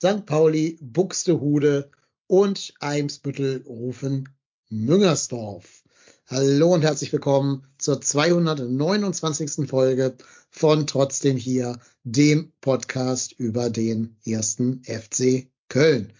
St. Pauli, Buxtehude und Eimsbüttel rufen Müngersdorf. Hallo und herzlich willkommen zur 229. Folge von Trotzdem hier, dem Podcast über den ersten FC Köln.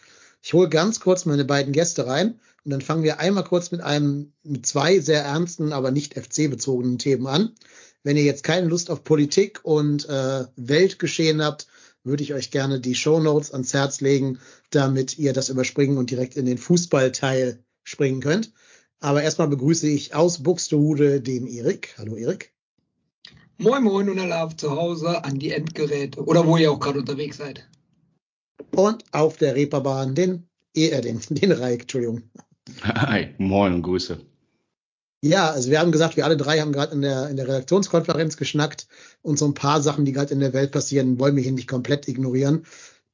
Ich hole ganz kurz meine beiden Gäste rein und dann fangen wir einmal kurz mit einem, mit zwei sehr ernsten, aber nicht FC-bezogenen Themen an. Wenn ihr jetzt keine Lust auf Politik und äh, Weltgeschehen habt, würde ich euch gerne die Show Notes ans Herz legen, damit ihr das überspringen und direkt in den Fußballteil springen könnt. Aber erstmal begrüße ich aus Buxtehude den Erik. Hallo Erik. Moin Moin und Alarv zu Hause an die Endgeräte oder wo ihr auch gerade unterwegs seid. Und auf der Reeperbahn den, äh, den, den Reik, Entschuldigung. Hi, moin und Grüße. Ja, also wir haben gesagt, wir alle drei haben gerade in der, in der Redaktionskonferenz geschnackt und so ein paar Sachen, die gerade in der Welt passieren, wollen wir hier nicht komplett ignorieren.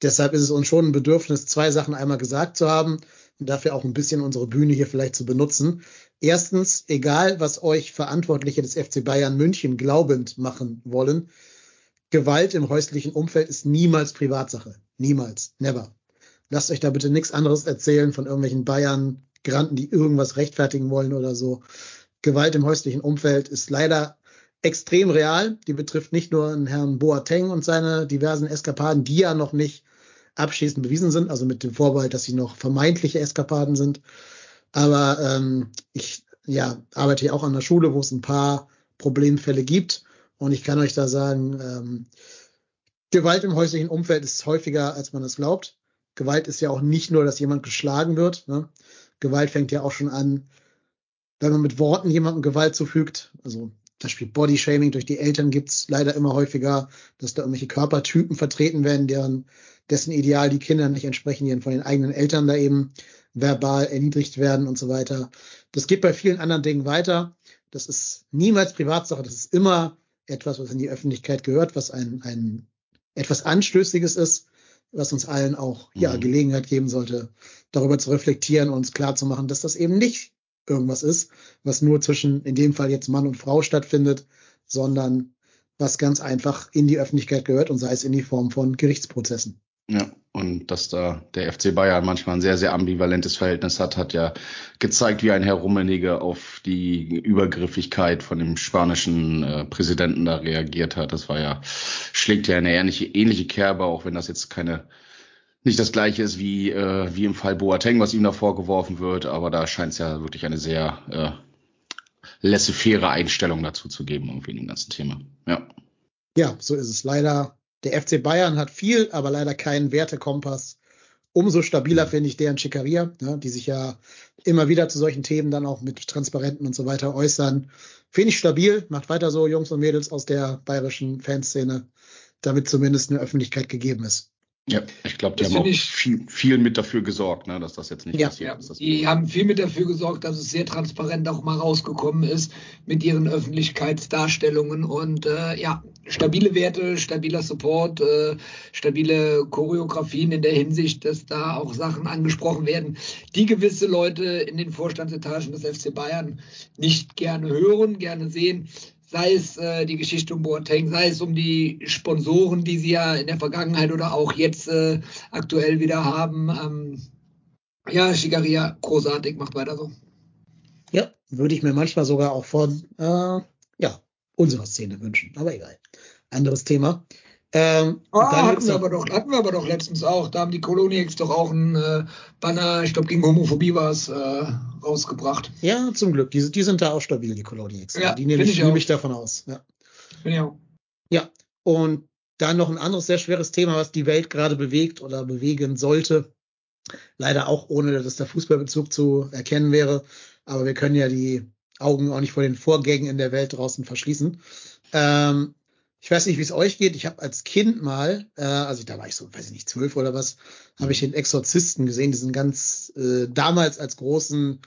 Deshalb ist es uns schon ein Bedürfnis, zwei Sachen einmal gesagt zu haben und dafür auch ein bisschen unsere Bühne hier vielleicht zu benutzen. Erstens, egal was euch Verantwortliche des FC Bayern München glaubend machen wollen, Gewalt im häuslichen Umfeld ist niemals Privatsache. Niemals. Never. Lasst euch da bitte nichts anderes erzählen von irgendwelchen Bayern Granten, die irgendwas rechtfertigen wollen oder so. Gewalt im häuslichen Umfeld ist leider extrem real. Die betrifft nicht nur Herrn Boateng und seine diversen Eskapaden, die ja noch nicht abschließend bewiesen sind, also mit dem Vorbehalt, dass sie noch vermeintliche Eskapaden sind. Aber ähm, ich ja, arbeite hier auch an der Schule, wo es ein paar Problemfälle gibt. Und ich kann euch da sagen, ähm, Gewalt im häuslichen Umfeld ist häufiger, als man es glaubt. Gewalt ist ja auch nicht nur, dass jemand geschlagen wird. Ne? Gewalt fängt ja auch schon an, wenn man mit Worten jemandem Gewalt zufügt. Also das Spiel Bodyshaming durch die Eltern gibt's leider immer häufiger, dass da irgendwelche Körpertypen vertreten werden, deren dessen Ideal die Kinder nicht entsprechen, die von den eigenen Eltern da eben verbal erniedrigt werden und so weiter. Das geht bei vielen anderen Dingen weiter. Das ist niemals Privatsache. Das ist immer etwas, was in die Öffentlichkeit gehört, was ein, ein etwas Anstößiges ist was uns allen auch ja, mhm. Gelegenheit geben sollte, darüber zu reflektieren und uns klar zu machen, dass das eben nicht irgendwas ist, was nur zwischen, in dem Fall jetzt Mann und Frau stattfindet, sondern was ganz einfach in die Öffentlichkeit gehört und sei es in die Form von Gerichtsprozessen. Ja, und dass da der FC Bayern manchmal ein sehr, sehr ambivalentes Verhältnis hat, hat ja gezeigt, wie ein Herr Rummenigge auf die Übergriffigkeit von dem spanischen äh, Präsidenten da reagiert hat. Das war ja, schlägt ja eine ähnliche, ähnliche Kerbe, auch wenn das jetzt keine, nicht das gleiche ist wie, äh, wie im Fall Boateng, was ihm da vorgeworfen wird, aber da scheint es ja wirklich eine sehr äh, laissez-faire Einstellung dazu zu geben, irgendwie in dem ganzen Thema. Ja. Ja, so ist es leider der FC Bayern hat viel, aber leider keinen Wertekompass. Umso stabiler finde ich deren Schickeria, ne, die sich ja immer wieder zu solchen Themen dann auch mit Transparenten und so weiter äußern. Finde ich stabil, macht weiter so, Jungs und Mädels aus der bayerischen Fanszene, damit zumindest eine Öffentlichkeit gegeben ist. Ja, ich glaube, die das haben auch viel, viel, mit dafür gesorgt, ne, dass das jetzt nicht ja. passiert. Ja, die haben viel mit dafür gesorgt, dass es sehr transparent auch mal rausgekommen ist mit ihren Öffentlichkeitsdarstellungen und äh, ja, stabile Werte, stabiler Support, äh, stabile Choreografien in der Hinsicht, dass da auch Sachen angesprochen werden, die gewisse Leute in den Vorstandsetagen des FC Bayern nicht gerne hören, gerne sehen sei es äh, die Geschichte um Boateng, sei es um die Sponsoren, die sie ja in der Vergangenheit oder auch jetzt äh, aktuell wieder haben. Ähm, ja, Shigaria, großartig, macht weiter so. Ja, würde ich mir manchmal sogar auch von äh, ja, unserer Szene wünschen, aber egal. Anderes Thema. Ähm, oh, hatten, wir aber doch, hatten wir aber doch letztens auch. Da haben die Kolonieks doch auch ein äh, Banner, ich glaube gegen Homophobie war es, äh, rausgebracht. Ja, zum Glück. Die, die sind da auch stabil, die Kolonieks. Ja, die nehme ich, nehm ich davon aus. Ja. Bin ich auch. Ja, und dann noch ein anderes sehr schweres Thema, was die Welt gerade bewegt oder bewegen sollte. Leider auch ohne, dass der Fußballbezug zu erkennen wäre. Aber wir können ja die Augen auch nicht vor den Vorgängen in der Welt draußen verschließen. Ähm, ich weiß nicht, wie es euch geht. Ich habe als Kind mal, äh, also da war ich so, weiß ich nicht, zwölf oder was, habe ich den Exorzisten gesehen, diesen ganz äh, damals als großen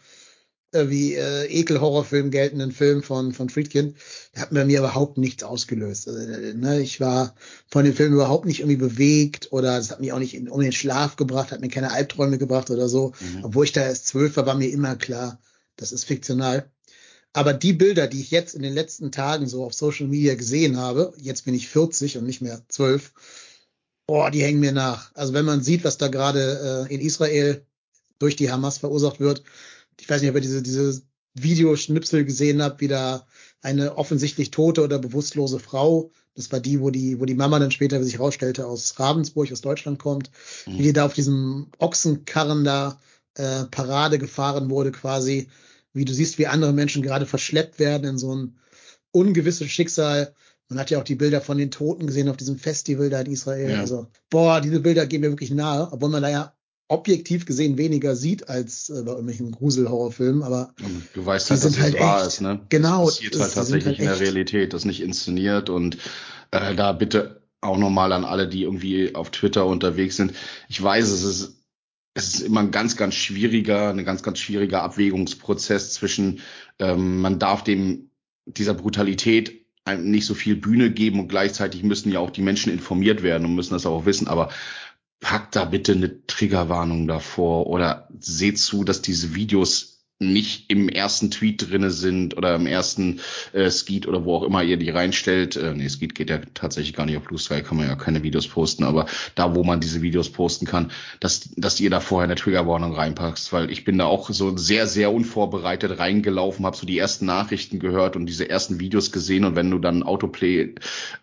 äh, wie äh, Ekel-Horrorfilm geltenden Film von von Friedkin. Der hat bei mir überhaupt nichts ausgelöst. Also, äh, ne, ich war von dem Film überhaupt nicht irgendwie bewegt oder es hat mich auch nicht in, um den Schlaf gebracht, hat mir keine Albträume gebracht oder so. Mhm. Obwohl ich da erst zwölf war, war mir immer klar, das ist fiktional. Aber die Bilder, die ich jetzt in den letzten Tagen so auf Social Media gesehen habe, jetzt bin ich 40 und nicht mehr 12, Boah, die hängen mir nach. Also wenn man sieht, was da gerade äh, in Israel durch die Hamas verursacht wird, ich weiß nicht, ob ihr diese, diese Videoschnipsel gesehen habt, wie da eine offensichtlich tote oder bewusstlose Frau, das war die, wo die, wo die Mama dann später, wie sich herausstellte, aus Ravensburg, aus Deutschland kommt, mhm. wie die da auf diesem Ochsenkarren da äh, Parade gefahren wurde quasi, wie du siehst, wie andere Menschen gerade verschleppt werden in so ein ungewisses Schicksal. Man hat ja auch die Bilder von den Toten gesehen auf diesem Festival da in Israel. Ja. Also, boah, diese Bilder gehen mir wirklich nahe, obwohl man da ja objektiv gesehen weniger sieht als äh, bei irgendwelchen Gruselhorrorfilmen, aber du weißt halt, dass es halt wahr ist, ne? Genau. Das passiert halt tatsächlich halt in der Realität, das nicht inszeniert und äh, da bitte auch nochmal an alle, die irgendwie auf Twitter unterwegs sind. Ich weiß, es ist es ist immer ein ganz, ganz schwieriger, ein ganz, ganz schwieriger Abwägungsprozess zwischen, ähm, man darf dem dieser Brutalität nicht so viel Bühne geben und gleichzeitig müssen ja auch die Menschen informiert werden und müssen das auch wissen. Aber packt da bitte eine Triggerwarnung davor oder seht zu, dass diese Videos nicht im ersten Tweet drinne sind oder im ersten äh, Skeet oder wo auch immer ihr die reinstellt. Äh, nee, Skeet geht ja tatsächlich gar nicht auf Blue Sky, kann man ja keine Videos posten, aber da, wo man diese Videos posten kann, dass, dass ihr da vorher eine Triggerwarnung reinpackst, weil ich bin da auch so sehr, sehr unvorbereitet reingelaufen, habe so die ersten Nachrichten gehört und diese ersten Videos gesehen und wenn du dann Autoplay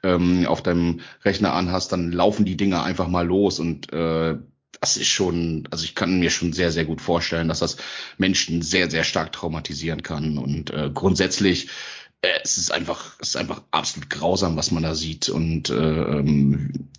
ähm, auf deinem Rechner anhast, dann laufen die Dinge einfach mal los und äh, das ist schon, also ich kann mir schon sehr, sehr gut vorstellen, dass das Menschen sehr, sehr stark traumatisieren kann. Und äh, grundsätzlich, äh, es ist einfach, es ist einfach absolut grausam, was man da sieht. Und äh, ähm,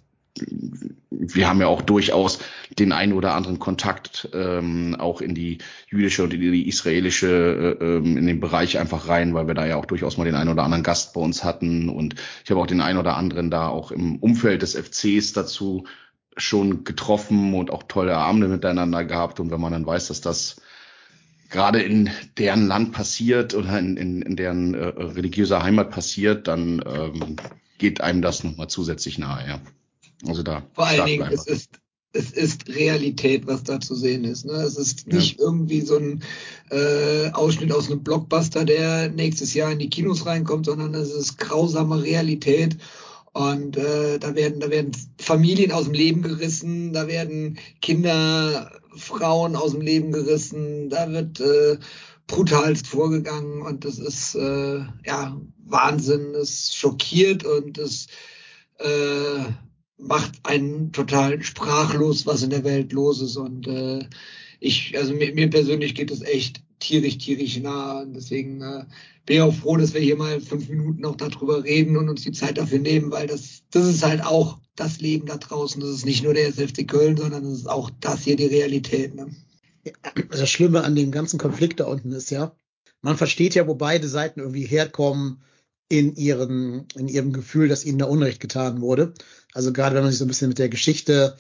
wir haben ja auch durchaus den einen oder anderen Kontakt ähm, auch in die jüdische und in die israelische, äh, ähm, in den Bereich einfach rein, weil wir da ja auch durchaus mal den einen oder anderen Gast bei uns hatten. Und ich habe auch den einen oder anderen da auch im Umfeld des FCs dazu schon getroffen und auch tolle Abende miteinander gehabt. Und wenn man dann weiß, dass das gerade in deren Land passiert oder in, in, in deren äh, religiöser Heimat passiert, dann ähm, geht einem das nochmal zusätzlich nahe. Ja. Also da. Vor allen Dingen, es ist, es ist Realität, was da zu sehen ist. Ne? Es ist nicht ja. irgendwie so ein äh, Ausschnitt aus einem Blockbuster, der nächstes Jahr in die Kinos reinkommt, sondern es ist grausame Realität. Und äh, da werden, da werden Familien aus dem Leben gerissen, da werden Kinder, Frauen aus dem Leben gerissen, da wird äh, brutalst vorgegangen und das ist äh, ja Wahnsinn, es schockiert und es äh, macht einen total sprachlos, was in der Welt los ist. Und äh, ich, also mir, mir persönlich geht es echt tierisch, tierisch nah. Und deswegen äh, bin ich auch froh, dass wir hier mal fünf Minuten noch darüber reden und uns die Zeit dafür nehmen, weil das, das ist halt auch das Leben da draußen. Das ist nicht nur der SFC Köln, sondern das ist auch das hier die Realität. Ne? Ja, das Schlimme an dem ganzen Konflikt da unten ist ja, man versteht ja, wo beide Seiten irgendwie herkommen in ihrem, in ihrem Gefühl, dass ihnen da Unrecht getan wurde. Also gerade wenn man sich so ein bisschen mit der Geschichte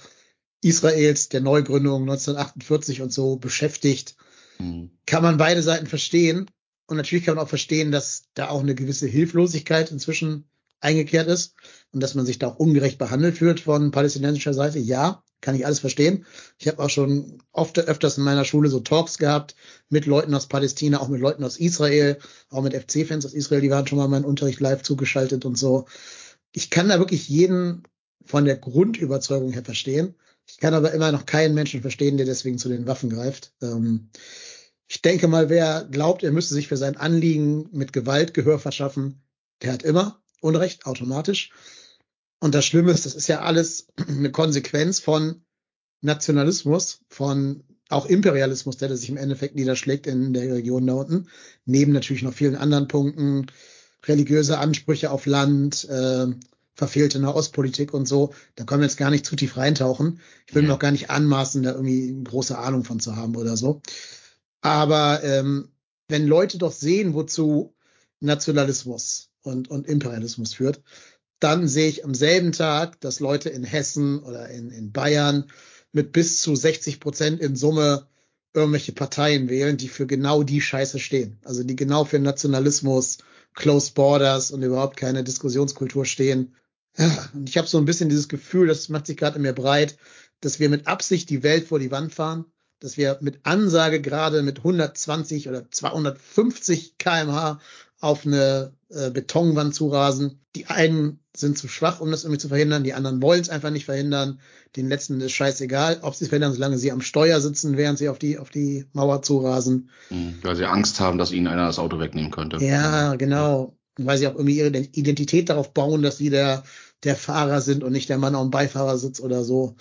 Israels, der Neugründung 1948 und so beschäftigt, mhm. kann man beide Seiten verstehen. Und natürlich kann man auch verstehen, dass da auch eine gewisse Hilflosigkeit inzwischen eingekehrt ist und dass man sich da auch ungerecht behandelt fühlt von palästinensischer Seite. Ja, kann ich alles verstehen. Ich habe auch schon oft öfters in meiner Schule so Talks gehabt mit Leuten aus Palästina, auch mit Leuten aus Israel, auch mit FC-Fans aus Israel, die waren schon mal meinen Unterricht live zugeschaltet und so. Ich kann da wirklich jeden von der Grundüberzeugung her verstehen. Ich kann aber immer noch keinen Menschen verstehen, der deswegen zu den Waffen greift. Ähm, ich denke mal, wer glaubt, er müsste sich für sein Anliegen mit Gewalt Gehör verschaffen, der hat immer Unrecht, automatisch. Und das Schlimme ist, das ist ja alles eine Konsequenz von Nationalismus, von auch Imperialismus, der sich im Endeffekt niederschlägt in der Region da unten. Neben natürlich noch vielen anderen Punkten, religiöse Ansprüche auf Land, äh, verfehlte Nahostpolitik und so. Da können wir jetzt gar nicht zu tief reintauchen. Ich will mir auch gar nicht anmaßen, da irgendwie große Ahnung von zu haben oder so. Aber ähm, wenn Leute doch sehen, wozu Nationalismus und, und Imperialismus führt, dann sehe ich am selben Tag, dass Leute in Hessen oder in, in Bayern mit bis zu 60 Prozent in Summe irgendwelche Parteien wählen, die für genau die Scheiße stehen. Also die genau für Nationalismus, Closed Borders und überhaupt keine Diskussionskultur stehen. Ja, und ich habe so ein bisschen dieses Gefühl, das macht sich gerade in mir breit, dass wir mit Absicht die Welt vor die Wand fahren, dass wir mit Ansage gerade mit 120 oder 250 kmh auf eine äh, Betonwand zurasen. Die einen sind zu schwach, um das irgendwie zu verhindern. Die anderen wollen es einfach nicht verhindern. Den letzten ist scheißegal, ob sie es verhindern, solange sie am Steuer sitzen, während sie auf die, auf die Mauer zurasen. Mhm, weil sie Angst haben, dass ihnen einer das Auto wegnehmen könnte. Ja, genau. Weil sie auch irgendwie ihre Identität darauf bauen, dass sie der, der Fahrer sind und nicht der Mann am Beifahrersitz oder so.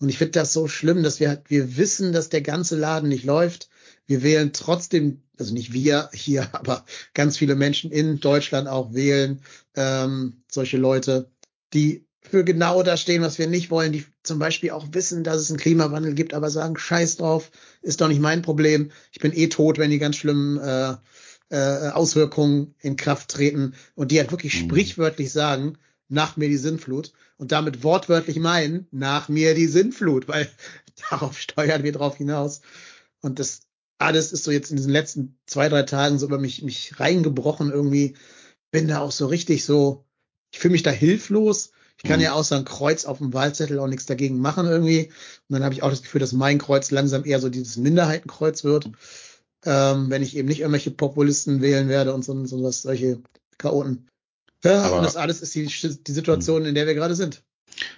Und ich finde das so schlimm, dass wir, wir wissen, dass der ganze Laden nicht läuft. Wir wählen trotzdem, also nicht wir hier, aber ganz viele Menschen in Deutschland auch wählen ähm, solche Leute, die für genau das stehen, was wir nicht wollen, die zum Beispiel auch wissen, dass es einen Klimawandel gibt, aber sagen, scheiß drauf, ist doch nicht mein Problem. Ich bin eh tot, wenn die ganz schlimmen äh, äh, Auswirkungen in Kraft treten und die halt wirklich mhm. sprichwörtlich sagen, nach mir die Sinnflut und damit wortwörtlich meinen, nach mir die Sinnflut, weil darauf steuern wir drauf hinaus. Und das alles ist so jetzt in diesen letzten zwei, drei Tagen so über mich, mich reingebrochen irgendwie. Bin da auch so richtig so, ich fühle mich da hilflos. Ich kann mhm. ja außer ein Kreuz auf dem Wahlzettel auch nichts dagegen machen irgendwie. Und dann habe ich auch das Gefühl, dass mein Kreuz langsam eher so dieses Minderheitenkreuz wird. Ähm, wenn ich eben nicht irgendwelche Populisten wählen werde und so, so was, solche Chaoten. Ja, aber, und das alles ist die, die Situation, in der wir gerade sind.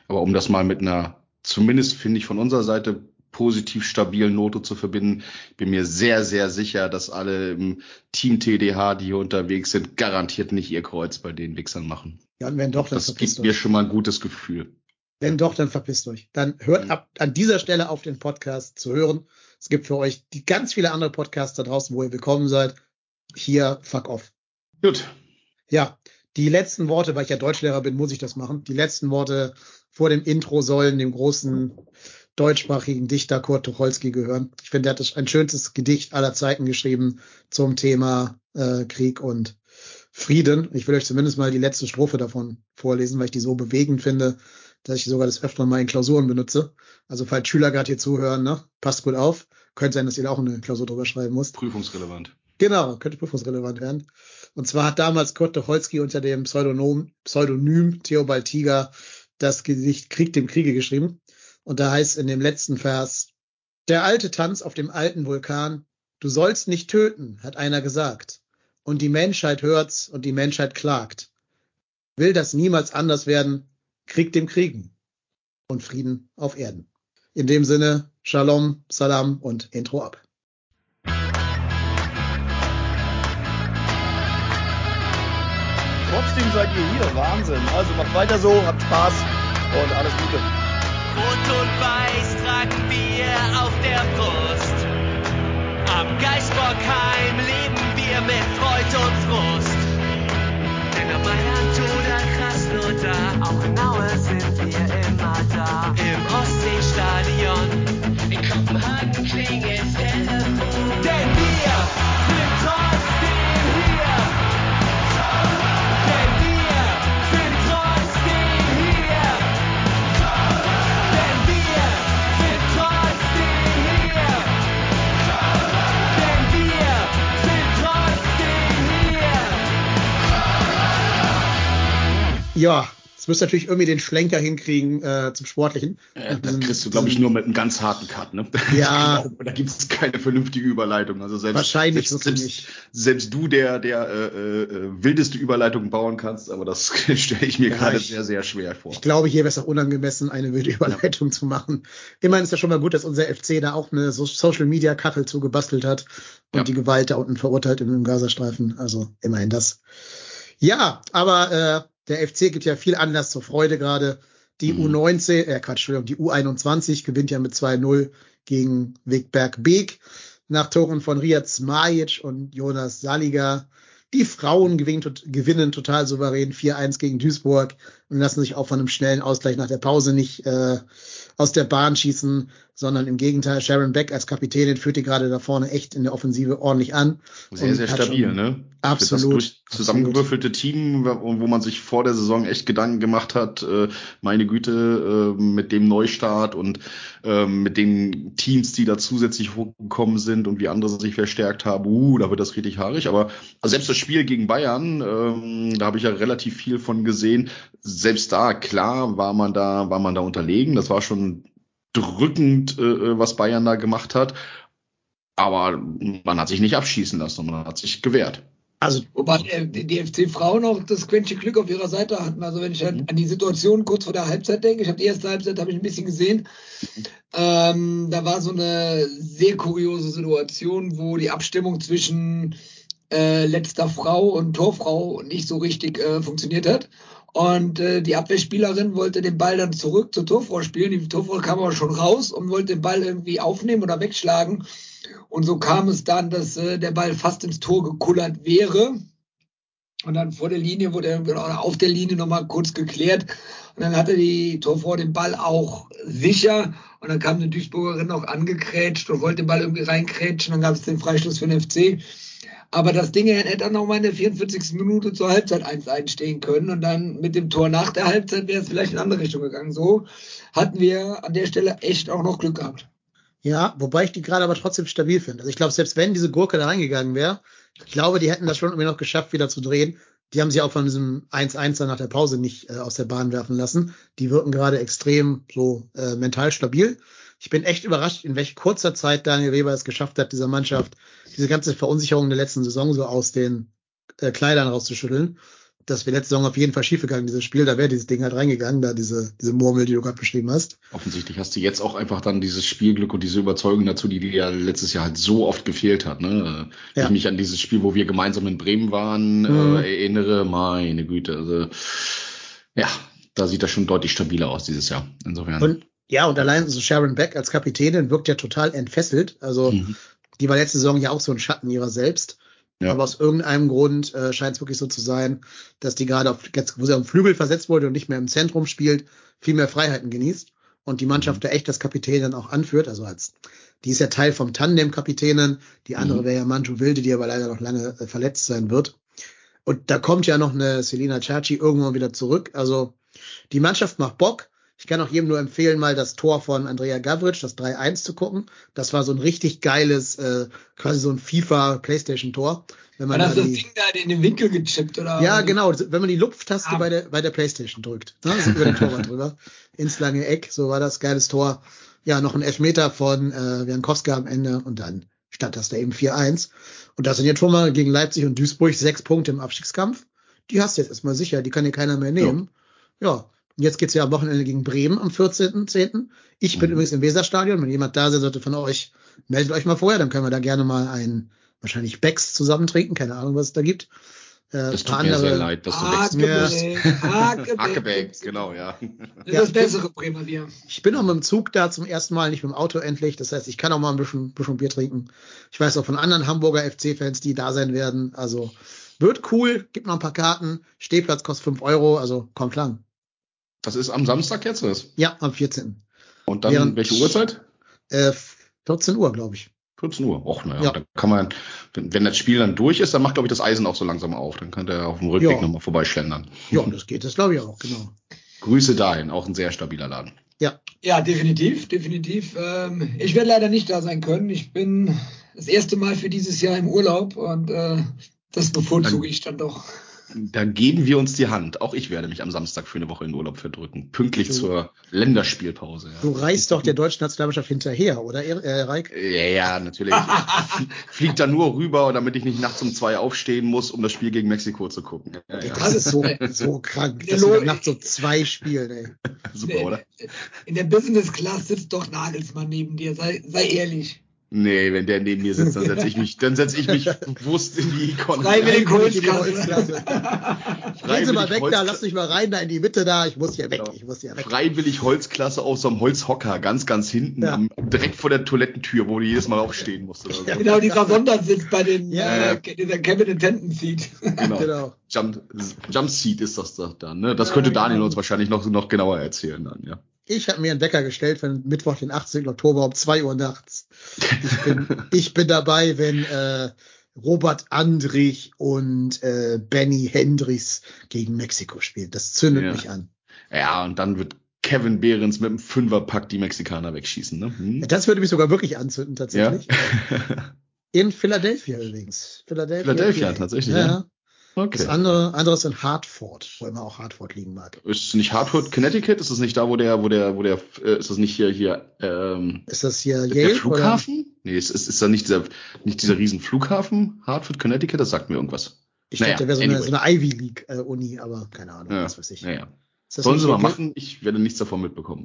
Aber um das mal mit einer, zumindest finde ich von unserer Seite positiv stabilen Note zu verbinden, bin mir sehr, sehr sicher, dass alle im Team TDH, die hier unterwegs sind, garantiert nicht ihr Kreuz bei den Wichsern machen. Ja, und wenn doch, dann Das gibt euch. mir schon mal ein gutes Gefühl. Wenn doch, dann verpisst euch. Dann hört ab an dieser Stelle auf den Podcast zu hören. Es gibt für euch die ganz viele andere Podcasts da draußen, wo ihr willkommen seid. Hier, fuck off. Gut. Ja, die letzten Worte, weil ich ja Deutschlehrer bin, muss ich das machen. Die letzten Worte vor dem Intro sollen dem großen deutschsprachigen Dichter Kurt Tucholsky gehören. Ich finde, er hat ein schönstes Gedicht aller Zeiten geschrieben zum Thema äh, Krieg und Frieden. Ich will euch zumindest mal die letzte Strophe davon vorlesen, weil ich die so bewegend finde, dass ich sogar das öfter mal in Klausuren benutze. Also falls Schüler gerade hier zuhören, ne, passt gut auf. Könnte sein, dass ihr da auch eine Klausur drüber schreiben müsst. Prüfungsrelevant. Genau, könnte prüfungsrelevant werden. Und zwar hat damals Kurt Tucholsky unter dem Pseudonym, Pseudonym Theobald Tiger das Gedicht Krieg dem Kriege geschrieben. Und da heißt in dem letzten Vers, der alte Tanz auf dem alten Vulkan, du sollst nicht töten, hat einer gesagt. Und die Menschheit hört's und die Menschheit klagt. Will das niemals anders werden, Krieg dem Kriegen und Frieden auf Erden. In dem Sinne, Shalom, Salam und Intro ab. Trotzdem seid ihr hier. Wahnsinn. Also macht weiter so, habt Spaß und alles Gute. Rot und Weiß tragen wir auf der Brust. Am Geisbockheim leben wir mit Freud und Frust. Denn am Mailand oder Krasnodar, auch in Aue Ja, es müsste natürlich irgendwie den Schlenker hinkriegen äh, zum Sportlichen. Äh, das kriegst du, glaube ich, nur mit einem ganz harten Cut. Ne? Ja. genau, da gibt es keine vernünftige Überleitung. Also selbst, Wahrscheinlich selbst, selbst, selbst du, der der äh, äh, wildeste Überleitung bauen kannst, aber das stelle ich mir ja, gerade sehr, sehr schwer vor. Ich glaube, hier wäre es auch unangemessen, eine wilde Überleitung ja. zu machen. Immerhin ist ja schon mal gut, dass unser FC da auch eine Social-Media-Kachel zugebastelt hat und ja. die Gewalt da unten verurteilt im Gazastreifen. Also immerhin das. Ja, aber äh, der FC gibt ja viel Anlass zur Freude gerade. Die mhm. U19, äh Quatsch, Entschuldigung, die U21 gewinnt ja mit 2-0 gegen Wegberg Beek nach Toren von Riyad Smajic und Jonas Saliga. Die Frauen gewinnen, gewinnen total souverän 4-1 gegen Duisburg und lassen sich auch von einem schnellen Ausgleich nach der Pause nicht äh, aus der Bahn schießen, sondern im Gegenteil, Sharon Beck als Kapitänin führt die gerade da vorne echt in der Offensive ordentlich an. Sehr, sehr stabil, ne? Absolut. Das zusammengewürfelte Team, wo man sich vor der Saison echt Gedanken gemacht hat, äh, meine Güte, äh, mit dem Neustart und äh, mit den Teams, die da zusätzlich hochgekommen sind und wie andere sich verstärkt haben, uh, da wird das richtig haarig. Aber also selbst das Spiel gegen Bayern, ähm, da habe ich ja relativ viel von gesehen. Selbst da, klar, war man da, war man da unterlegen. Das war schon drückend, äh, äh, was Bayern da gemacht hat. Aber man hat sich nicht abschießen lassen, man hat sich gewehrt. Also, Wobei äh, die FC-Frauen auch das Quäntchen Glück auf ihrer Seite hatten. Also wenn ich an, an die Situation kurz vor der Halbzeit denke, ich habe die erste Halbzeit habe ich ein bisschen gesehen. Ähm, da war so eine sehr kuriose Situation, wo die Abstimmung zwischen äh, letzter Frau und Torfrau nicht so richtig äh, funktioniert hat. Und äh, die Abwehrspielerin wollte den Ball dann zurück zur Torfrau spielen. Die Torfrau kam aber schon raus und wollte den Ball irgendwie aufnehmen oder wegschlagen. Und so kam es dann, dass äh, der Ball fast ins Tor gekullert wäre. Und dann vor der Linie wurde er oder auf der Linie nochmal kurz geklärt. Und dann hatte die Torfrau den Ball auch sicher. Und dann kam eine Duisburgerin noch angekrätscht und wollte den Ball irgendwie reinkrätschen. Dann gab es den Freistoß für den FC. Aber das Ding hätte dann noch mal in der 44. Minute zur Halbzeit 1 einstehen können. Und dann mit dem Tor nach der Halbzeit wäre es vielleicht in eine andere Richtung gegangen. So hatten wir an der Stelle echt auch noch Glück gehabt. ja, wobei ich die gerade aber trotzdem stabil finde. Also ich glaube, selbst wenn diese Gurke da reingegangen wäre, ich glaube, die hätten das schon irgendwie noch geschafft, wieder zu drehen. Die haben sie auch von diesem 1-1 dann nach der Pause nicht äh, aus der Bahn werfen lassen. Die wirken gerade extrem so äh, mental stabil. Ich bin echt überrascht, in welch kurzer Zeit Daniel Weber es geschafft hat, dieser Mannschaft diese ganze Verunsicherung der letzten Saison so aus den äh, Kleidern rauszuschütteln. Das wäre letzte Saison auf jeden Fall schiefgegangen, dieses Spiel. Da wäre dieses Ding halt reingegangen, da diese, diese Murmel, die du gerade beschrieben hast. Offensichtlich hast du jetzt auch einfach dann dieses Spielglück und diese Überzeugung dazu, die dir ja letztes Jahr halt so oft gefehlt hat. Ne? Ja. Ich mich an dieses Spiel, wo wir gemeinsam in Bremen waren, Mhm. äh, erinnere, meine Güte. Also, ja, da sieht das schon deutlich stabiler aus dieses Jahr. Insofern. Und ja, und allein so Sharon Beck als Kapitänin wirkt ja total entfesselt. Also Mhm. Die war letzte Saison ja auch so ein Schatten ihrer selbst. Ja. Aber aus irgendeinem Grund äh, scheint es wirklich so zu sein, dass die gerade auf, jetzt, wo sie am Flügel versetzt wurde und nicht mehr im Zentrum spielt, viel mehr Freiheiten genießt und die Mannschaft da echt das Kapitän dann auch anführt. Also als die ist ja Teil vom Tandem-Kapitänen, die andere Mhm. wäre ja Manju Wilde, die aber leider noch lange äh, verletzt sein wird. Und da kommt ja noch eine Selina Chachi irgendwann wieder zurück. Also die Mannschaft macht Bock. Ich kann auch jedem nur empfehlen, mal das Tor von Andrea Gavric, das 3-1 zu gucken. Das war so ein richtig geiles, äh, quasi so ein FIFA-Playstation-Tor. Wenn War man das da das die, Ding da in den Winkel gechippt oder? ja, genau, wenn man die Lupftaste Ah. bei der, bei der Playstation drückt. Ne? So über den Torwart drüber. Ins lange Eck, so war das geiles Tor. Ja, noch ein Elfmeter von äh, Jankowska am Ende und dann stand das da eben 4-1. Und das sind jetzt schon mal gegen Leipzig und Duisburg sechs Punkte im Abstiegskampf. Die hast du jetzt erstmal sicher, die kann dir keiner mehr nehmen. Ja. Und jetzt geht's ja am Wochenende gegen Bremen am 14.10. Ich bin Mhm. übrigens im Weserstadion. Wenn jemand da sein sollte von euch, meldet euch mal vorher, dann können wir da gerne mal einen, wahrscheinlich Becks zusammen trinken. Keine Ahnung, was es da gibt. Äh, das tut mir sehr leid, dass du wechselst. Hakebeck, Hakebeck. Hackebeck, genau, ja. Das ist das bessere Bremer Bier. Ich bin auch mit dem Zug da zum ersten Mal, nicht mit dem Auto endlich. Das heißt, ich kann auch mal ein bisschen, bisschen Bier trinken. Ich weiß auch von anderen Hamburger FC-Fans, die da sein werden. Also wird cool, gibt noch ein paar Karten. Stehplatz kostet 5 Euro, also kommt lang. Das ist am Samstag jetzt, oder? Ja, am 14. Und dann Während- welche Uhrzeit? Äh, 14 Uhr, glaube ich. 14 Uhr. Och, naja, Ja. dann kann man, wenn, wenn das Spiel dann durch ist, dann macht, glaube ich, das Eisen auch so langsam auf. Dann kann der auf dem Rückweg Ja. nochmal vorbeischlendern. Ja, das geht, das glaube ich auch, genau. Grüße dahin, auch ein sehr stabiler Laden. Ja, Ja, definitiv, definitiv. Ähm, ich werde leider nicht da sein können. Ich bin das erste Mal für dieses Jahr im Urlaub und äh, das bevorzuge ich dann doch. Dann geben wir uns die Hand. Auch ich werde mich am Samstag für eine Woche in Urlaub verdrücken. Pünktlich Du- zur Länderspielpause. Ja. du reist doch der deutschen Nationalmannschaft hinterher, oder, äh, Reik? Ja, ja, natürlich. Ich flieg da nur rüber, damit ich nicht nachts um zwei aufstehen muss, um das Spiel gegen Mexiko zu gucken. Ja, ja. Das ist so, so krank, dass dann nachts so zwei spielen, ey. Super, oder? In der Business Class sitzt doch Nagelsmann neben dir, sei, sei ehrlich. Nee, wenn der neben mir sitzt, dann setze ich mich, dann setze ich mich bewusst in die Kon Freiwillig in Holzklasse. Gehen Sie mal weg Holz- da, lass mich mal rein, da in die Mitte da, ich muss hier weg, Genau. ich muss hier weg. Freiwillig Holzklasse auf so einem Holzhocker, ganz, ganz hinten, Ja. am, direkt vor der Toilettentür, wo du jedes Mal aufstehen musst. Oder so. Genau, dieser Sondersitz bei den, Ja. äh, dieser Kevin Attendant Seat. Genau. Genau. Jump, Jump Seat ist das dann, ne? Das könnte Ja, Daniel genau. uns wahrscheinlich noch, noch genauer erzählen dann, ja. Ich habe mir einen Wecker gestellt für Mittwoch, den 18. Oktober um 2 Uhr nachts. Ich bin, ich bin dabei, wenn äh, Robert Andrich und äh, Benny Hendricks gegen Mexiko spielen. Das zündet Ja. mich an. Ja, und dann wird Kevin Behrens mit dem Fünferpack die Mexikaner wegschießen, ne? Hm? Das würde mich sogar wirklich anzünden, Ja. tatsächlich. In Philadelphia übrigens. Philadelphia, Philadelphia, tatsächlich, Ja. ja. Ja. Das Okay. andere, andere ist in Hartford, wo immer auch Hartford liegen mag. Ist es nicht Hartford, Connecticut? Ist es nicht da, wo der, wo der, wo der, äh, ist das nicht hier, hier, ähm, Ist das hier der Yale? Flughafen? Nee, ist, ist, ist da nicht dieser, nicht dieser riesen Flughafen? Hartford, Connecticut? Das sagt mir irgendwas. Ich Naja, dachte, der wäre so, eine- anyway. so eine Ivy League äh, Uni, aber keine Ahnung, Ja, was weiß ich. ja, ja. Das Sollen sie mal Gil- machen, ich werde nichts davon mitbekommen.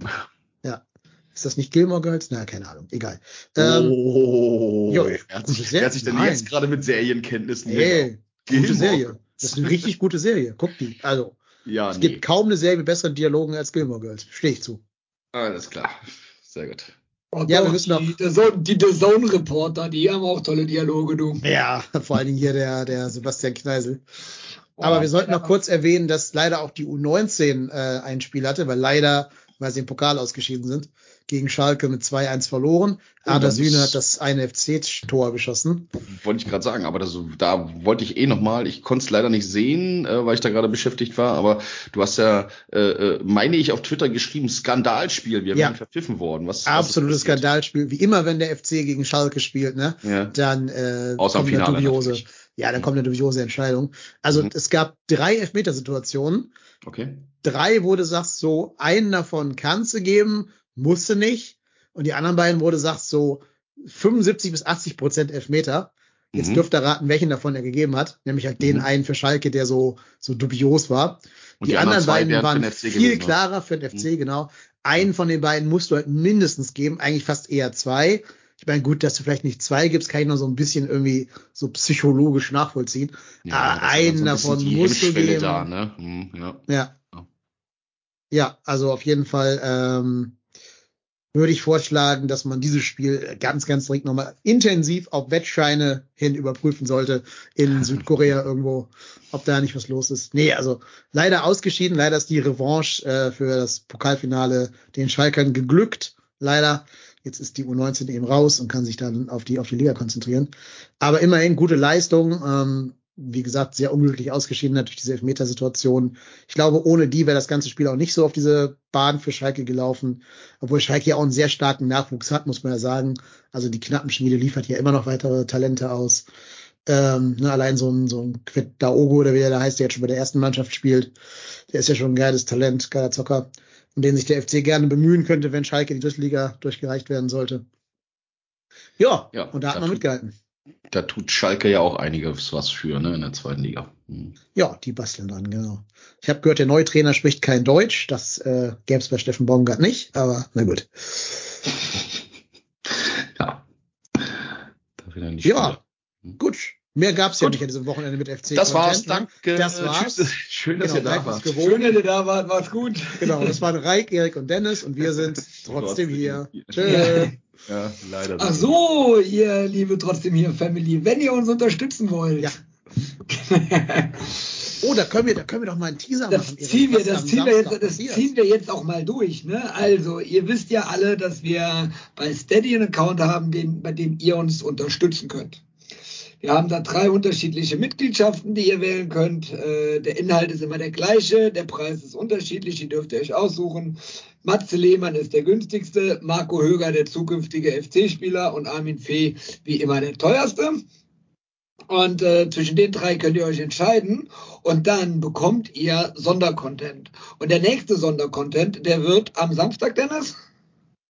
Ist das nicht Gilmore Girls? Na, keine Ahnung, egal. Ähm, oh, jo, wer hat sich, wer hat sich denn jetzt gerade mit Serienkenntnissen hier- Ey, gute Gilmore Serie. Das ist eine richtig gute Serie. Guck die. Also, Ja, es nee. gibt kaum eine Serie mit besseren Dialogen als Gilmore Girls. Stehe ich zu. Alles klar. Sehr gut. Oh, Ja, wir müssen die, The Zone, die The Zone Reporter, die haben auch tolle Dialoge, du. Ja, vor allen Dingen hier der, der Sebastian Kneisel. Aber Oh, wir sollten ja. noch kurz erwähnen, dass leider auch die U19 äh, ein Spiel hatte, weil leider, weil sie im Pokal ausgeschieden sind, gegen Schalke mit 2-1 verloren. Oh, Ada Sühne hat das eine FC-Tor geschossen. Wollte ich gerade sagen, aber das, da wollte ich eh nochmal, ich konnte es leider nicht sehen, äh, weil ich da gerade beschäftigt war, aber du hast ja, äh, äh, meine ich, auf Twitter geschrieben, Skandalspiel, wir Ja. werden verpfiffen worden. Was, was Absolutes passiert? Skandalspiel. Wie immer, wenn der FC gegen Schalke spielt, ne? Ja. Dann äh, Außer kommt eine Finale dubiose. natürlich. Ja, dann kommt eine dubiose Entscheidung. Also Mhm. es gab drei Elfmetersituationen. Okay. Drei, wo du sagst, so einen davon kannst du geben, musst du nicht. Und die anderen beiden, wo du sagst, so 75 bis 80 Prozent Elfmeter. Jetzt Mhm. dürft ihr raten, welchen davon er gegeben hat. Nämlich halt den Mhm. einen für Schalke, der so, so dubios war. Und die, die anderen anderen beiden waren viel ne? klarer für den FC, genau. Einen von den beiden musst du halt mindestens geben, eigentlich fast eher zwei. Ich meine, gut, dass du vielleicht nicht zwei gibst, kann ich noch so ein bisschen irgendwie so psychologisch nachvollziehen. Ja, Ah, das ist einen so davon die musst du geben. Da, ne? Hm, ja. Ja. Ja. Ja, also auf jeden Fall ähm, würde ich vorschlagen, dass man dieses Spiel ganz, ganz dringend nochmal intensiv auf Wettscheine hin überprüfen sollte in Südkorea irgendwo, ob da nicht was los ist. Nee, also leider ausgeschieden, leider ist die Revanche äh, für das Pokalfinale den Schalkern geglückt. Leider. Jetzt ist die U19 eben raus und kann sich dann auf die, auf die Liga konzentrieren. Aber immerhin gute Leistung. Ähm, wie gesagt, sehr unglücklich ausgeschieden natürlich diese Elfmetersituation. Ich glaube, ohne die wäre das ganze Spiel auch nicht so auf diese Bahn für Schalke gelaufen. Obwohl Schalke ja auch einen sehr starken Nachwuchs hat, muss man ja sagen. Also die Knappenschmiede liefert ja immer noch weitere Talente aus. Ähm, ne, allein so ein, so ein Quet Daogo, oder wie der da heißt, der jetzt schon bei der ersten Mannschaft spielt, der ist ja schon ein geiles Talent, geiler Zocker, um den sich der FC gerne bemühen könnte, wenn Schalke in die dritte Liga durchgereicht werden sollte. Ja, Ja, und da hat man mitgehalten. Da tut Schalke ja auch einiges was für, ne, in der zweiten Liga. Hm. Ja, die basteln dran, genau. Ich habe gehört, der neue Trainer spricht kein Deutsch. Das äh, gäbe es bei Steffen Baumgart nicht, aber na gut. Ja. Da wieder nicht Ja, Spiele. gut. Mehr gab's ja Gut. nicht an diesem Wochenende mit FC. Das war's, danke. Das war's. Tschüss. Schön, dass Genau, ihr da wart. Schön, dass ihr da wart, macht's gut. Genau, das waren Reik, Erik und Dennis und wir sind trotzdem hier. Tschö. Ja, leider. Ach so, ihr liebe trotzdem hier Family, wenn ihr uns unterstützen wollt. Ja. Oh, da können wir, da können wir doch mal einen Teaser Das machen. Ziehen wir, das ziehen wir jetzt, das ziehen wir jetzt auch mal durch, ne? Also, ihr wisst ja alle, dass wir bei Steady einen Account haben, den, bei dem ihr uns unterstützen könnt. Wir haben da drei unterschiedliche Mitgliedschaften, die ihr wählen könnt. Äh, der Inhalt ist immer der gleiche, der Preis ist unterschiedlich, die dürft ihr euch aussuchen. Matze Lehmann ist der günstigste, Marco Höger der zukünftige FC-Spieler und Armin Fee wie immer der teuerste. Und äh, zwischen den drei könnt ihr euch entscheiden und dann bekommt ihr Sondercontent. Und der nächste Sondercontent, der wird am Samstag, Dennis?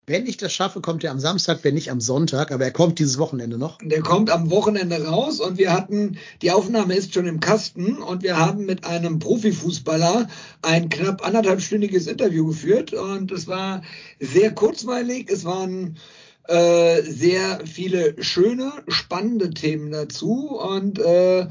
Wenn ich das schaffe, kommt er am Samstag, wenn nicht am Sonntag, aber er kommt dieses Wochenende noch. Der kommt am Wochenende raus und wir hatten, die Aufnahme ist schon im Kasten und wir haben mit einem Profifußballer ein knapp anderthalbstündiges Interview geführt und es war sehr kurzweilig, es waren äh, sehr viele schöne, spannende Themen dazu und äh,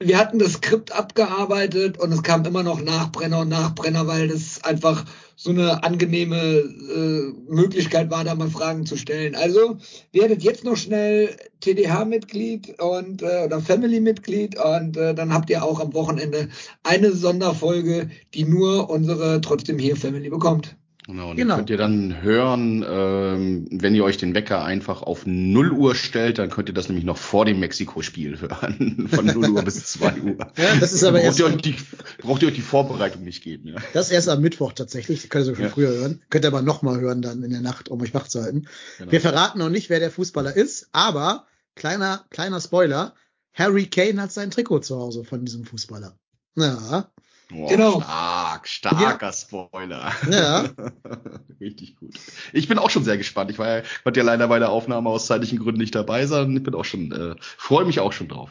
wir hatten das Skript abgearbeitet und es kam immer noch Nachbrenner und Nachbrenner, weil das einfach so eine angenehme äh, Möglichkeit war, da mal Fragen zu stellen. Also werdet jetzt noch schnell TDH-Mitglied und äh, oder Family-Mitglied und äh, dann habt ihr auch am Wochenende eine Sonderfolge, die nur unsere trotzdem hier Family bekommt. Genau, und Genau. könnt ihr dann hören, ähm, wenn ihr euch den Wecker einfach auf 0 Uhr stellt, dann könnt ihr das nämlich noch vor dem Mexiko-Spiel hören. Von 0 Uhr bis 2 Uhr. Ja, das ist aber braucht, erst, ihr die, braucht ihr euch die Vorbereitung nicht geben. Ja. das ist erst am Mittwoch tatsächlich. Das könnt ihr sogar Ja. schon früher hören. Könnt ihr aber nochmal hören dann in der Nacht, um euch wach zu halten. Genau. Wir verraten noch nicht, wer der Fußballer ist, aber kleiner, kleiner Spoiler. Harry Kane hat sein Trikot zu Hause von diesem Fußballer. Ja, Boah, Genau. Stark, starker Spoiler. Ja. Richtig gut. Ich bin auch schon sehr gespannt. Ich war ja, konnte ja leider bei der Aufnahme aus zeitlichen Gründen nicht dabei sein. Ich bin auch schon, äh, freue mich auch schon drauf.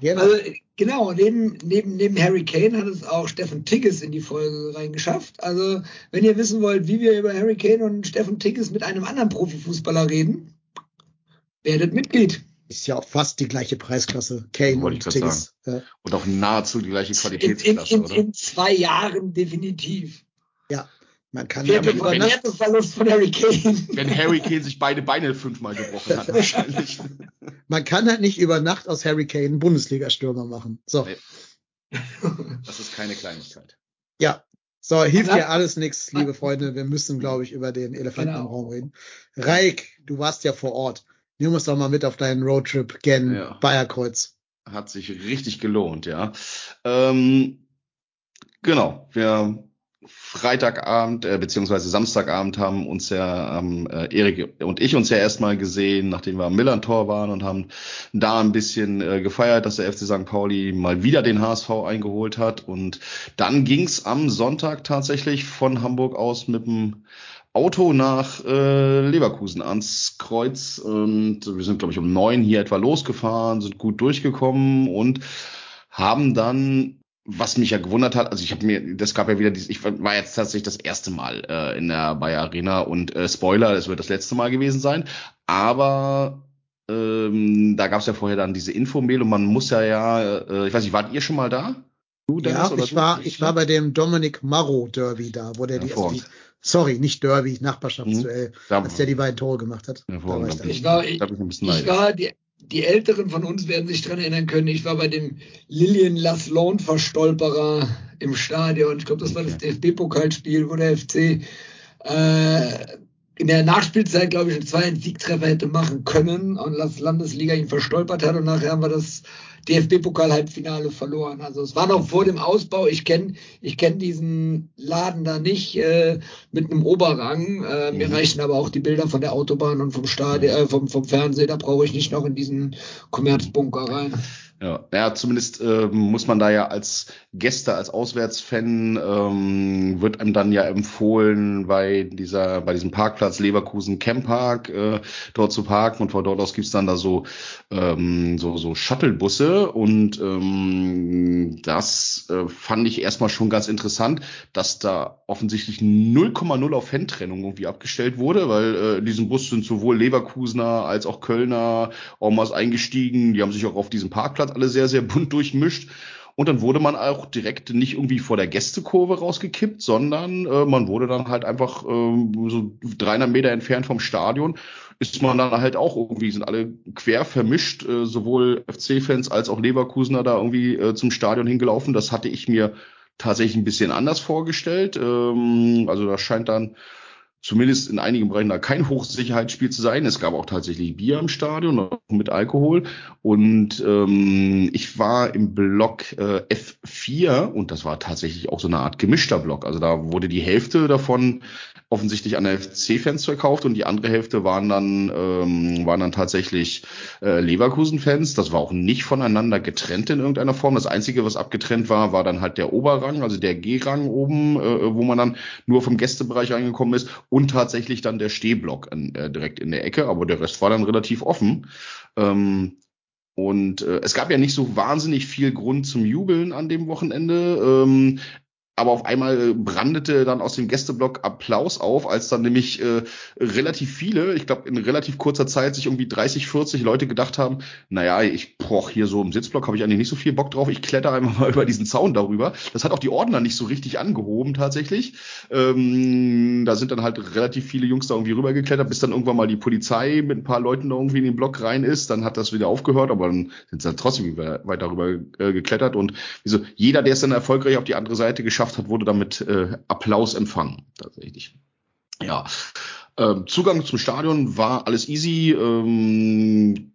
Genau. Also, genau, neben, neben, neben Harry Kane hat es auch Steffen Tigges in die Folge reingeschafft. Also, wenn ihr wissen wollt, wie wir über Harry Kane und Steffen Tigges mit einem anderen Profifußballer reden, werdet Mitglied. Ist ja auch fast die gleiche Preisklasse. Kane und Tigges. Ja. Und auch nahezu die gleiche In, in, Qualitätsklasse, in, oder? in zwei Jahren definitiv. Man kann ja Werte nicht über Nacht, Werteverlust von Harry Kane. Wenn Harry Kane sich beide Beine fünfmal gebrochen hat, wahrscheinlich. man kann halt nicht über Nacht aus Harry Kane einen Bundesliga-Stürmer machen. So, Nee. Das ist keine Kleinigkeit. ja. So, hilft Ja. ja alles nichts, liebe Freunde. Wir müssen, glaube ich, über den Elefanten Genau. im Raum reden. Reik, du warst ja vor Ort. Nimm uns doch mal mit auf deinen Roadtrip gen Ja. Bayerkreuz. Hat sich richtig gelohnt, ja. Ähm, genau, wir Freitagabend äh, beziehungsweise Samstagabend haben uns ja ähm, äh, Erik und ich uns ja erstmal gesehen, nachdem wir am Millantor waren und haben da ein bisschen äh, gefeiert, dass der FC St. Pauli mal wieder den HSV eingeholt hat und dann ging's am Sonntag tatsächlich von Hamburg aus mit dem Auto nach äh, Leverkusen ans Kreuz und wir sind glaube ich um neun hier etwa losgefahren, sind gut durchgekommen und haben dann was mich ja gewundert hat, also ich habe mir, das gab ja wieder dieses, ich war jetzt tatsächlich das erste Mal äh, in der Bayer Arena und äh, Spoiler, es wird das letzte Mal gewesen sein, aber ähm, da gab es ja vorher dann diese Infomail und man muss ja ja, äh, ich weiß nicht, wart ihr schon mal da? Du, Ja, oder ich du? war, ich war bei dem Dominic Marrow Derby da, wo der die, also die sorry, nicht Derby, Nachbarschaftsduell, Da, als der die beiden Tore gemacht hat. Da war ich Ich war, ich, ich war die, die Älteren von uns werden sich dran erinnern können. Ich war bei dem Lillian Lasslone Verstolperer im Stadion. Ich glaube, das war das DFB-Pokalspiel, wo der FC äh, in der Nachspielzeit, glaube ich, einen 2 Siegtreffer hätte machen können und das Landesliga ihn verstolpert hat und nachher haben wir das DFB-Pokal-Halbfinale verloren. Also es war noch vor dem Ausbau. Ich kenne ich kenn diesen Laden da nicht äh, mit einem Oberrang. Äh, Mir Mhm. reichen aber auch die Bilder von der Autobahn und vom Stadion, äh, vom, vom Fernsehen. Da brauche ich nicht noch in diesen Kommerzbunker rein. Ja, ja zumindest ähm, muss man da ja als Gäste, als Auswärtsfan, ähm, wird einem dann ja empfohlen, bei dieser, bei diesem Parkplatz Leverkusen Camppark äh, dort zu parken. Und von dort aus gibt's dann da so, ähm, so, so Shuttlebusse. Und ähm, das äh, fand ich erstmal schon ganz interessant, dass da offensichtlich 0,0 auf Fantrennung irgendwie abgestellt wurde, weil äh, in diesem Bus sind sowohl Leverkusener als auch Kölner en masse eingestiegen, die haben sich auch auf diesem Parkplatz alle sehr, sehr bunt durchmischt. Und dann wurde man auch direkt nicht irgendwie vor der Gästekurve rausgekippt, sondern äh, man wurde dann halt einfach ähm, so 300 Meter entfernt vom Stadion ist man dann halt auch irgendwie, sind alle quer vermischt, äh, sowohl FC-Fans als auch Leverkusener da irgendwie äh, zum Stadion hingelaufen. Das hatte ich mir tatsächlich ein bisschen anders vorgestellt. Ähm, also da scheint dann zumindest in einigen Bereichen da kein Hochsicherheitsspiel zu sein. Es gab auch tatsächlich Bier im Stadion auch mit Alkohol. Und ähm, ich war im Block äh, F4 und das war tatsächlich auch so eine Art gemischter Block. Also da wurde die Hälfte davon offensichtlich an FC-Fans verkauft und die andere Hälfte waren dann ähm, waren dann tatsächlich äh, Leverkusen-Fans. Das war auch nicht voneinander getrennt in irgendeiner Form. Das einzige, was abgetrennt war, war dann halt der Oberrang, also der G-Rang oben, äh, wo man dann nur vom Gästebereich reingekommen ist und tatsächlich dann der Stehblock an, äh, direkt in der Ecke. Aber der Rest war dann relativ offen. Ähm, und äh, es gab ja nicht so wahnsinnig viel Grund zum Jubeln an dem Wochenende. Ähm, aber auf einmal brandete dann aus dem Gästeblock Applaus auf, als dann nämlich äh, relativ viele, ich glaube in relativ kurzer Zeit sich irgendwie 30, 40 Leute gedacht haben, naja, ich boah, hier so im Sitzblock habe ich eigentlich nicht so viel Bock drauf, ich kletter einfach mal über diesen Zaun darüber. Das hat auch die Ordner nicht so richtig angehoben tatsächlich. Ähm, da sind dann halt relativ viele Jungs da irgendwie rübergeklettert, bis dann irgendwann mal die Polizei mit ein paar Leuten da irgendwie in den Block rein ist. Dann hat das wieder aufgehört, aber dann sind sie halt trotzdem weiter rüber äh, geklettert. Und wieso, jeder, der es dann erfolgreich auf die andere Seite geschafft hat, wurde damit äh, Applaus empfangen, tatsächlich. Ja. Ähm, Zugang zum Stadion war alles easy. Ähm,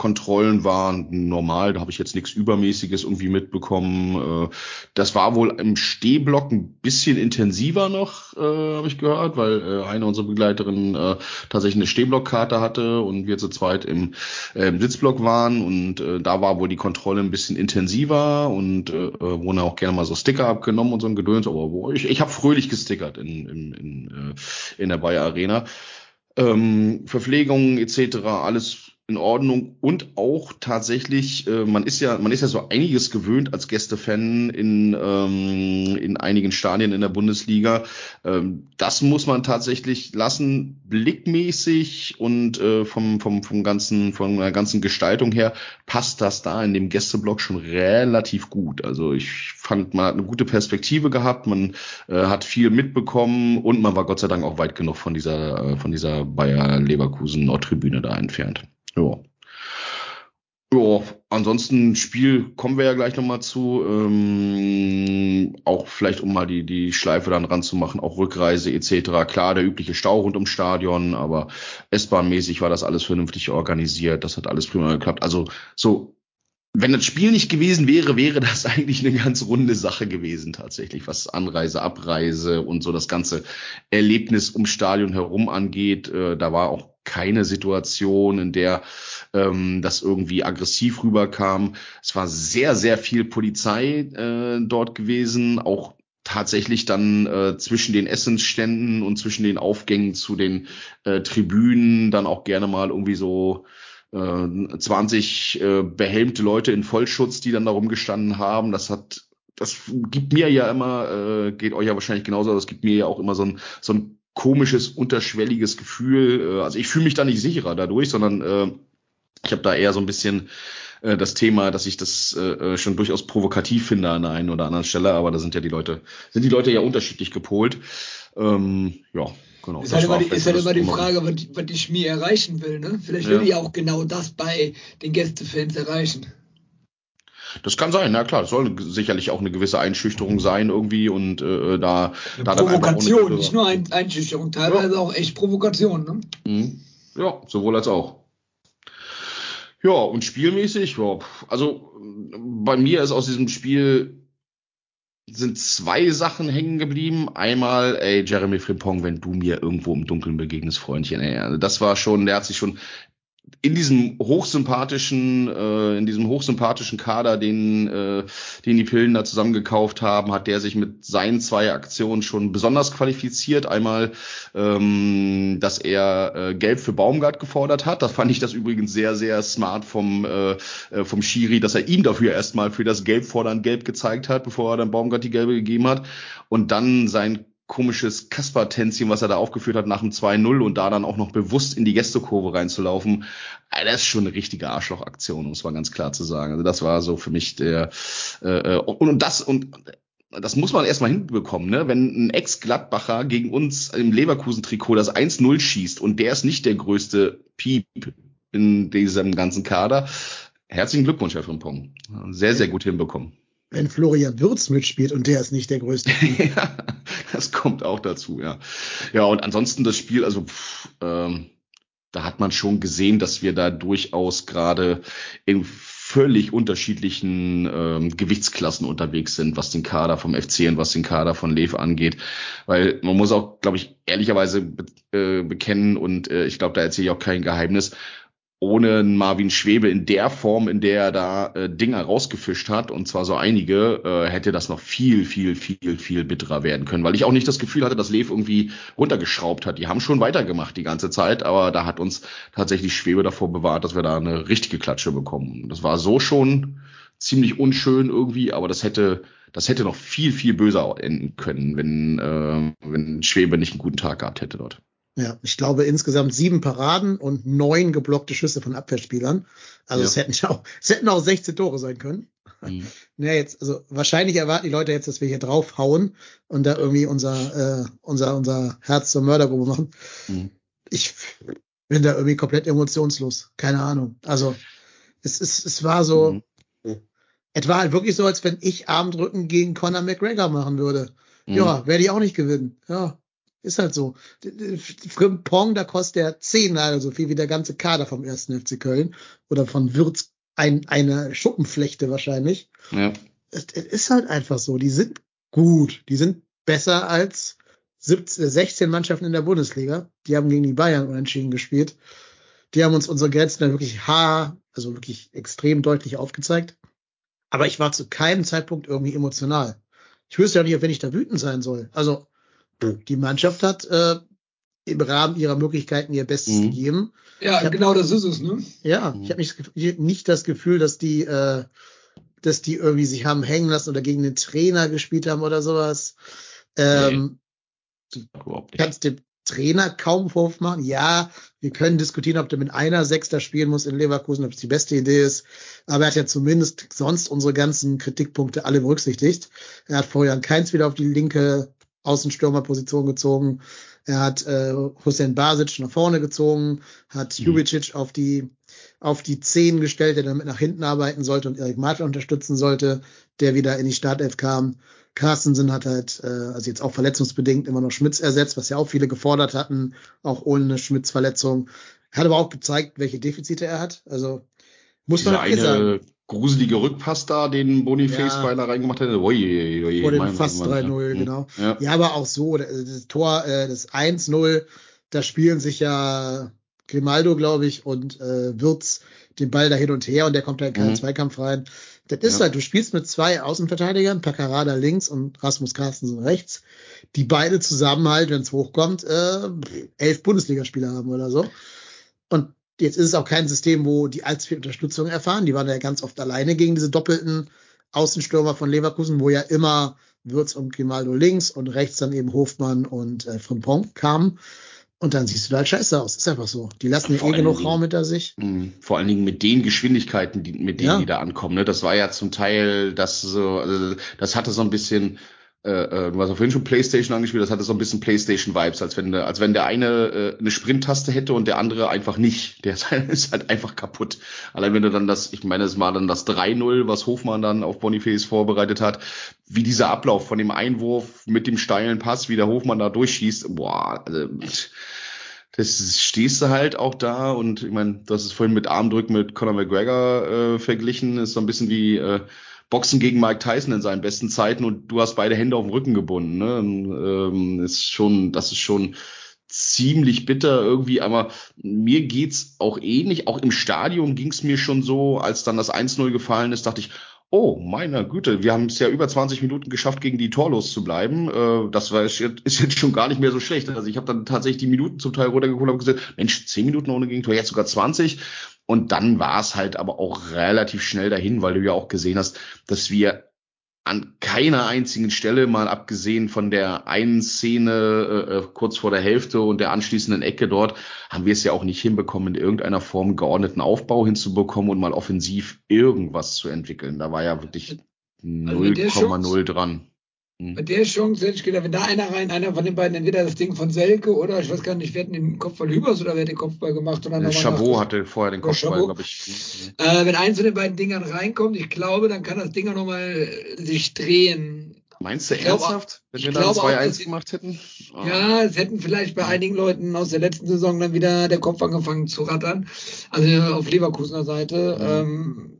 Kontrollen waren normal, da habe ich jetzt nichts Übermäßiges irgendwie mitbekommen. Äh, Das war wohl im Stehblock ein bisschen intensiver noch, äh, habe ich gehört, weil äh, eine unserer Begleiterinnen tatsächlich eine Stehblockkarte hatte und wir zu zweit im, im Sitzblock waren und da war wohl die Kontrolle ein bisschen intensiver und wurden auch gerne mal so Sticker abgenommen und so ein Gedöns, aber ich, ich habe fröhlich gestickert in, in, in, in der Bayer Arena. Ähm, Verpflegung etc., alles in Ordnung und auch tatsächlich, äh, man ist ja, man ist ja so einiges gewöhnt als Gästefan in, ähm, in einigen Stadien in der Bundesliga. Ähm, das muss man tatsächlich lassen, blickmäßig und äh, vom, vom, vom ganzen, von der ganzen Gestaltung her passt das da in dem Gästeblock schon relativ gut. Also ich fand, man hat eine gute Perspektive gehabt, man äh, hat viel mitbekommen und man war Gott sei Dank auch weit genug von dieser, äh, von dieser Bayer Leverkusen Nordtribüne da entfernt. Ja. Ja, ansonsten Spiel kommen wir ja gleich nochmal zu. Ähm, auch vielleicht, um mal die, die Schleife dann ranzumachen, auch Rückreise etc. Klar, der übliche Stau rund ums Stadion, aber S-Bahn-mäßig war das alles vernünftig organisiert. Das hat alles prima geklappt. Also so, wenn das Spiel nicht gewesen wäre, wäre das eigentlich eine ganz runde Sache gewesen tatsächlich, was Anreise, Abreise und so das ganze Erlebnis ums Stadion herum angeht. Äh, da war auch keine Situation, in der ähm, das irgendwie aggressiv rüberkam. Es war sehr, sehr viel Polizei äh, dort gewesen, auch tatsächlich dann äh, zwischen den Essensständen und zwischen den Aufgängen zu den äh, Tribünen dann auch gerne mal irgendwie so äh, 20 äh, behelmte Leute in Vollschutz, die dann da rumgestanden haben. Das hat das gibt mir ja immer, äh, geht euch ja wahrscheinlich genauso, das gibt mir ja auch immer so ein, so ein komisches, unterschwelliges Gefühl. Äh, also ich fühle mich da nicht sicherer dadurch, sondern äh, ich habe da eher so ein bisschen äh, das Thema, dass ich das äh, äh, schon durchaus provokativ finde an der einen oder anderen Stelle, aber da sind ja die Leute, sind die Leute ja unterschiedlich gepolt. Ähm, ja, genau. Ist halt immer, die, ist halt immer die Frage, was, was die Schmier erreichen will. Ne? Vielleicht will ja. die auch genau das bei den Gästefans erreichen. Das kann sein, na klar, das soll sicherlich auch eine gewisse Einschüchterung sein irgendwie und äh, da, eine da Provokation, eine, nicht nur ein, Einschüchterung, teilweise ja. auch echt Provokation. Ne? Mhm. Ja, sowohl als auch. Ja, und spielmäßig, ja, also bei mir ist aus diesem Spiel sind zwei Sachen hängen geblieben. Einmal, ey, Jeremy Frimpong, wenn du mir irgendwo im Dunkeln begegnest, Freundchen, ey. Also das war schon, der hat sich schon in diesem hochsympathischen, äh, in diesem hochsympathischen Kader, den, äh, den die Pillen da zusammengekauft haben, hat der sich mit seinen zwei Aktionen schon besonders qualifiziert. Einmal, ähm, dass er äh, Gelb für Baumgart gefordert hat. Da fand ich das übrigens sehr, sehr smart vom, äh, äh vom Schiri, dass er ihm dafür erstmal für das Gelbfordern Gelb gezeigt hat, bevor er dann Baumgart die Gelbe gegeben hat. Und dann sein komisches Kasper-Tänzchen, was er da aufgeführt hat nach dem 2-0 und da dann auch noch bewusst in die Gästekurve reinzulaufen, das ist schon eine richtige Arschlochaktion, um es mal ganz klar zu sagen. Also das war so für mich der äh, und, und das und das muss man erstmal hinbekommen, ne? Wenn ein Ex-Gladbacher gegen uns im Leverkusen-Trikot das 1-0 schießt und der ist nicht der größte Piep in diesem ganzen Kader. Herzlichen Glückwunsch, Herr Frimpong. Sehr, sehr gut hinbekommen wenn Florian Würz mitspielt und der ist nicht der größte. ja, das kommt auch dazu, ja. Ja, und ansonsten das Spiel, also pff, ähm, da hat man schon gesehen, dass wir da durchaus gerade in völlig unterschiedlichen ähm, Gewichtsklassen unterwegs sind, was den Kader vom FC und was den Kader von Lev angeht. Weil man muss auch, glaube ich, ehrlicherweise be äh, bekennen und äh, ich glaube, da erzähle ich auch kein Geheimnis, ohne Marvin Schwebe in der Form, in der er da äh, Dinger rausgefischt hat, und zwar so einige, äh, hätte das noch viel, viel, viel, viel bitterer werden können, weil ich auch nicht das Gefühl hatte, dass Lev irgendwie runtergeschraubt hat. Die haben schon weitergemacht die ganze Zeit, aber da hat uns tatsächlich Schwebe davor bewahrt, dass wir da eine richtige Klatsche bekommen. Das war so schon ziemlich unschön irgendwie, aber das hätte, das hätte noch viel, viel böser enden können, wenn, äh, wenn Schwebe nicht einen guten Tag gehabt hätte dort. Ja, ich glaube insgesamt sieben Paraden und neun geblockte Schüsse von Abwehrspielern. Also ja. es hätten auch, es hätten auch 16 Tore sein können. Mhm. Ja, jetzt, also wahrscheinlich erwarten die Leute jetzt, dass wir hier draufhauen und da irgendwie unser, äh, unser, unser Herz zur Mördergrube machen. Mhm. Ich bin da irgendwie komplett emotionslos. Keine Ahnung. Also es, es, es war so, mhm. es war halt wirklich so, als wenn ich Armdrücken gegen Conor McGregor machen würde. Mhm. Ja, werde ich auch nicht gewinnen. Ja, ist halt so. Frimpong, da kostet der zehnmal so viel wie der ganze Kader vom ersten FC Köln. Oder von Würz ein, eine Schuppenflechte wahrscheinlich. Ja. Es, es ist halt einfach so. Die sind gut. Die sind besser als 17, 16 Mannschaften in der Bundesliga. Die haben gegen die Bayern unentschieden gespielt. Die haben uns unsere Grenzen dann wirklich haar, also wirklich extrem deutlich aufgezeigt. Aber ich war zu keinem Zeitpunkt irgendwie emotional. Ich wüsste ja nicht, wenn ich da wütend sein soll. Also die Mannschaft hat äh, im Rahmen ihrer Möglichkeiten ihr Bestes Mhm. gegeben. Ja, hab- genau das ist es, ne? Ja, Mhm. ich habe nicht, nicht das Gefühl, dass die, äh, dass die irgendwie sich haben hängen lassen oder gegen den Trainer gespielt haben oder sowas. Ähm, Überhaupt nicht. kannst dem Trainer kaum Vorwurf machen. Ja, wir können diskutieren, ob der mit einer Sechster spielen muss in Leverkusen, ob es die beste Idee ist. Aber er hat ja zumindest sonst unsere ganzen Kritikpunkte alle berücksichtigt. Er hat Florian Keins wieder auf die linke Außenstürmerposition gezogen. Er hat äh, Hussein Basic nach vorne gezogen, hat Mhm. Jubicic auf die auf die Zehn gestellt, der damit nach hinten arbeiten sollte und Erik Martin unterstützen sollte, der wieder in die Startelf kam. Carstensen hat halt, äh, also jetzt auch verletzungsbedingt immer noch Schmitz ersetzt, was ja auch viele gefordert hatten, auch ohne eine Schmitz-Verletzung. Hat aber auch gezeigt, welche Defizite er hat. Also muss man auch eh sagen. Gruselige Rückpass da, den Boniface Ja. beinahe reingemacht hätte. Ui, Vor dem fast mein- 3-0, ja. genau. Ja. Ja, aber auch so, das Tor, äh, das 1-0, da spielen sich ja Grimaldo, glaube ich, und äh, Wirtz den Ball da hin und her und der kommt da in keinen Mhm. Zweikampf rein. Das ist Ja. halt, du spielst mit zwei Außenverteidigern, Paccarada links und Rasmus Carstensen rechts, die beide zusammen halt, wenn es hochkommt, äh, elf Bundesligaspieler haben oder so. Jetzt ist es auch kein System, wo die allzu viel Unterstützung erfahren. Die waren ja ganz oft alleine gegen diese doppelten Außenstürmer von Leverkusen, wo ja immer Würz und Grimaldo links und rechts dann eben Hofmann und äh, Frimpong kamen. Und dann siehst du da halt scheiße aus. Ist einfach so. Die lassen ja eh genug Dingen- Raum hinter sich. Mhm. Vor allen Dingen mit den Geschwindigkeiten, die, mit denen Ja. die da ankommen. Ne? Das war ja zum Teil, das so, also das hatte so ein bisschen, äh, äh, du hast ja vorhin schon PlayStation angespielt, das hatte so ein bisschen PlayStation-Vibes, als wenn, als wenn der eine äh, eine Sprint-Taste hätte und der andere einfach nicht. Der ist halt, ist halt einfach kaputt. Allein wenn du dann das, ich meine, es war dann das 3-0, was Hofmann dann auf Boniface vorbereitet hat, wie dieser Ablauf von dem Einwurf mit dem steilen Pass, wie der Hofmann da durchschießt, boah, also das stehst du halt auch da und ich meine, hast es vorhin mit Armdrücken mit Conor McGregor äh, verglichen, ist so ein bisschen wie äh, Boxen gegen Mike Tyson in seinen besten Zeiten und du hast beide Hände auf dem Rücken gebunden. Ne? Ähm, ist schon, das ist schon ziemlich bitter irgendwie, aber mir geht's auch ähnlich. Auch im Stadion ging's mir schon so, als dann das 1-0 gefallen ist, dachte ich, Oh, meiner Güte, wir haben es ja über 20 Minuten geschafft, gegen die torlos zu bleiben. Äh, das war, ist jetzt schon gar nicht mehr so schlecht. Also ich habe dann tatsächlich die Minuten zum Teil runtergeholt und gesagt, Mensch, 10 Minuten ohne Gegentor, jetzt sogar 20. Und dann war es halt aber auch relativ schnell dahin, weil du ja auch gesehen hast, dass wir an keiner einzigen Stelle, mal abgesehen von der einen Szene äh, äh, kurz vor der Hälfte und der anschließenden Ecke dort, haben wir es ja auch nicht hinbekommen, in irgendeiner Form geordneten Aufbau hinzubekommen und mal offensiv irgendwas zu entwickeln. Da war ja wirklich Also mit der 0,0 dran. Bei der Chance hätte ich gedacht, wenn da einer rein, einer von den beiden, entweder das Ding von Selke oder ich weiß gar nicht, wer hat den Kopfball Hübers oder wer hat den Kopfball gemacht dann Äh, Chabot nach- hatte vorher den Oder Kopfball, glaube ich. Äh, wenn eins von den beiden Dingern reinkommt, ich glaube, dann kann das Ding auch nochmal sich drehen. Meinst du Ich ernsthaft, wenn ich wir da ein glaube auch, 2-1 dass- gemacht hätten? Oh. Ja, es hätten vielleicht bei einigen Leuten aus der letzten Saison dann wieder der Kopf angefangen zu rattern. Also auf Leverkusener Seite. Mhm. Ähm,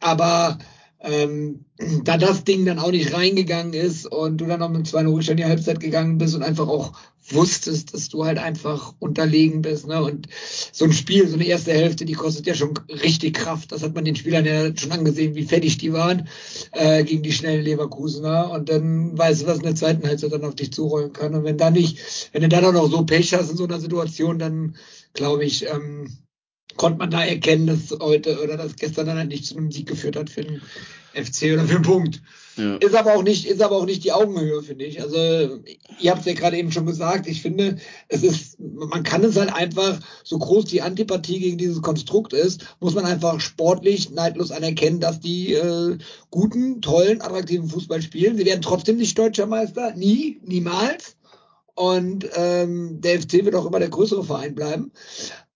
aber ähm, da das Ding dann auch nicht reingegangen ist und du dann noch mit 2 Rückstand in die Halbzeit gegangen bist und einfach auch wusstest, dass du halt einfach unterlegen bist. Ne? Und so ein Spiel, so eine erste Hälfte, die kostet ja schon richtig Kraft. Das hat man den Spielern ja schon angesehen, wie fertig die waren äh, gegen die schnellen Leverkusener. Und dann weißt du, was in der zweiten Halbzeit dann auf dich zurollen kann. Und wenn da nicht, wenn du dann auch noch so Pech hast in so einer Situation, dann glaube ich, ähm, konnte man da erkennen, dass heute oder dass gestern dann halt nicht zu einem Sieg geführt hat für den FC oder für einen Punkt. Ja. Ist aber auch nicht, ist aber auch nicht die Augenhöhe, finde ich. Also, ihr habt es ja gerade eben schon gesagt. Ich finde, es ist, man kann es halt einfach, so groß die Antipathie gegen dieses Konstrukt ist, muss man einfach sportlich neidlos anerkennen, dass die äh, guten, tollen, attraktiven Fußball spielen. Sie werden trotzdem nicht deutscher Meister. Nie, niemals. Und ähm, der FC wird auch immer der größere Verein bleiben.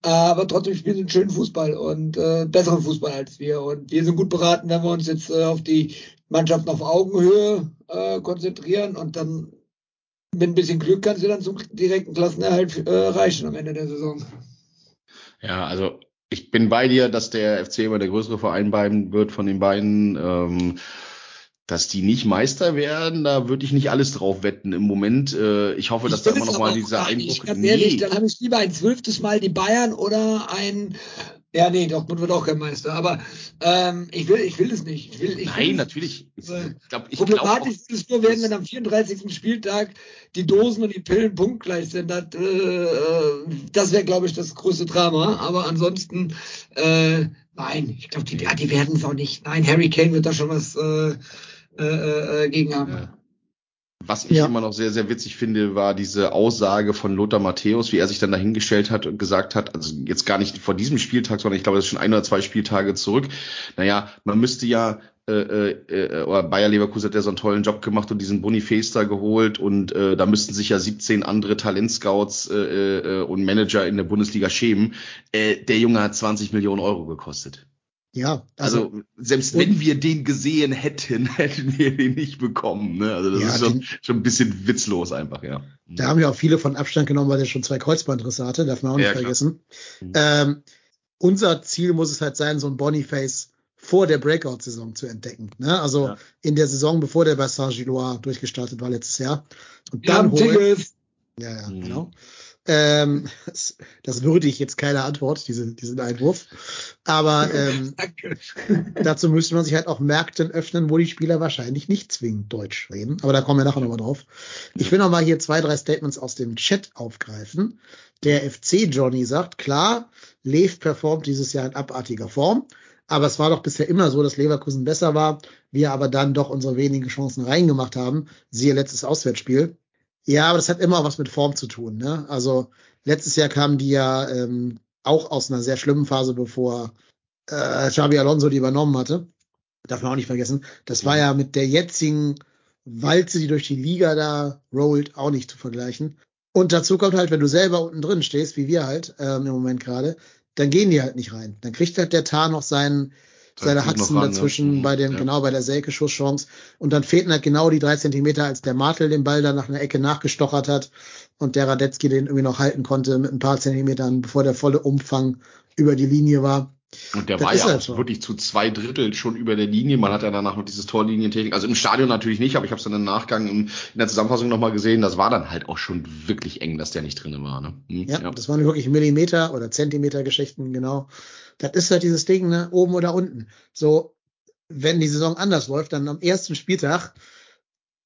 Aber trotzdem spielen sie einen schönen Fußball und äh, besseren Fußball als wir. Und wir sind gut beraten, wenn wir uns jetzt äh, auf die Mannschaften auf Augenhöhe äh, konzentrieren und dann mit ein bisschen Glück kannst du dann zum direkten Klassenerhalt äh, am Ende der Saison. Ja, also ich bin bei dir, dass der FC immer der größere Verein bleiben wird von den beiden. Ähm, dass die nicht Meister werden, da würde ich nicht alles drauf wetten im Moment. Äh, ich hoffe, dass da immer noch mal dieser Einbruch. Ganz ehrlich, dann habe ich lieber ein zwölftes Mal die Bayern oder ein Ja, nee, Dortmund wird auch kein Meister. Aber ähm, ich will, ich will es nicht. Ich will, ich Nein, will natürlich. Ich glaub, ich glaub auch, problematisch wird es nur werden, wenn am 34. Spieltag die Dosen und die Pillen punktgleich sind. Das, äh, das wäre, glaube ich, das größte Drama. Aber ansonsten, äh, nein, ich glaube, die, die werden es auch nicht. Nein, Harry Kane wird da schon was äh, äh, äh, gegen haben. Was ich Ja. immer noch sehr, sehr witzig finde, war diese Aussage von Lothar Matthäus, wie er sich dann dahingestellt hat und gesagt hat, also jetzt gar nicht vor diesem Spieltag, sondern ich glaube, das ist schon ein oder zwei Spieltage zurück. Naja, man müsste ja, äh, äh, äh, oder Bayer Leverkusen hat ja so einen tollen Job gemacht und diesen Boniface da geholt und äh, da müssten sich ja 17 andere Talentscouts äh, äh, und Manager in der Bundesliga schämen. Äh, der Junge hat 20 Millionen Euro gekostet. Ja, also, Also, selbst wenn wir den gesehen hätten, hätten wir den nicht bekommen. Ne? Also das Ja, ist schon, den- schon ein bisschen witzlos einfach, ja. da haben ja auch viele von Abstand genommen, weil er schon zwei Kreuzbandrisse hatte, darf man auch nicht Ja, vergessen. Mhm. Ähm, unser Ziel muss es halt sein, so ein Boniface vor der Breakout-Saison zu entdecken. Ne? Also Ja. in der Saison, bevor der bei Saint-Gilloise durchgestartet war letztes Jahr. Und dann holen. Ja, ja, Mhm. genau. Ähm, das, das würde ich jetzt keine Antwort, diese, diesen Einwurf. Aber ähm, dazu müsste man sich halt auch Märkten öffnen, wo die Spieler wahrscheinlich nicht zwingend Deutsch reden. Aber da kommen wir nachher nochmal drauf. Ich will noch mal hier zwei, drei Statements aus dem Chat aufgreifen. Der FC Johnny sagt, klar, Lev performt dieses Jahr in abartiger Form. Aber es war doch bisher immer so, dass Leverkusen besser war, wir aber dann doch unsere wenigen Chancen reingemacht haben. Siehe letztes Auswärtsspiel. Ja, aber das hat immer was mit Form zu tun. Ne? Also letztes Jahr kamen die ja ähm, auch aus einer sehr schlimmen Phase, bevor äh, Xabi Alonso die übernommen hatte. Darf man auch nicht vergessen. Das war ja mit der jetzigen Walze, die durch die Liga da rollt, auch nicht zu vergleichen. Und dazu kommt halt, wenn du selber unten drin stehst, wie wir halt ähm, im Moment gerade, dann gehen die halt nicht rein. Dann kriegt halt der Tar noch seinen, seine Haxen ran, dazwischen Mhm, bei dem, ja. genau bei der Selke-Schusschance. Und dann fehlten halt genau die drei Zentimeter, als der Martel den Ball dann nach einer Ecke nachgestochert hat und der Radetzky den irgendwie noch halten konnte mit ein paar Zentimetern, bevor der volle Umfang über die Linie war. Und der Das war ja halt auch so. wirklich zu zwei Drittel schon über der Linie. Man hat ja danach noch dieses Torlinientechnik. Also im Stadion natürlich nicht, aber ich habe es dann im Nachgang im, in der Zusammenfassung nochmal gesehen. Das war dann halt auch schon wirklich eng, dass der nicht drin war. Ne? Hm, Ja, das waren wirklich Millimeter oder Zentimeter Geschichten, genau. Das ist halt dieses Ding, ne, oben oder unten. So, wenn die Saison anders läuft, dann am ersten Spieltag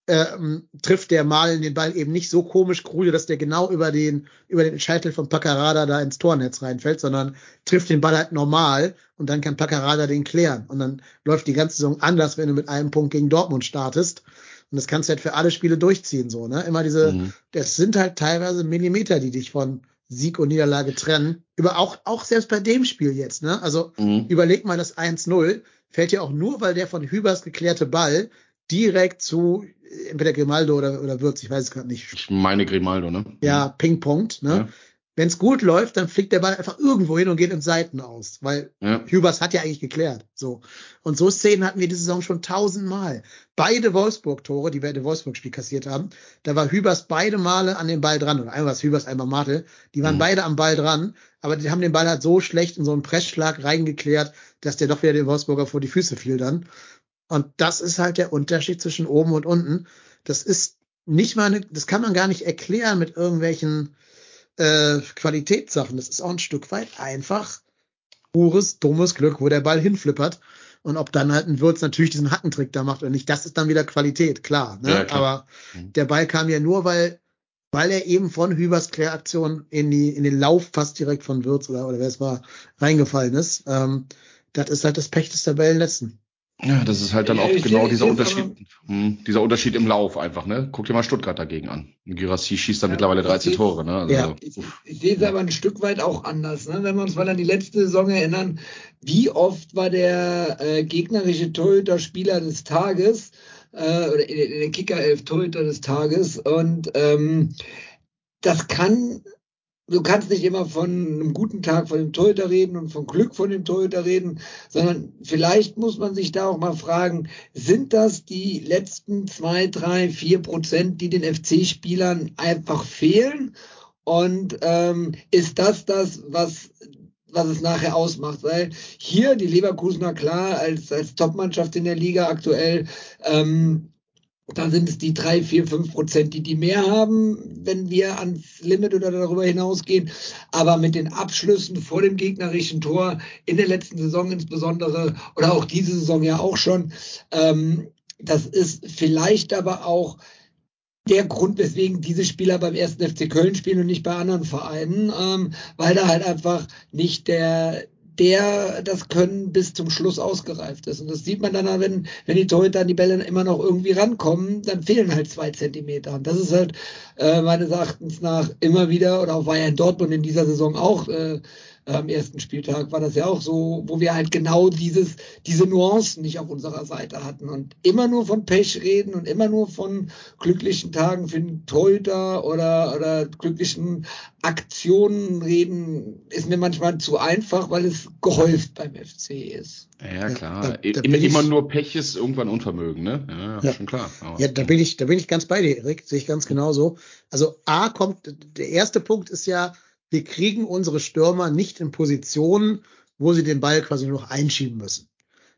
ähm, trifft der Malen den Ball eben nicht so komisch krude, dass der genau über den, über den Scheitel von Paccarada da ins Tornetz reinfällt, sondern trifft den Ball halt normal und dann kann Paccarada den klären. Und dann läuft die ganze Saison anders, wenn du mit einem Punkt gegen Dortmund startest. Und das kannst du halt für alle Spiele durchziehen, so, ne? Immer diese, Mhm. das sind halt teilweise Millimeter, die dich von Sieg und Niederlage trennen. Über auch, auch selbst bei dem Spiel jetzt, ne? Also Mhm. überleg mal, das 1-0 fällt ja auch nur, weil der von Hübers geklärte Ball direkt zu äh, entweder Grimaldo oder, oder Würz, ich weiß es gerade nicht. Ich meine Grimaldo, ne? Ja, Ping-Pongt, ne? Ja. Wenn es gut läuft, dann fliegt der Ball einfach irgendwo hin und geht ins Seiten aus, weil Ja. Hübers hat ja eigentlich geklärt. So. Und so Szenen hatten wir diese Saison schon tausendmal. Beide Wolfsburg-Tore, die wir in dem Wolfsburg-Spiel kassiert haben, da war Hübers beide Male an den Ball dran. Oder einmal war es Hübers, einmal Martel. Die waren Mhm. beide am Ball dran, aber die haben den Ball halt so schlecht in so einen Pressschlag reingeklärt, dass der doch wieder den Wolfsburger vor die Füße fiel dann. Und das ist halt der Unterschied zwischen oben und unten. Das ist nicht mal, eine, das kann man gar nicht erklären mit irgendwelchen äh, Qualitätssachen. Das ist auch ein Stück weit einfach pures, dummes Glück, wo der Ball hinflippert. Und ob dann halt ein Würz natürlich diesen Hackentrick da macht oder nicht, das ist dann wieder Qualität, klar. Ne? Ja, klar. Aber Mhm. der Ball kam ja nur, weil, weil er eben von Hübers Kläraktion in, die, in den Lauf fast direkt von Würz oder, oder wer es war, reingefallen ist. Ähm, das ist halt das Pech des Tabellenletzten. Ja, das ist halt dann auch ich genau sehe- dieser ich sehe Unterschied, hm, dieser Unterschied im Lauf einfach, ne? Guck dir mal Stuttgart dagegen an. Girassi schießt da Ja, mittlerweile ich 13 sehe- Tore, ne? Also, Ja. Ich, ich sehe es aber ein Stück weit auch anders. Ne? Wenn wir uns mal an die letzte Saison erinnern, wie oft war der äh, gegnerische Torhüter-Spieler des Tages äh, oder in, in der Kicker-Elf Torhüter des Tages und ähm, das kann, du kannst nicht immer von einem guten Tag von dem Torhüter reden und von Glück von dem Torhüter reden, sondern vielleicht muss man sich da auch mal fragen, sind das die letzten zwei, drei, vier Prozent, die den FC-Spielern einfach fehlen? Und ähm, ist das das, was was es nachher ausmacht, weil hier die Leverkusener klar als als Topmannschaft in der Liga aktuell ähm, da sind es die drei, vier, fünf Prozent, die die mehr haben, wenn wir ans Limit oder darüber hinausgehen. Aber mit den Abschlüssen vor dem gegnerischen Tor in der letzten Saison insbesondere oder auch diese Saison ja auch schon, ähm, das ist vielleicht aber auch der Grund, weswegen diese Spieler beim ersten FC Köln spielen und nicht bei anderen Vereinen, ähm, weil da halt einfach nicht der der das Können bis zum Schluss ausgereift ist. Und das sieht man dann, wenn, wenn die Torhüter an die Bälle immer noch irgendwie rankommen, dann fehlen halt zwei Zentimeter. Und das ist halt äh, meines Erachtens nach immer wieder, oder auch war ja in Dortmund in dieser Saison auch äh, am ersten Spieltag war das ja auch so, wo wir halt genau dieses, diese Nuancen nicht auf unserer Seite hatten und immer nur von Pech reden und immer nur von glücklichen Tagen für den Torhüter oder, oder glücklichen Aktionen reden, ist mir manchmal zu einfach, weil es gehäuft beim FC ist. Ja, klar. Ja, da, da immer, immer nur Pech ist irgendwann Unvermögen, ne? Ja, ja. schon klar. Aber, ja, da bin ich, da bin ich ganz bei dir, Erik. Sehe ich ganz genauso. Also A kommt, der erste Punkt ist ja, wir kriegen unsere Stürmer nicht in Positionen, wo sie den Ball quasi nur noch einschieben müssen.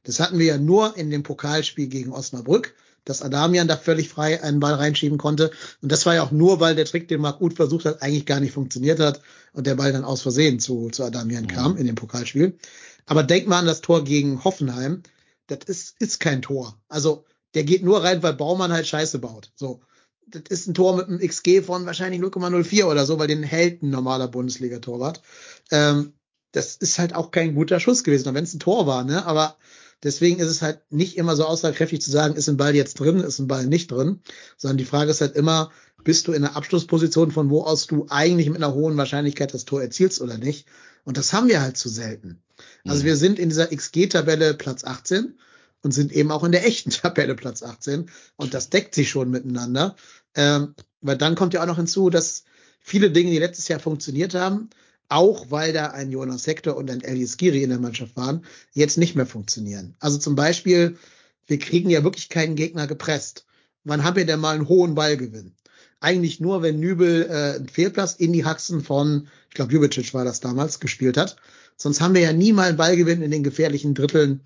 Das hatten wir ja nur in dem Pokalspiel gegen Osnabrück, dass Adamian da völlig frei einen Ball reinschieben konnte. Und das war ja auch nur, weil der Trick, den Marc Uth versucht hat, eigentlich gar nicht funktioniert hat und der Ball dann aus Versehen zu, zu Adamian mhm. kam in dem Pokalspiel. Aber denk mal an das Tor gegen Hoffenheim. Das ist, ist kein Tor. Also der geht nur rein, weil Baumann halt Scheiße baut. So das ist ein Tor mit einem XG von wahrscheinlich 0,04 oder so, weil den hält ein normaler Bundesliga-Torwart. Ähm, das ist halt auch kein guter Schuss gewesen, wenn es ein Tor war, ne? Aber deswegen ist es halt nicht immer so aussagekräftig zu sagen, ist ein Ball jetzt drin, ist ein Ball nicht drin, sondern die Frage ist halt immer, bist du in einer Abschlussposition, von wo aus du eigentlich mit einer hohen Wahrscheinlichkeit das Tor erzielst oder nicht? Und das haben wir halt zu selten. Also mhm. wir sind in dieser XG-Tabelle Platz 18 und sind eben auch in der echten Tabelle Platz 18. Und das deckt sich schon miteinander. Ähm, weil dann kommt ja auch noch hinzu, dass viele Dinge, die letztes Jahr funktioniert haben, auch weil da ein Jonas Hector und ein Elias Giri in der Mannschaft waren, jetzt nicht mehr funktionieren. Also zum Beispiel, wir kriegen ja wirklich keinen Gegner gepresst. Wann haben wir denn mal einen hohen Ballgewinn? Eigentlich nur, wenn Nübel äh, einen Fehlplatz in die Haxen von, ich glaube, Jubicic war das damals, gespielt hat. Sonst haben wir ja nie mal einen Ballgewinn in den gefährlichen Dritteln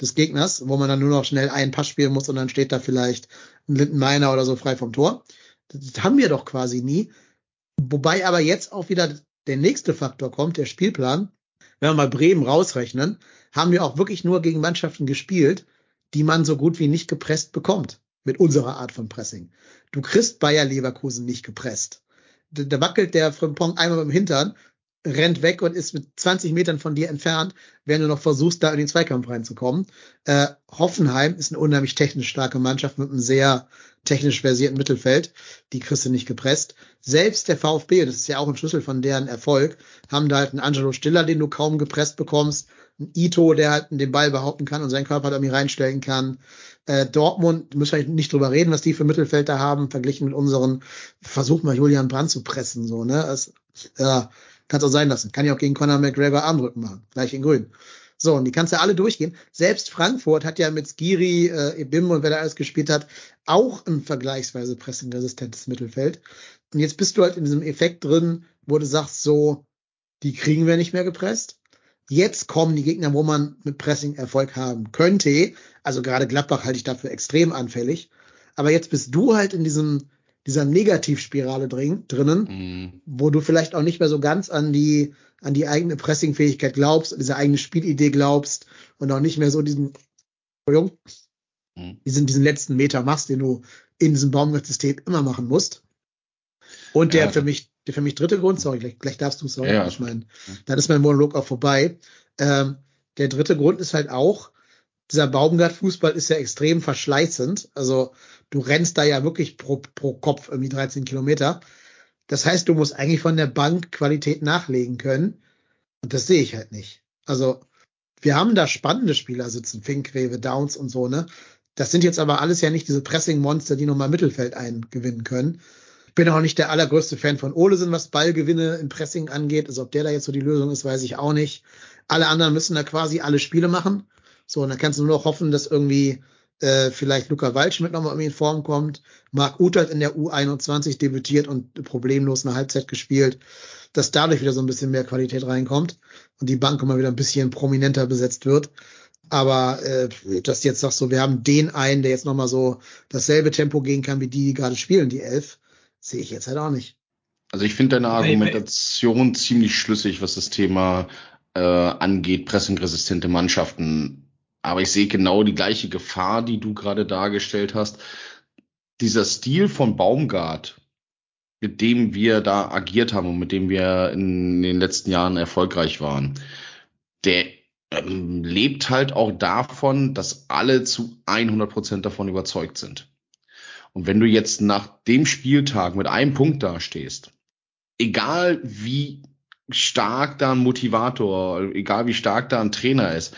des Gegners, wo man dann nur noch schnell einen Pass spielen muss und dann steht da vielleicht ein Lindenmeiner oder so frei vom Tor. Das haben wir doch quasi nie. Wobei aber jetzt auch wieder der nächste Faktor kommt, der Spielplan. Wenn wir mal Bremen rausrechnen, haben wir auch wirklich nur gegen Mannschaften gespielt, die man so gut wie nicht gepresst bekommt. Mit unserer Art von Pressing. Du kriegst Bayer Leverkusen nicht gepresst. Da wackelt der Frimpong einmal dem Hintern rennt weg und ist mit 20 Metern von dir entfernt, während du noch versuchst, da in den Zweikampf reinzukommen. Äh, Hoffenheim ist eine unheimlich technisch starke Mannschaft mit einem sehr technisch versierten Mittelfeld. Die kriegst du nicht gepresst. Selbst der VfB, das ist ja auch ein Schlüssel von deren Erfolg, haben da halt einen Angelo Stiller, den du kaum gepresst bekommst. Ein Ito, der halt den Ball behaupten kann und seinen Körper da irgendwie reinstellen kann. Äh, Dortmund, müssen wir nicht drüber reden, was die für Mittelfeld da haben, verglichen mit unseren, versuch mal Julian Brandt zu pressen, so, ne? Das, ja, Kannst auch sein lassen. Kann ja auch gegen Conor McGregor Armrücken machen. Gleich in grün. So, und die kannst ja alle durchgehen. Selbst Frankfurt hat ja mit Skiri, äh, Ebim und wer da alles gespielt hat, auch ein vergleichsweise pressingresistentes Mittelfeld. Und jetzt bist du halt in diesem Effekt drin, wo du sagst, so, die kriegen wir nicht mehr gepresst. Jetzt kommen die Gegner, wo man mit Pressing Erfolg haben könnte. Also gerade Gladbach halte ich dafür extrem anfällig. Aber jetzt bist du halt in diesem dieser Negativspirale drin, drinnen, mhm. wo du vielleicht auch nicht mehr so ganz an die, an die eigene Pressingfähigkeit glaubst, diese eigene Spielidee glaubst und auch nicht mehr so diesen, Entschuldigung, mhm. diesen, diesen letzten Meter machst, den du in diesem Baumgart-System immer machen musst. Und der ja. für mich, der für mich dritte Grund, sorry, gleich, gleich darfst du es sagen, ja. ich meine, dann ist mein Monolog auch vorbei. Ähm, der dritte Grund ist halt auch, dieser Baumgart-Fußball ist ja extrem verschleißend. Also du rennst da ja wirklich pro, pro Kopf irgendwie 13 Kilometer. Das heißt, du musst eigentlich von der Bank Qualität nachlegen können. Und das sehe ich halt nicht. Also, wir haben da spannende Spieler sitzen, Fink, Rewe, Downs und so, ne? Das sind jetzt aber alles ja nicht diese Pressing-Monster, die nochmal Mittelfeld eingewinnen können. Ich bin auch nicht der allergrößte Fan von Olesen, was Ballgewinne im Pressing angeht. Also ob der da jetzt so die Lösung ist, weiß ich auch nicht. Alle anderen müssen da quasi alle Spiele machen. So, und dann kannst du nur noch hoffen, dass irgendwie äh, vielleicht Luca Waldschmidt nochmal irgendwie in Form kommt. Marc Uth hat in der U21 debütiert und problemlos eine Halbzeit gespielt, dass dadurch wieder so ein bisschen mehr Qualität reinkommt und die Bank immer wieder ein bisschen prominenter besetzt wird. Aber äh, dass jetzt sagst so, wir haben den einen, der jetzt nochmal so dasselbe Tempo gehen kann wie die, die gerade spielen, die elf, sehe ich jetzt halt auch nicht. Also ich finde deine Argumentation ziemlich schlüssig, was das Thema äh, angeht, pressingresistente Mannschaften. Aber ich sehe genau die gleiche Gefahr, die du gerade dargestellt hast. Dieser Stil von Baumgart, mit dem wir da agiert haben und mit dem wir in den letzten Jahren erfolgreich waren, der ähm, lebt halt auch davon, dass alle zu 100 Prozent davon überzeugt sind. Und wenn du jetzt nach dem Spieltag mit einem Punkt dastehst, egal wie stark da ein Motivator, egal wie stark da ein Trainer ist,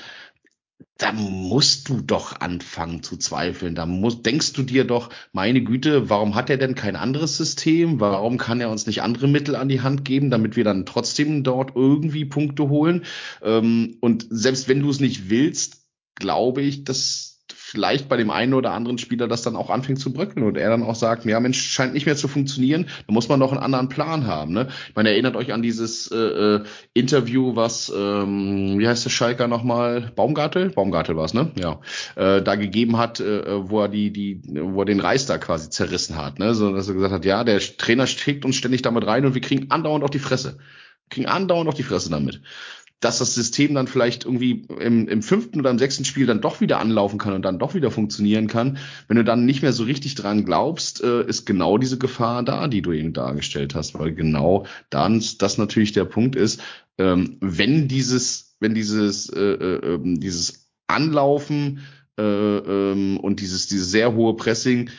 da musst du doch anfangen zu zweifeln. Da musst, denkst du dir doch, meine Güte, warum hat er denn kein anderes System? Warum kann er uns nicht andere Mittel an die Hand geben, damit wir dann trotzdem dort irgendwie Punkte holen? Ähm, und selbst wenn du es nicht willst, glaube ich, dass vielleicht bei dem einen oder anderen Spieler das dann auch anfängt zu bröckeln und er dann auch sagt, ja Mensch, scheint nicht mehr zu funktionieren, da muss man doch einen anderen Plan haben. Ne? Ich meine, erinnert euch an dieses äh, äh, Interview, was, ähm, wie heißt der Schalker nochmal, Baumgartel? Baumgartel war es, ne? Ja. Äh, da gegeben hat, äh, wo er die, die, wo er den Reis da quasi zerrissen hat. Ne? So, dass er gesagt hat, ja, der Trainer schickt uns ständig damit rein und wir kriegen andauernd auf die Fresse. Kriegen andauernd auf die Fresse damit dass das System dann vielleicht irgendwie im, im fünften oder im sechsten Spiel dann doch wieder anlaufen kann und dann doch wieder funktionieren kann. Wenn du dann nicht mehr so richtig dran glaubst, äh, ist genau diese Gefahr da, die du eben dargestellt hast, weil genau dann das natürlich der Punkt ist, ähm, wenn dieses, wenn dieses, äh, äh, ähm, dieses Anlaufen äh, ähm, und dieses, dieses sehr hohe Pressing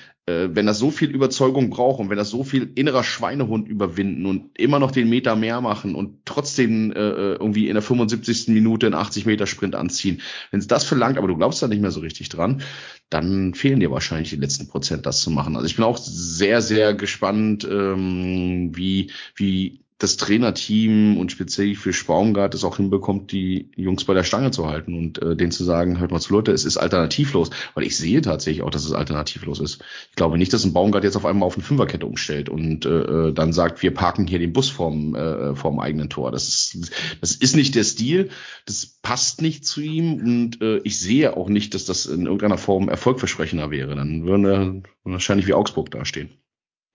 wenn das so viel Überzeugung braucht und wenn das so viel innerer Schweinehund überwinden und immer noch den Meter mehr machen und trotzdem äh, äh irgendwie in der 75. Minute einen 80 Meter Sprint anziehen, wenn es das verlangt, aber du glaubst da nicht mehr so richtig dran, dann fehlen dir wahrscheinlich die letzten Prozent, das zu machen. Also ich bin auch sehr, sehr gespannt, ähm, wie, wie das Trainerteam und speziell für Baumgart es auch hinbekommt, die Jungs bei der Stange zu halten und äh, denen zu sagen, hört mal zu Leute, es ist alternativlos, weil ich sehe tatsächlich auch, dass es alternativlos ist. Ich glaube nicht, dass ein Baumgart jetzt auf einmal auf eine Fünferkette umstellt und äh, äh, dann sagt, wir parken hier den Bus vorm, äh, vorm eigenen Tor. Das ist, das ist nicht der Stil, das passt nicht zu ihm und äh, ich sehe auch nicht, dass das in irgendeiner Form erfolgversprechender wäre. Dann würden wir wahrscheinlich wie Augsburg dastehen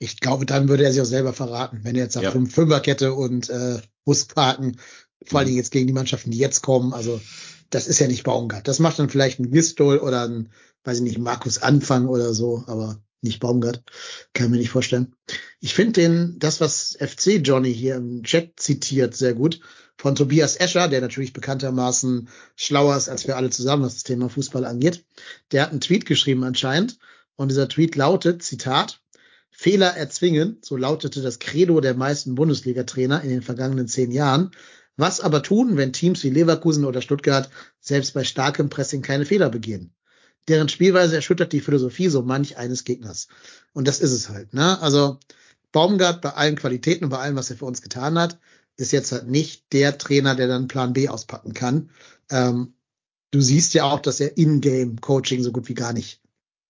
ich glaube, dann würde er sich auch selber verraten, wenn er jetzt sagt, ja. Fünferkette und äh, Busparken, vor allen Dingen jetzt gegen die Mannschaften, die jetzt kommen. Also das ist ja nicht Baumgart. Das macht dann vielleicht ein Gistol oder ein, weiß ich nicht, Markus Anfang oder so, aber nicht Baumgart. Kann ich mir nicht vorstellen. Ich finde den, das, was FC Johnny hier im Chat zitiert, sehr gut. Von Tobias Escher, der natürlich bekanntermaßen schlauer ist als wir alle zusammen, was das Thema Fußball angeht. Der hat einen Tweet geschrieben anscheinend. Und dieser Tweet lautet, Zitat, Fehler erzwingen, so lautete das Credo der meisten Bundesliga-Trainer in den vergangenen zehn Jahren. Was aber tun, wenn Teams wie Leverkusen oder Stuttgart selbst bei starkem Pressing keine Fehler begehen? Deren Spielweise erschüttert die Philosophie so manch eines Gegners. Und das ist es halt. Ne? Also Baumgart bei allen Qualitäten und bei allem, was er für uns getan hat, ist jetzt halt nicht der Trainer, der dann Plan B auspacken kann. Ähm, du siehst ja auch, dass er In-Game-Coaching so gut wie gar nicht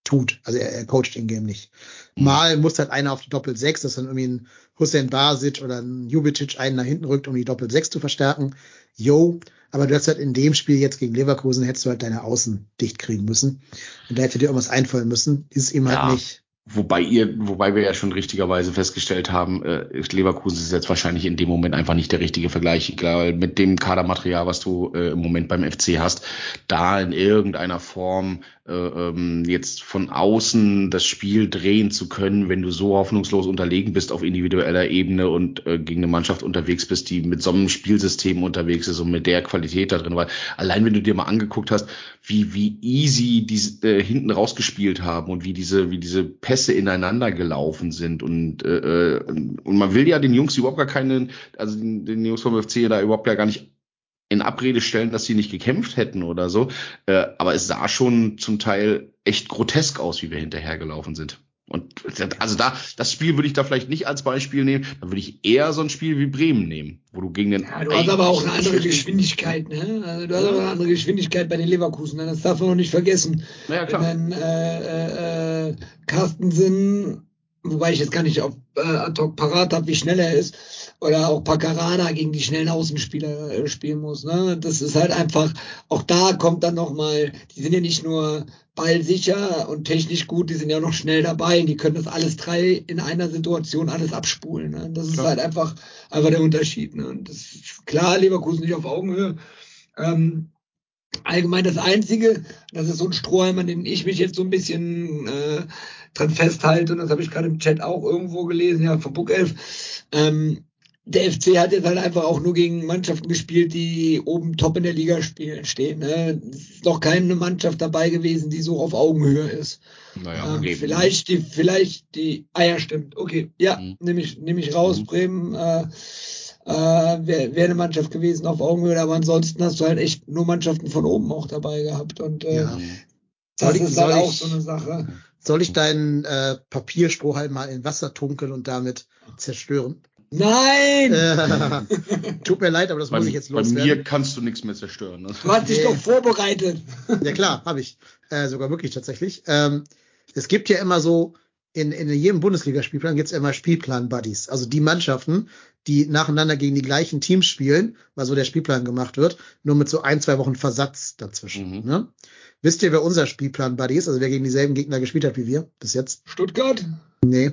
tut. Also er, er coacht in-game nicht. Mhm. Mal muss halt einer auf die Doppel-6, dass dann irgendwie ein Hussein Basic oder ein Jubicic einen nach hinten rückt, um die Doppel-6 zu verstärken. Yo, aber du hast halt in dem Spiel jetzt gegen Leverkusen, hättest du halt deine Außen dicht kriegen müssen. Und da hätte dir irgendwas einfallen müssen. Ist ihm halt ja. halt nicht. Wobei ihr, wobei wir ja schon richtigerweise festgestellt haben, äh, Leverkusen ist jetzt wahrscheinlich in dem Moment einfach nicht der richtige Vergleich. Ich glaube, mit dem Kadermaterial, was du äh, im Moment beim FC hast, da in irgendeiner Form äh, ähm, jetzt von außen das Spiel drehen zu können, wenn du so hoffnungslos unterlegen bist auf individueller Ebene und äh, gegen eine Mannschaft unterwegs bist, die mit so einem Spielsystem unterwegs ist und mit der Qualität da drin, weil allein wenn du dir mal angeguckt hast, wie wie easy die äh, hinten rausgespielt haben und wie diese wie diese Pässe ineinander gelaufen sind und äh, äh und man will ja den Jungs überhaupt gar keinen, also den, den Jungs vom FC da überhaupt gar nicht in Abrede stellen, dass sie nicht gekämpft hätten oder so. Äh, aber es sah schon zum Teil echt grotesk aus, wie wir hinterhergelaufen sind. Und also da, das Spiel würde ich da vielleicht nicht als Beispiel nehmen, dann würde ich eher so ein Spiel wie Bremen nehmen, wo du gegen den. Ja, du hast aber auch eine andere Geschwindigkeit, ne? Also du hast aber eine andere Geschwindigkeit bei den Leverkusen, ne? das darf man noch nicht vergessen. Ja, klar. Wenn äh, äh, äh Carstensen wobei ich jetzt gar nicht auf äh, ad hoc parat habe, wie schnell er ist, oder auch Paccarada gegen die schnellen Außenspieler äh, spielen muss. Ne? Das ist halt einfach, auch da kommt dann nochmal, die sind ja nicht nur ballsicher und technisch gut, die sind ja noch schnell dabei, die können das alles drei in einer Situation alles abspulen. Ne? Das ist Klar. halt einfach, einfach der Unterschied. Ne? Und das ist klar, Leverkusen nicht auf Augenhöhe. Ähm, allgemein das Einzige, das ist so ein Strohhalm, an den ich mich jetzt so ein bisschen äh, dran festhalte, und das habe ich gerade im Chat auch irgendwo gelesen, ja, von Book 11. Ähm, der FC hat jetzt halt einfach auch nur gegen Mannschaften gespielt, die oben top in der Liga spielen, stehen. Ne? Es ist noch keine Mannschaft dabei gewesen, die so auf Augenhöhe ist. Naja, ähm, okay. vielleicht die, vielleicht die, ah ja, stimmt, okay, ja, Mhm. nehme ich, nehm ich raus, Mhm. Bremen, äh, äh, wäre wär eine Mannschaft gewesen auf Augenhöhe, aber ansonsten hast du halt echt nur Mannschaften von oben auch dabei gehabt und äh, Ja. Das Soll ich- ist halt soll auch ich- so eine Sache. Soll ich deinen äh, Papierstrohhalm mal in Wasser tunkeln und damit zerstören? Nein! Äh, tut mir leid, aber das Bei, muss ich jetzt bei loswerden. mir kannst du nichts mehr zerstören. Ne? Du hast dich Nee. doch vorbereitet. Ja klar, habe ich. Äh, sogar wirklich tatsächlich. Ähm, es gibt ja immer so, in, in jedem Bundesligaspielplan gibt es immer Spielplan-Buddies. Also die Mannschaften, die nacheinander gegen die gleichen Teams spielen, weil so der Spielplan gemacht wird, nur mit so ein, zwei Wochen Versatz dazwischen. Mhm. Ne? Wisst ihr, wer unser Spielplan-Buddy ist? Also wer gegen dieselben Gegner gespielt hat wie wir bis jetzt? Stuttgart? Nee.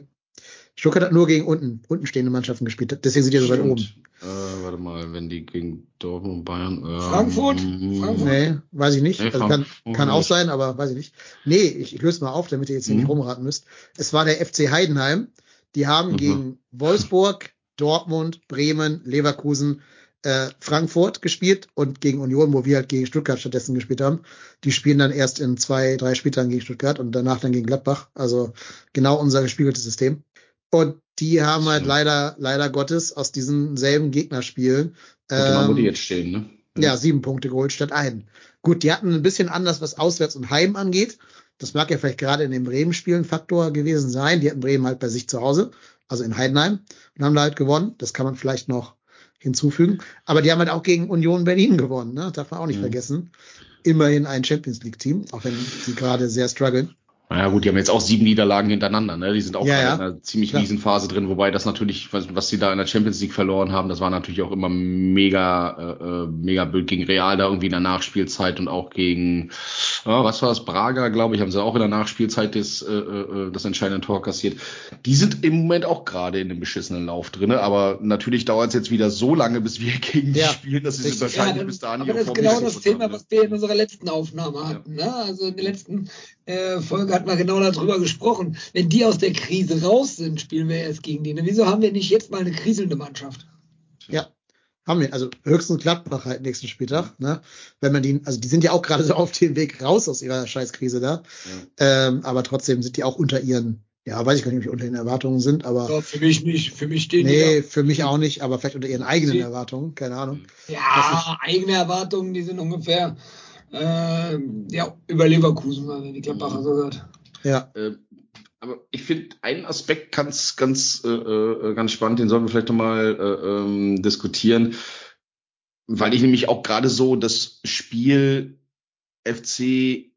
Stuttgart hat nur gegen unten, unten stehende Mannschaften gespielt. Deswegen sind die so weit oben. Äh, warte mal, wenn die gegen Dortmund und Bayern. Ähm, Frankfurt? Frankfurt? Nee, weiß ich nicht. Nee, also kann, kann auch sein, aber weiß ich nicht. Nee, ich, ich löse mal auf, damit ihr jetzt hier Mhm. nicht rumraten müsst. Es war der FC Heidenheim. Die haben Mhm. gegen Wolfsburg, Dortmund, Bremen, Leverkusen, äh, Frankfurt gespielt und gegen Union, wo wir halt gegen Stuttgart stattdessen gespielt haben. Die spielen dann erst in zwei, drei Spieltagen gegen Stuttgart und danach dann gegen Gladbach. Also genau unser gespiegeltes System. Und die haben halt leider, leider Gottes aus diesen selben Gegnerspielen mal, wo die ähm, jetzt stehen, ne? ja, sieben Punkte geholt statt einen. Gut, die hatten ein bisschen anders, was Auswärts und Heim angeht. Das mag ja vielleicht gerade in den Bremen-Spielen Faktor gewesen sein. Die hatten Bremen halt bei sich zu Hause, also in Heidenheim, und haben da halt gewonnen. Das kann man vielleicht noch hinzufügen. Aber die haben halt auch gegen Union Berlin gewonnen, ne? Darf man auch nicht Mhm. vergessen. Immerhin ein Champions League-Team, auch wenn die gerade sehr strugglen. Naja gut, die haben jetzt auch sieben Niederlagen hintereinander, ne? Die sind auch Ja, ja. in einer ziemlich Klar. miesen Phase drin, wobei das natürlich, was, was sie da in der Champions League verloren haben, das war natürlich auch immer mega, äh, äh, mega blöd gegen Real da irgendwie in der Nachspielzeit und auch gegen, ja, was war das, Braga, glaube ich, haben sie auch in der Nachspielzeit das, äh, äh, das entscheidende Tor kassiert. Die sind im Moment auch gerade in einem beschissenen Lauf drinne, aber natürlich dauert es jetzt wieder so lange, bis wir gegen die Ja, spielen, dass sie sich wahrscheinlich dann- bis dahin aber das ist genau das Thema, was wir in unserer letzten Aufnahme hatten. Ne? Also in der letzten äh, Folge hatten wir genau darüber gesprochen. Wenn die aus der Krise raus sind, spielen wir erst gegen die. Ne? Wieso haben wir nicht jetzt mal eine kriselnde Mannschaft? Ja. Haben wir, also höchstens Gladbach halt nächsten Spieltag, ne? Wenn man die, also die sind ja auch gerade so auf dem Weg raus aus ihrer Scheißkrise da. Ähm, aber trotzdem sind die auch unter ihren, ja, weiß ich gar nicht, ob die unter ihren Erwartungen sind, aber Ja, für mich nicht. Für mich stehen nee, für mich auch nicht, aber vielleicht unter ihren eigenen Sie- Erwartungen, keine Ahnung. Ja, eigene Erwartungen, die sind ungefähr äh, ja, über Leverkusen, wenn die Gladbacher so hört. Ja, Äh, aber ich finde einen Aspekt ganz, ganz, äh, äh, ganz spannend, den sollten wir vielleicht nochmal äh, ähm, diskutieren, weil ich nämlich auch gerade so das Spiel FC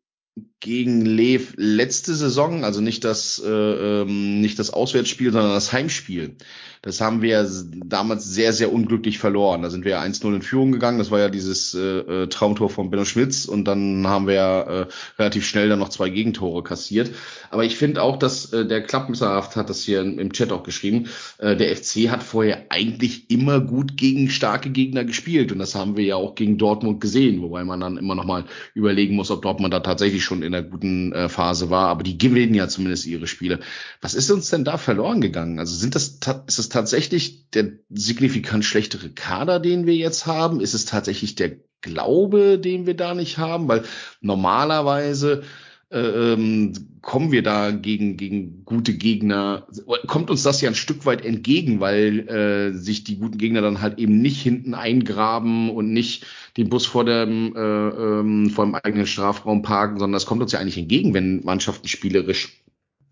gegen Lev letzte Saison, also nicht das, äh, ähm, nicht das Auswärtsspiel, sondern das Heimspiel. Das haben wir damals sehr, sehr unglücklich verloren. Da sind wir 1-0 in Führung gegangen. Das war ja dieses äh, äh, Traumtor von Benno Schmitz und dann haben wir äh, relativ schnell dann noch zwei Gegentore kassiert. Aber ich finde auch, dass äh, der Klappmesserhaft hat das hier im, im Chat auch geschrieben. Äh, der FC hat vorher eigentlich immer gut gegen starke Gegner gespielt und das haben wir ja auch gegen Dortmund gesehen, wobei man dann immer noch mal überlegen muss, ob Dortmund da tatsächlich schon in einer guten äh, Phase war. Aber die gewinnen ja zumindest ihre Spiele. Was ist uns denn da verloren gegangen? Also sind das ist es tatsächlich der signifikant schlechtere Kader, den wir jetzt haben? Ist es tatsächlich der Glaube, den wir da nicht haben? Weil normalerweise ähm, kommen wir da gegen, gegen gute Gegner, kommt uns das ja ein Stück weit entgegen, weil äh, sich die guten Gegner dann halt eben nicht hinten eingraben und nicht den Bus vor dem, äh, ähm, vor dem eigenen Strafraum parken, sondern das kommt uns ja eigentlich entgegen, wenn Mannschaften spielerisch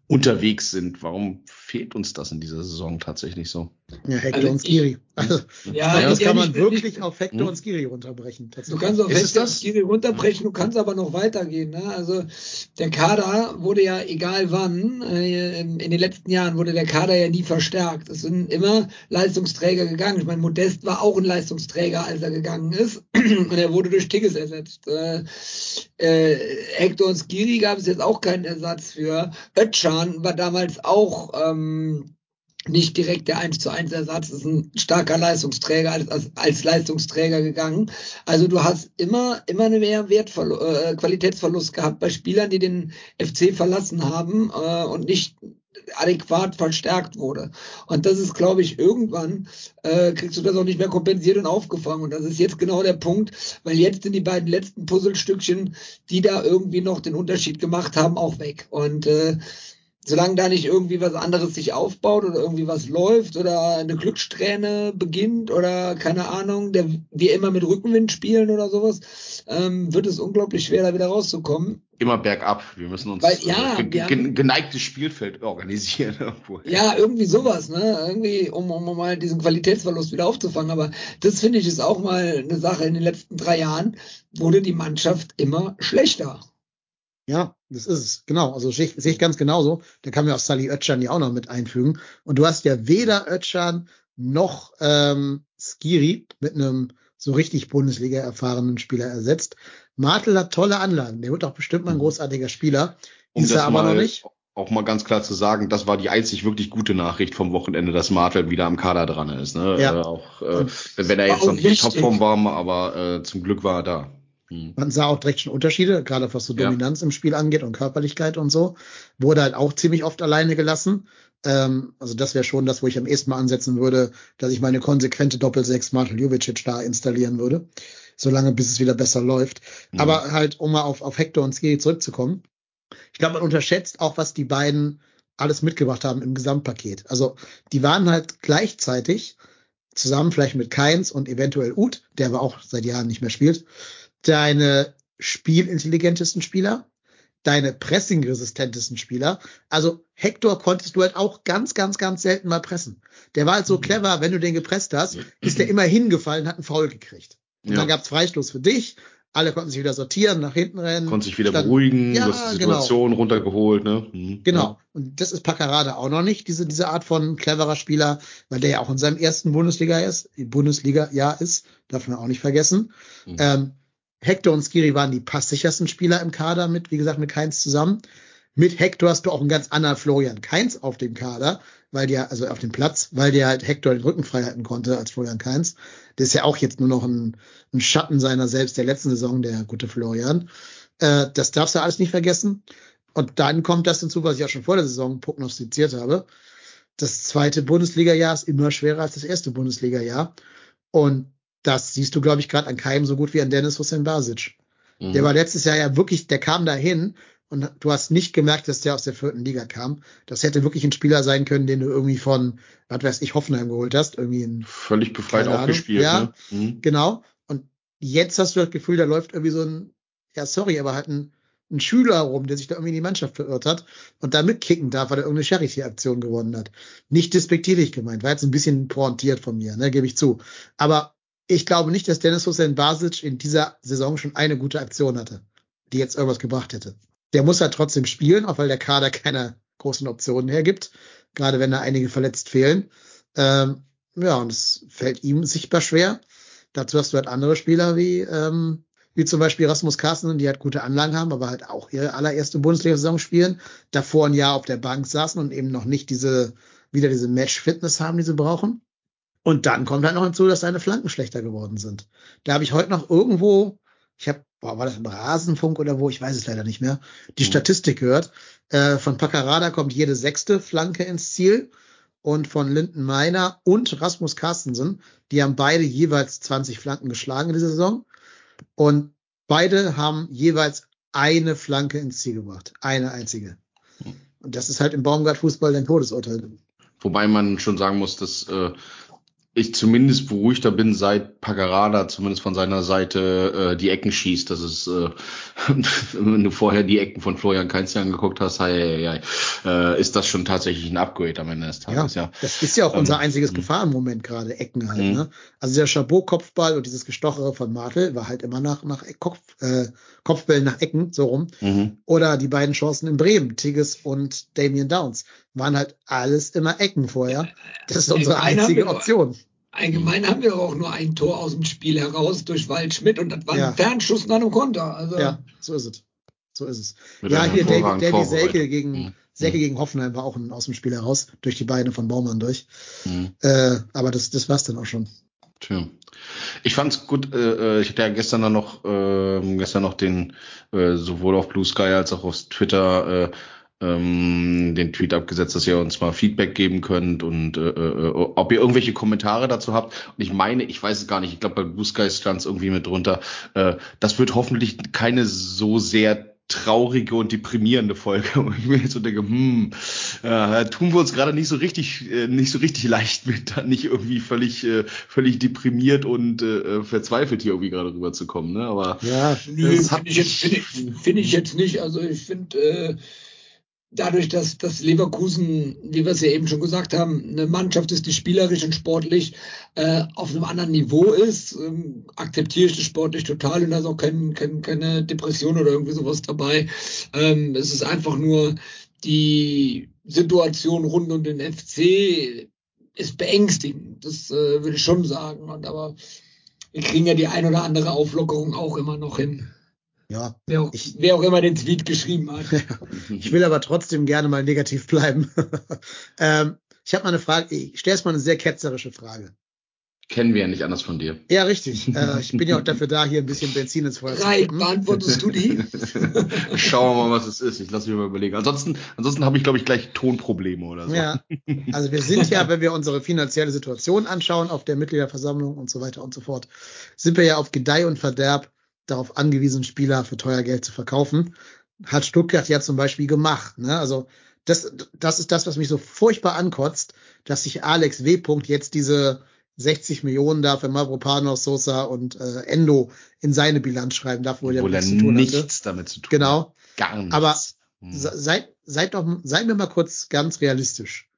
unterwegs sind. Warum fehlt uns das in dieser Saison tatsächlich so? Ja, Hector Also und Skiri. Also, Ja, das kann man wirklich auf Hector und Skiri runterbrechen. Du kannst es Hector das? Skiri runterbrechen, du kannst aber noch weitergehen. Ne? Also der Kader wurde ja, egal wann, äh, in den letzten Jahren wurde der Kader ja nie verstärkt. Es sind immer Leistungsträger gegangen. Ich meine, Modest war auch ein Leistungsträger, als er gegangen ist. Und er wurde durch Tigges ersetzt. Äh, äh, Hector und Skiri gab es jetzt auch keinen Ersatz für. Ötchan war damals auch ähm, nicht direkt der 1 zu 1 Ersatz, ist ein starker Leistungsträger als, als, als Leistungsträger gegangen. Also du hast immer, immer eine mehr Wertverlu äh, Qualitätsverlust gehabt bei Spielern, die den FC verlassen haben äh, und nicht adäquat verstärkt wurde. Und das ist, glaube ich, irgendwann äh, kriegst du das auch nicht mehr kompensiert und aufgefangen. Und das ist jetzt genau der Punkt, weil jetzt sind die beiden letzten Puzzlestückchen, die da irgendwie noch den Unterschied gemacht haben, auch weg. Und äh, solange da nicht irgendwie was anderes sich aufbaut oder irgendwie was läuft oder eine Glückssträhne beginnt oder keine Ahnung, der, wir immer mit Rückenwind spielen oder sowas, ähm, wird es unglaublich schwer, da wieder rauszukommen. Immer bergab. Wir müssen uns Weil, ja, äh, ge ge geneigtes Spielfeld organisieren. irgendwo. Ja, irgendwie sowas, ne? Irgendwie, um, um mal diesen Qualitätsverlust wieder aufzufangen. Aber das finde ich ist auch mal eine Sache. In den letzten drei Jahren wurde die Mannschaft immer schlechter. Ja, das ist es. Genau. Also sehe ich, ganz genauso. Da kann mir auch Sally Özcan ja auch noch mit einfügen. Und du hast ja weder Özcan noch ähm, Skiri mit einem so richtig Bundesliga erfahrenen Spieler ersetzt. Martel hat tolle Anlagen. Der wird auch bestimmt mal ein großartiger Spieler. Um ist er aber noch nicht. auch mal ganz klar zu sagen, das war die einzig wirklich gute Nachricht vom Wochenende, dass Martel wieder am Kader dran ist. Ne? Ja. Äh, auch äh, wenn er jetzt noch nicht in. Topform war, aber äh, zum Glück war er da. Hm. Man sah auch direkt schon Unterschiede, gerade was so Ja. Dominanz im Spiel angeht und Körperlichkeit und so. Wurde halt auch ziemlich oft alleine gelassen. Ähm, also das wäre schon das, wo ich am ehesten mal ansetzen würde, dass ich meine konsequente Doppelsechs Martel Jovicic da installieren würde. Solange bis es wieder besser läuft. Mhm. Aber halt, um mal auf, auf Hector und Skiri zurückzukommen. Ich glaube, man unterschätzt auch, was die beiden alles mitgebracht haben im Gesamtpaket. Also die waren halt gleichzeitig zusammen vielleicht mit Keins und eventuell Uth, der aber auch seit Jahren nicht mehr spielt, deine spielintelligentesten Spieler, deine pressing-resistentesten Spieler. Also Hector konntest du halt auch ganz, ganz, ganz selten mal pressen. Der war halt so clever, wenn du den gepresst hast, ist der immer hingefallen, hat einen Foul gekriegt. Und Ja. dann gab's Freistoß für dich. Alle konnten sich wieder sortieren, nach hinten rennen. Konnte sich wieder Stand- beruhigen, Ja, du hast die genau. Situation runtergeholt. Ne? Hm. Genau. Und das ist Paccarada auch noch nicht, diese, diese Art von cleverer Spieler, weil der ja auch in seinem ersten Bundesliga ist, Bundesliga-Jahr ist, darf man auch nicht vergessen. Mhm. Ähm, Hector und Skiri waren die passsichersten Spieler im Kader mit, wie gesagt, mit Keins zusammen. Mit Hector hast du auch einen ganz anderen Florian Keins auf dem Kader, weil der, also auf dem Platz, weil der halt Hector den Rücken frei halten konnte als Florian Keins. Der ist ja auch jetzt nur noch ein, ein Schatten seiner selbst der letzten Saison, der gute Florian. Äh, das darfst du alles nicht vergessen. Und dann kommt das hinzu, was ich auch schon vor der Saison prognostiziert habe. Das zweite Bundesliga-Jahr ist immer schwerer als das erste Bundesliga-Jahr. Und das siehst du, glaube ich, gerade an keinem so gut wie an Dennis Hussein Basic. Mhm. Der war letztes Jahr ja wirklich, der kam dahin und du hast nicht gemerkt, dass der aus der vierten Liga kam. Das hätte wirklich ein Spieler sein können, den du irgendwie von, was weiß ich, Hoffenheim geholt hast. Irgendwie ein, Völlig befreit aufgespielt. Ja. Ne? Hm. genau. Und jetzt hast du das Gefühl, da läuft irgendwie so ein, ja, sorry, aber halt ein, ein Schüler rum, der sich da irgendwie in die Mannschaft verirrt hat und da mitkicken darf, weil er irgendeine Charity-Aktion gewonnen hat. Nicht despektierlich gemeint, war jetzt ein bisschen pointiert von mir, ne, gebe ich zu. Aber ich glaube nicht, dass Dennis Hussein Basic in dieser Saison schon eine gute Aktion hatte, die jetzt irgendwas gebracht hätte. Der muss halt trotzdem spielen, auch weil der Kader keine großen Optionen hergibt, gerade wenn da einige verletzt fehlen. Ähm, ja, und es fällt ihm sichtbar schwer. Dazu hast du halt andere Spieler wie, ähm, wie zum Beispiel Rasmus Carsten, die halt gute Anlagen haben, aber halt auch ihre allererste Bundesliga-Saison spielen, davor ein Jahr auf der Bank saßen und eben noch nicht diese, wieder diese Match-Fitness haben, die sie brauchen. Und dann kommt halt noch hinzu, dass seine Flanken schlechter geworden sind. Da habe ich heute noch irgendwo, ich habe, boah, war das im Rasenfunk oder wo, ich weiß es leider nicht mehr, die Mhm. Statistik gehört. Äh, von Paccarada kommt jede sechste Flanke ins Ziel und von Linden Meiner und Rasmus Carstensen, die haben beide jeweils 20 Flanken geschlagen in dieser Saison und beide haben jeweils eine Flanke ins Ziel gebracht. Eine einzige. Mhm. Und das ist halt im Baumgart-Fußball ein Todesurteil. Wobei man schon sagen muss, dass äh, ich zumindest beruhigter bin, seit Pagarada zumindest von seiner Seite äh, die Ecken schießt. Das ist, äh, wenn du vorher die Ecken von Florian Kainz angeguckt hast, hei, hei, hei, äh, ist das schon tatsächlich ein Upgrade am Ende des Tages. Ja, ja. das ist ja auch unser ähm, einziges Gefahrenmoment gerade, Ecken halt. Mhm. Ne? Also der Chabot-Kopfball und dieses Gestochere von Martel war halt immer nach, nach Kopf, äh, Kopfbällen nach Ecken, so rum. Mhm. Oder die beiden Chancen in Bremen, Tigges und Damien Downs, waren halt alles immer Ecken vorher. Das ist unsere einzige Option. Allgemein haben wir auch nur ein Tor aus dem Spiel heraus durch Waldschmidt und das war ja. ein Fernschuss nach einem Konter. Also ja, so ist es. So ist es. Mit ja, hier Davy, Davy Selke gegen, mhm. Selke gegen Hoffenheim war auch ein, aus dem Spiel heraus, durch die Beine von Baumann durch. Mhm. Äh, aber das, das war's dann auch schon. Tja. Ich fand's gut, äh, äh ich hatte ja gestern noch, äh, gestern noch den, äh, sowohl auf Blue Sky als auch auf Twitter, äh, ähm, den Tweet abgesetzt, dass ihr uns mal Feedback geben könnt und äh, äh, ob ihr irgendwelche Kommentare dazu habt. Und ich meine, ich weiß es gar nicht, ich glaube bei Blue Sky stand irgendwie mit drunter. Äh, das wird hoffentlich keine so sehr traurige und deprimierende Folge. Und ich mir jetzt so denke, hm, äh, tun wir uns gerade nicht so richtig, äh, nicht so richtig leicht mit, da nicht irgendwie völlig, äh, völlig deprimiert und äh, verzweifelt hier irgendwie gerade rüberzukommen. Ne? Aber ja, finde ich, jetzt, find ich, find ich jetzt nicht. Also ich finde äh, dadurch, dass, dass Leverkusen, wie wir es ja eben schon gesagt haben, eine Mannschaft ist, die spielerisch und sportlich äh, auf einem anderen Niveau ist, ähm, akzeptiere ich das sportlich total und da ist auch kein, kein, keine Depression oder irgendwie sowas dabei. Ähm, es ist einfach nur die Situation rund um den FC ist beängstigend. Das äh, würde ich schon sagen. Und aber wir kriegen ja die ein oder andere Auflockerung auch immer noch hin. Ja. Wer auch, ich, wer auch immer den Tweet geschrieben hat. ich will aber trotzdem gerne mal negativ bleiben. ähm, ich habe mal eine Frage, ich stelle jetzt mal eine sehr ketzerische Frage. Kennen wir ja nicht anders von dir. Ja, richtig. Äh, ich bin ja auch dafür da, hier ein bisschen Benzin ins Feuer zu geben. beantwortest du die? Schauen wir mal, was es ist. Ich lasse mich mal überlegen. Ansonsten, ansonsten habe ich, glaube ich, gleich Tonprobleme oder so. Ja, also wir sind ja, wenn wir unsere finanzielle Situation anschauen, auf der Mitgliederversammlung und so weiter und so fort, sind wir ja auf Gedeih und Verderb darauf angewiesen, Spieler für teuer Geld zu verkaufen. Hat Stuttgart ja zum Beispiel gemacht. Ne? Also das, das ist das, was mich so furchtbar ankotzt, dass sich Alex W. jetzt diese 60 Millionen da für Mavropanos, Sosa und äh, Endo in seine Bilanz schreiben darf, wo er nichts tun nichts hatte. damit zu tun Genau. Gar nichts. Aber hm. seid, seid doch, seid mir mal kurz ganz realistisch.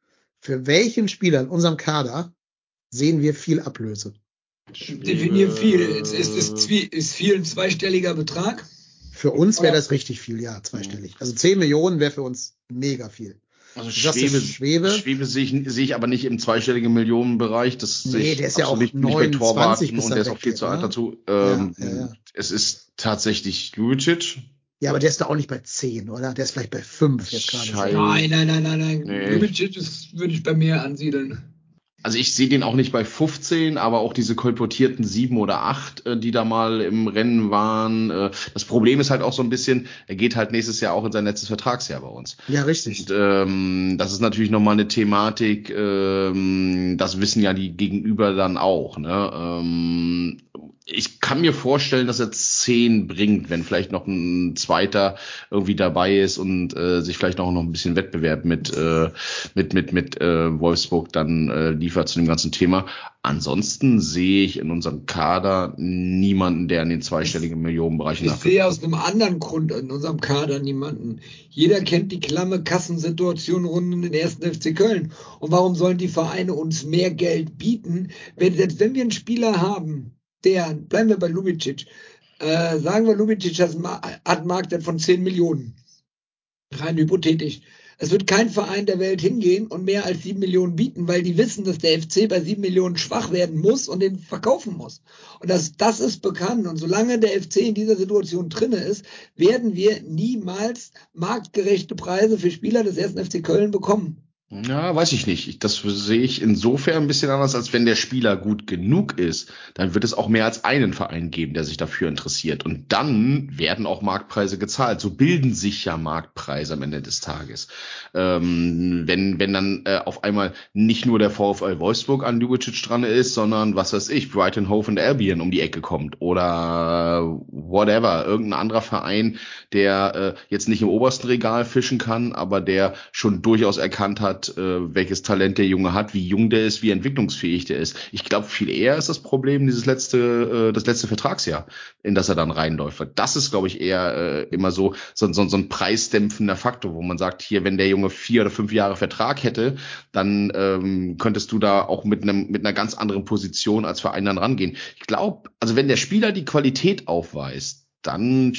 Für welchen Spieler in unserem Kader sehen wir viel Ablöse? Definier viel. Ist, ist, ist, ist viel ein zweistelliger Betrag? Für uns wäre das richtig viel, ja, zweistellig. Also 10 Millionen wäre für uns mega viel. Also Schwebe, Schwebe, Schwebe sehe ich, sehe ich aber nicht im zweistelligen Millionenbereich. Das nee, der ist ja auch nicht, 29 nicht und der ist auch viel zu alt ne? dazu. Ähm, ja, ja. Es ist tatsächlich Lubicic. Ja, aber der ist da auch nicht bei 10, oder? Der ist vielleicht bei 5 jetzt gerade. Nein, nein, nein, nein, nein. Nee. Lubicic würde ich bei mehr ansiedeln also ich sehe den auch nicht bei 15, aber auch diese kolportierten sieben oder acht, äh, die da mal im Rennen waren. Äh, das Problem ist halt auch so ein bisschen, er geht halt nächstes Jahr auch in sein letztes Vertragsjahr bei uns. Ja, richtig. Und, ähm, das ist natürlich nochmal eine Thematik, ähm, das wissen ja die Gegenüber dann auch. Ne? Ähm, ich kann mir vorstellen, dass er zehn bringt, wenn vielleicht noch ein zweiter irgendwie dabei ist und äh, sich vielleicht auch noch ein bisschen Wettbewerb mit äh, mit mit mit äh, Wolfsburg dann äh, liefert zu dem ganzen Thema. Ansonsten sehe ich in unserem Kader niemanden, der in den zweistelligen Millionenbereich Ich sehe aus einem anderen Grund in unserem Kader niemanden. Jeder kennt die klamme Kassensituation rund um den ersten FC Köln. Und warum sollen die Vereine uns mehr Geld bieten, wenn, selbst wenn wir einen Spieler haben, der, bleiben wir bei Lubicic, äh, sagen wir, Lubicic hat einen Marktwert von 10 Millionen. Rein hypothetisch. Es wird kein Verein der Welt hingehen und mehr als 7 Millionen bieten, weil die wissen, dass der FC bei 7 Millionen schwach werden muss und den verkaufen muss. Und das, das ist bekannt. Und solange der FC in dieser Situation drinne ist, werden wir niemals marktgerechte Preise für Spieler des ersten FC Köln bekommen. Ja, weiß ich nicht. Das sehe ich insofern ein bisschen anders, als wenn der Spieler gut genug ist, dann wird es auch mehr als einen Verein geben, der sich dafür interessiert. Und dann werden auch Marktpreise gezahlt. So bilden sich ja Marktpreise am Ende des Tages. Ähm, wenn, wenn dann äh, auf einmal nicht nur der VfL Wolfsburg an Ljubicic dran ist, sondern was weiß ich, Brighton Hove und Albion um die Ecke kommt oder whatever, irgendein anderer Verein, der äh, jetzt nicht im obersten Regal fischen kann, aber der schon durchaus erkannt hat, hat, äh, welches Talent der Junge hat, wie jung der ist, wie entwicklungsfähig der ist. Ich glaube, viel eher ist das Problem dieses letzte, äh, das letzte Vertragsjahr, in das er dann reinläuft. Das ist, glaube ich, eher äh, immer so, so, so, so ein preisdämpfender Faktor, wo man sagt, hier, wenn der Junge vier oder fünf Jahre Vertrag hätte, dann ähm, könntest du da auch mit einem mit einer ganz anderen Position als Verein dann rangehen. Ich glaube, also wenn der Spieler die Qualität aufweist, dann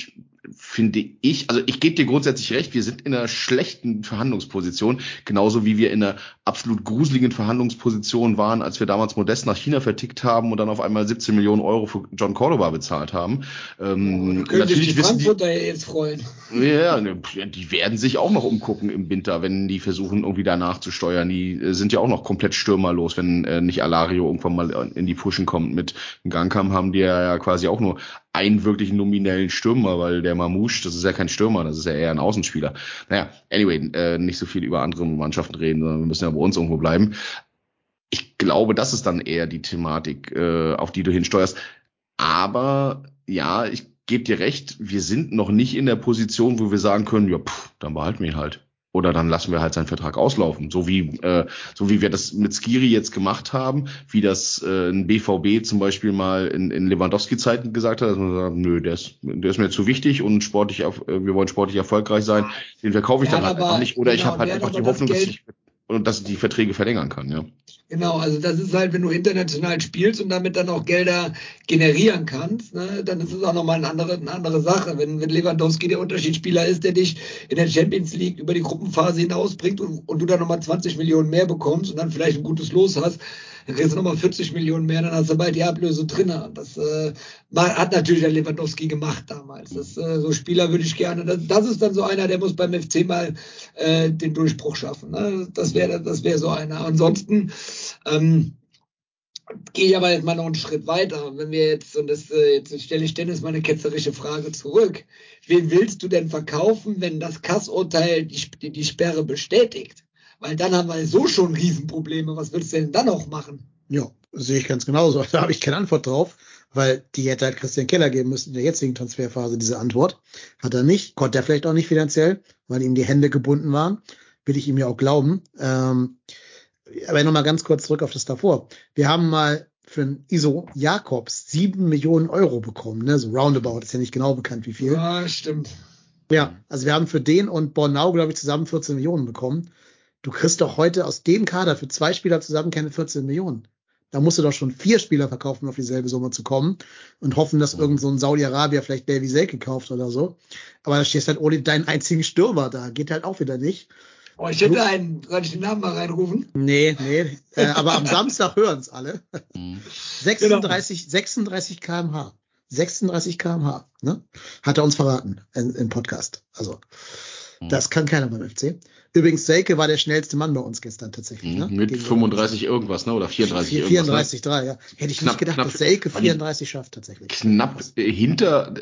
finde ich, also ich gebe dir grundsätzlich recht, wir sind in einer schlechten Verhandlungsposition, genauso wie wir in einer absolut gruseligen Verhandlungsposition waren, als wir damals Modest nach China vertickt haben und dann auf einmal 17 Millionen Euro für John Cordoba bezahlt haben. Ähm, oh, natürlich die wissen Frankfurter die, jetzt freuen. Ja, ne, die werden sich auch noch umgucken im Winter, wenn die versuchen, irgendwie danach zu steuern. Die äh, sind ja auch noch komplett stürmerlos, wenn äh, nicht Alario irgendwann mal in die Pushen kommt. Mit Gangkam haben die ja quasi auch nur einen wirklich nominellen Stürmer, weil der Mamouche, das ist ja kein Stürmer, das ist ja eher ein Außenspieler. Naja, anyway, äh, nicht so viel über andere Mannschaften reden, sondern wir müssen ja bei uns irgendwo bleiben. Ich glaube, das ist dann eher die Thematik, äh, auf die du hinsteuerst. Aber ja, ich gebe dir recht, wir sind noch nicht in der Position, wo wir sagen können, ja, pff, dann behalten wir ihn halt oder dann lassen wir halt seinen Vertrag auslaufen. So wie, äh, so wie wir das mit Skiri jetzt gemacht haben, wie das äh, ein BVB zum Beispiel mal in, in Lewandowski-Zeiten gesagt hat, dass man sagt, nö, der ist, der ist mir zu wichtig und sportlich, auf, äh, wir wollen sportlich erfolgreich sein, den verkaufe ich dann halt einfach nicht. Oder genau, ich habe halt einfach die Hoffnung, dass ich und dass die Verträge verlängern kann, ja. Genau, also das ist halt, wenn du international spielst und damit dann auch Gelder generieren kannst, ne, dann ist es auch nochmal eine andere, eine andere Sache. Wenn, wenn Lewandowski der Unterschiedsspieler ist, der dich in der Champions League über die Gruppenphase hinausbringt und, und du dann nochmal 20 Millionen mehr bekommst und dann vielleicht ein gutes Los hast, dann kriegst nochmal 40 Millionen mehr, dann hast du bald die Ablöse drin. Das äh, hat natürlich der Lewandowski gemacht damals. Das, äh, so Spieler würde ich gerne, das, das ist dann so einer, der muss beim FC mal äh, den Durchbruch schaffen. Ne? Das wäre das wäre so einer. Ansonsten ähm, gehe ich aber jetzt mal noch einen Schritt weiter. Wenn wir jetzt, und das, äh, jetzt stelle ich Dennis mal eine ketzerische Frage zurück. Wen willst du denn verkaufen, wenn das Kassurteil die, die Sperre bestätigt? Weil dann haben wir so schon Riesenprobleme. Was willst du denn dann noch machen? Ja, sehe ich ganz genauso. Da habe ich keine Antwort drauf, weil die hätte halt Christian Keller geben müssen in der jetzigen Transferphase, diese Antwort. Hat er nicht, konnte er vielleicht auch nicht finanziell, weil ihm die Hände gebunden waren. Will ich ihm ja auch glauben. Ähm, aber nochmal ganz kurz zurück auf das davor. Wir haben mal für ein ISO Jakobs sieben Millionen Euro bekommen, ne? So roundabout, ist ja nicht genau bekannt, wie viel. Ja, stimmt. Ja, also wir haben für den und Bornau, glaube ich, zusammen 14 Millionen bekommen. Du kriegst doch heute aus dem Kader für zwei Spieler zusammen keine 14 Millionen. Da musst du doch schon vier Spieler verkaufen, um auf dieselbe Summe zu kommen und hoffen, dass irgend so ein Saudi-Arabier vielleicht Davy Selke kauft oder so. Aber da stehst halt ohne deinen einzigen Stürmer da. Geht halt auch wieder nicht. Oh, ich hätte einen, soll ich den Namen mal reinrufen? Nee, nee. Äh, aber am Samstag hören es alle. 36, genau. 36 kmh. 36 kmh, ne? Hat er uns verraten im Podcast. Also, mhm. das kann keiner beim FC. Übrigens, Selke war der schnellste Mann bei uns gestern tatsächlich. Ne? Mit Gegen 35 irgendwas, ne? Oder 34 4, 34, irgendwas. 34, ne? 3, ja. Hätte ich knapp, nicht gedacht, knapp, dass Selke 34 schafft tatsächlich. Knapp hinter,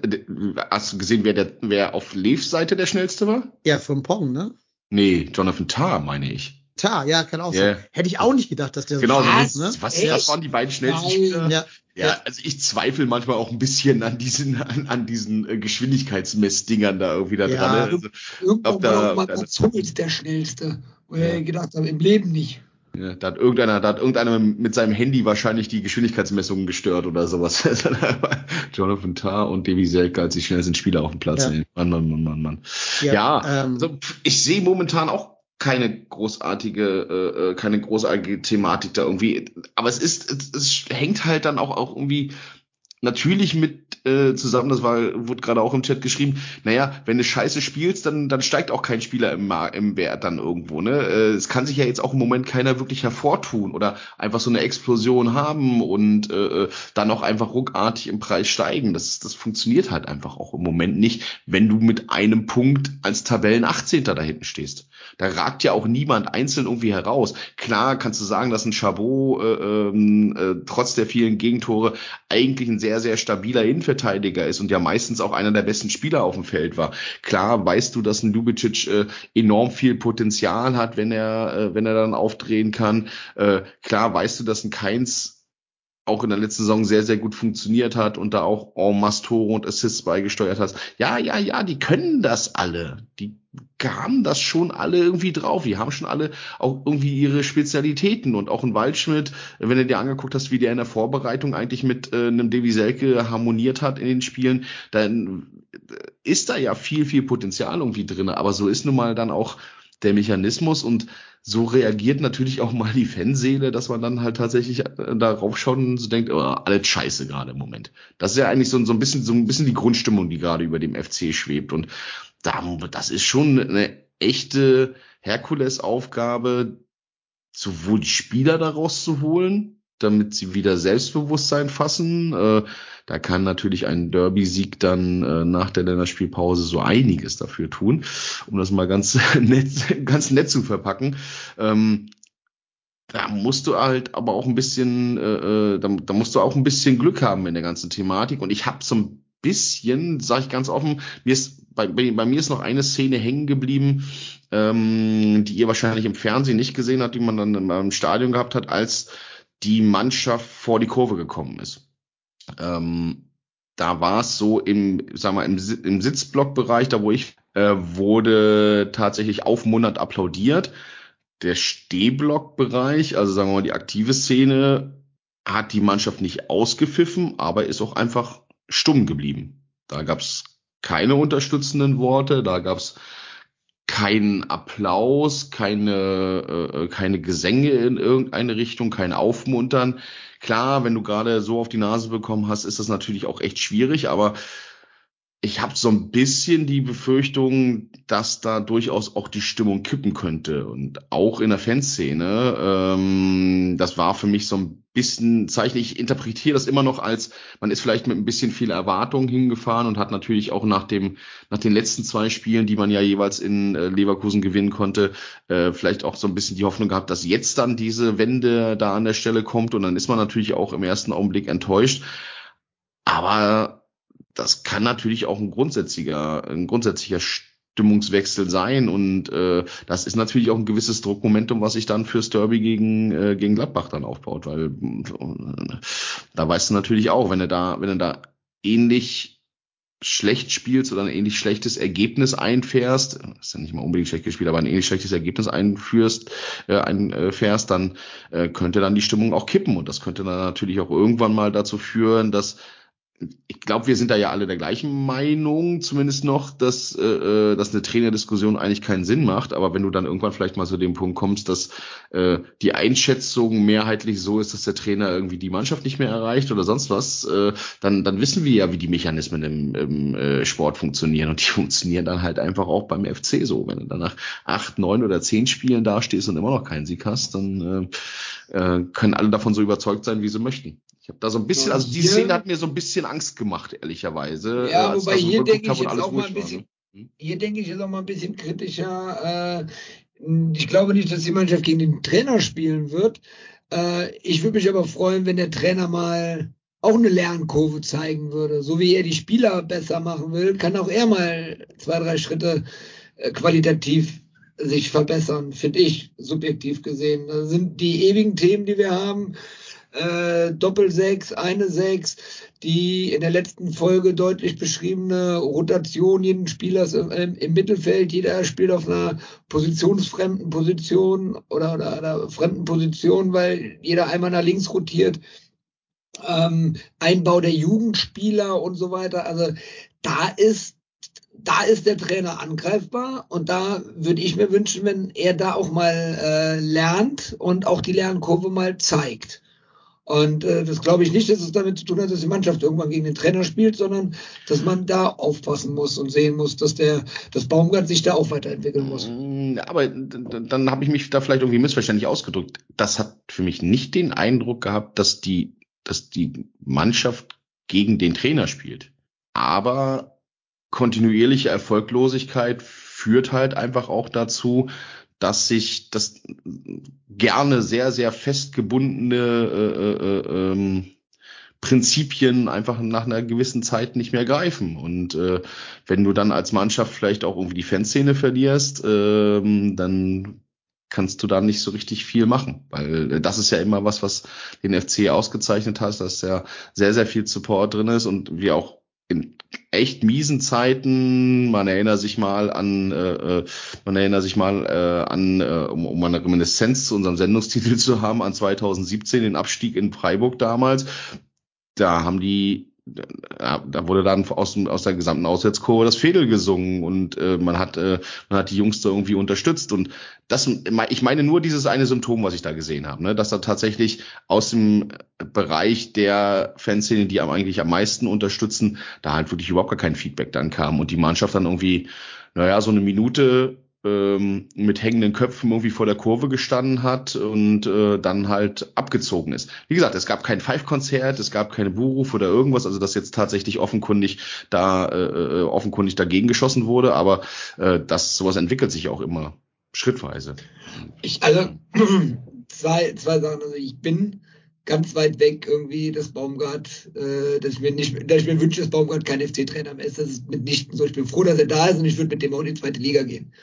hast du gesehen, wer, der, wer auf Leves Seite der schnellste war? Ja, vom Pong, ne? Nee, Jonathan Tarr, meine ich. Tarr, ja, kann auch yeah. sein. Hätte ich auch nicht gedacht, dass der genau, so schnell ist, ne? Was, das waren die beiden schnellsten Nein. Spieler. Ja. Ja, also ich zweifle manchmal auch ein bisschen an diesen, an, an diesen äh, Geschwindigkeitsmessdingern da irgendwie da ja, dran. Ne? Also, Irgendwann da, war Hummels der schnellste, wo ja. er gedacht hat, im Leben nicht. Ja, da hat irgendeiner, da hat irgendeiner mit seinem Handy wahrscheinlich die Geschwindigkeitsmessungen gestört oder sowas. Jonathan Tarr und Davy Selke als die schnellsten Spieler auf dem Platz. Ja. Mann, Mann, Mann, Mann, Mann. Ja, ja ähm, also ich sehe momentan auch keine großartige, äh, äh, keine großartige Thematik da irgendwie. Aber es ist, es, es hängt halt dann auch, auch irgendwie natürlich mit äh, zusammen, das war, wurde gerade auch im Chat geschrieben, naja, wenn du scheiße spielst, dann, dann steigt auch kein Spieler im, im Wert dann irgendwo. Ne? Äh, es kann sich ja jetzt auch im Moment keiner wirklich hervortun oder einfach so eine Explosion haben und äh, äh dann auch einfach ruckartig im Preis steigen. Das, das funktioniert halt einfach auch im Moment nicht, wenn du mit einem Punkt als Tabellen 18. da hinten stehst. Da ragt ja auch niemand einzeln irgendwie heraus. Klar kannst du sagen, dass ein Chabot äh, ähm, äh, trotz der vielen Gegentore eigentlich ein sehr, sehr stabiler Innenverteidiger ist und ja meistens auch einer der besten Spieler auf dem Feld war. Klar weißt du, dass ein Ljubicic äh, enorm viel Potenzial hat, wenn er, äh, wenn er dann aufdrehen kann. Äh, klar weißt du, dass ein Keins auch in der letzten Saison sehr, sehr gut funktioniert hat und da auch en masse Tore und Assists beigesteuert hast. Ja, ja, ja, die können das alle. Die haben das schon alle irgendwie drauf. Die haben schon alle auch irgendwie ihre Spezialitäten und auch ein Waldschmidt, wenn du dir angeguckt hast, wie der in der Vorbereitung eigentlich mit äh, einem Devi Selke harmoniert hat in den Spielen, dann ist da ja viel, viel Potenzial irgendwie drin. Aber so ist nun mal dann auch der Mechanismus und so reagiert natürlich auch mal die Fanseele, dass man dann halt tatsächlich äh, darauf schaut und so denkt, oh, alles scheiße gerade im Moment. Das ist ja eigentlich so, so ein bisschen, so ein bisschen die Grundstimmung, die gerade über dem FC schwebt. Und das ist schon eine echte Herkulesaufgabe, sowohl die Spieler daraus zu holen, damit sie wieder Selbstbewusstsein fassen. Äh, da kann natürlich ein Derby-Sieg dann äh, nach der Länderspielpause so einiges dafür tun, um das mal ganz nett, ganz nett zu verpacken. Ähm, da musst du halt aber auch ein bisschen, äh, äh da, da musst du auch ein bisschen Glück haben in der ganzen Thematik. Und ich habe so ein bisschen, sage ich ganz offen, mir ist bei, bei, bei mir ist noch eine Szene hängen geblieben, ähm, die ihr wahrscheinlich im Fernsehen nicht gesehen habt, die man dann im Stadion gehabt hat, als die Mannschaft vor die Kurve gekommen ist. Ähm, da war es so im, sag mal, im, im Sitzblockbereich, da wo ich äh, wurde tatsächlich aufmunternd applaudiert. Der Stehblockbereich, also sagen wir mal die aktive Szene, hat die Mannschaft nicht ausgepfiffen, aber ist auch einfach stumm geblieben. Da gab es keine unterstützenden Worte, da gab es keinen Applaus, keine, äh, keine Gesänge in irgendeine Richtung, kein Aufmuntern. Klar, wenn du gerade so auf die Nase bekommen hast, ist das natürlich auch echt schwierig, aber ich habe so ein bisschen die Befürchtung, dass da durchaus auch die Stimmung kippen könnte und auch in der Fanszene. Ähm, das war für mich so ein bisschen Zeichen. Ich interpretiere das immer noch als, man ist vielleicht mit ein bisschen viel Erwartung hingefahren und hat natürlich auch nach dem, nach den letzten zwei Spielen, die man ja jeweils in äh, Leverkusen gewinnen konnte, äh, vielleicht auch so ein bisschen die Hoffnung gehabt, dass jetzt dann diese Wende da an der Stelle kommt und dann ist man natürlich auch im ersten Augenblick enttäuscht. Aber das kann natürlich auch ein grundsätzlicher, ein grundsätzlicher Stimmungswechsel sein. Und äh, das ist natürlich auch ein gewisses Druckmomentum, was sich dann fürs Derby gegen äh, gegen Gladbach dann aufbaut, weil äh, da weißt du natürlich auch, wenn du da wenn du da ähnlich schlecht spielst oder ein ähnlich schlechtes Ergebnis einfährst, ist ja nicht mal unbedingt schlecht gespielt, aber ein ähnlich schlechtes Ergebnis einführst, äh, einfährst, dann äh, könnte dann die Stimmung auch kippen. Und das könnte dann natürlich auch irgendwann mal dazu führen, dass ich glaube, wir sind da ja alle der gleichen Meinung, zumindest noch, dass, äh, äh, dass eine Trainerdiskussion eigentlich keinen Sinn macht. Aber wenn du dann irgendwann vielleicht mal zu dem Punkt kommst, dass äh, die Einschätzung mehrheitlich so ist, dass der Trainer irgendwie die Mannschaft nicht mehr erreicht oder sonst was, äh, dann, dann wissen wir ja, wie die Mechanismen im, im äh, Sport funktionieren. Und die funktionieren dann halt einfach auch beim FC so. Wenn du dann nach acht, neun oder zehn Spielen dastehst und immer noch keinen Sieg hast, dann äh, äh, können alle davon so überzeugt sein, wie sie möchten. Ich habe da so ein bisschen, also die hier, Szene hat mir so ein bisschen Angst gemacht, ehrlicherweise. Ja, äh, wobei hier denke ich jetzt auch mal ein bisschen? Hm? hier denke ich jetzt auch mal ein bisschen kritischer. Äh, ich glaube nicht, dass die Mannschaft gegen den Trainer spielen wird. Äh, ich würde mich aber freuen, wenn der Trainer mal auch eine Lernkurve zeigen würde. So wie er die Spieler besser machen will, kann auch er mal zwei, drei Schritte qualitativ sich verbessern, finde ich, subjektiv gesehen. Das sind die ewigen Themen, die wir haben äh, Doppelsechs, eine Sechs, die in der letzten Folge deutlich beschriebene Rotation jeden Spielers im, im, Mittelfeld. Jeder spielt auf einer positionsfremden Position oder, oder einer fremden Position, weil jeder einmal nach links rotiert. Ähm, Einbau der Jugendspieler und so weiter. Also da ist da ist der Trainer angreifbar und da würde ich mir wünschen, wenn er da auch mal äh, lernt und auch die Lernkurve mal zeigt. Und äh, das glaube ich nicht, dass es damit zu tun hat, dass die Mannschaft irgendwann gegen den Trainer spielt, sondern dass man da aufpassen muss und sehen muss, dass der das Baumgart sich da auch weiterentwickeln muss. Mm, aber dann, dann habe ich mich da vielleicht irgendwie missverständlich ausgedrückt. Das hat für mich nicht den Eindruck gehabt, dass die, dass die Mannschaft gegen den Trainer spielt. Aber kontinuierliche Erfolglosigkeit führt halt einfach auch dazu, dass sich das gerne sehr, sehr festgebundene äh, äh, ähm, Prinzipien einfach nach einer gewissen Zeit nicht mehr greifen. Und äh, wenn du dann als Mannschaft vielleicht auch irgendwie die Fanszene verlierst, äh, dann kannst du da nicht so richtig viel machen, weil das ist ja immer was, was den FC ausgezeichnet hat, dass ja sehr, sehr viel Support drin ist und wir auch in echt miesen Zeiten, man erinnert sich mal an, äh, äh man erinnert sich mal äh, an, äh, um, um eine Reminiszenz zu unserem Sendungstitel zu haben, an 2017, den Abstieg in Freiburg damals. Da haben die ja, da wurde dann aus, aus der gesamten Auswärtskurve das Fädel gesungen und äh, man hat äh, man hat die Jungs da irgendwie unterstützt und das ich meine nur dieses eine Symptom, was ich da gesehen habe, ne, dass da tatsächlich aus dem Bereich der Fanszene, die eigentlich am meisten unterstützen, da halt wirklich überhaupt gar kein Feedback dann kam und die Mannschaft dann irgendwie naja, so eine Minute ähm, mit hängenden Köpfen irgendwie vor der Kurve gestanden hat und äh, dann halt abgezogen ist. Wie gesagt, es gab kein Five-Konzert, es gab keine Buhruf oder irgendwas, also dass jetzt tatsächlich offenkundig da äh, äh, offenkundig dagegen geschossen wurde, aber äh, das sowas entwickelt sich auch immer schrittweise. Ich also zwei zwei Sachen, also ich bin ganz weit weg irgendwie, dass Baumgart, äh, dass ich mir nicht, dass ich mir wünsche, dass Baumgart kein FC-Trainer mehr ist. Das ist mitnichten so. Ich bin froh, dass er da ist und ich würde mit dem auch in die zweite Liga gehen.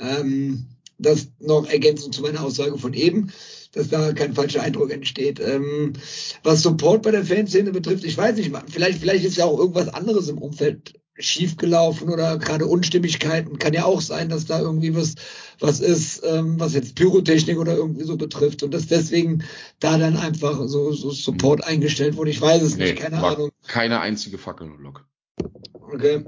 Ähm, das noch ergänzend zu meiner Aussage von eben, dass da kein falscher Eindruck entsteht. Ähm, was Support bei der Fanszene betrifft, ich weiß nicht, vielleicht, vielleicht ist ja auch irgendwas anderes im Umfeld schiefgelaufen oder gerade Unstimmigkeiten. Kann ja auch sein, dass da irgendwie was, was ist, ähm, was jetzt Pyrotechnik oder irgendwie so betrifft und dass deswegen da dann einfach so, so Support mhm. eingestellt wurde. Ich weiß es nee, nicht, keine Ahnung. Keine einzige Fackel, Lock. Okay.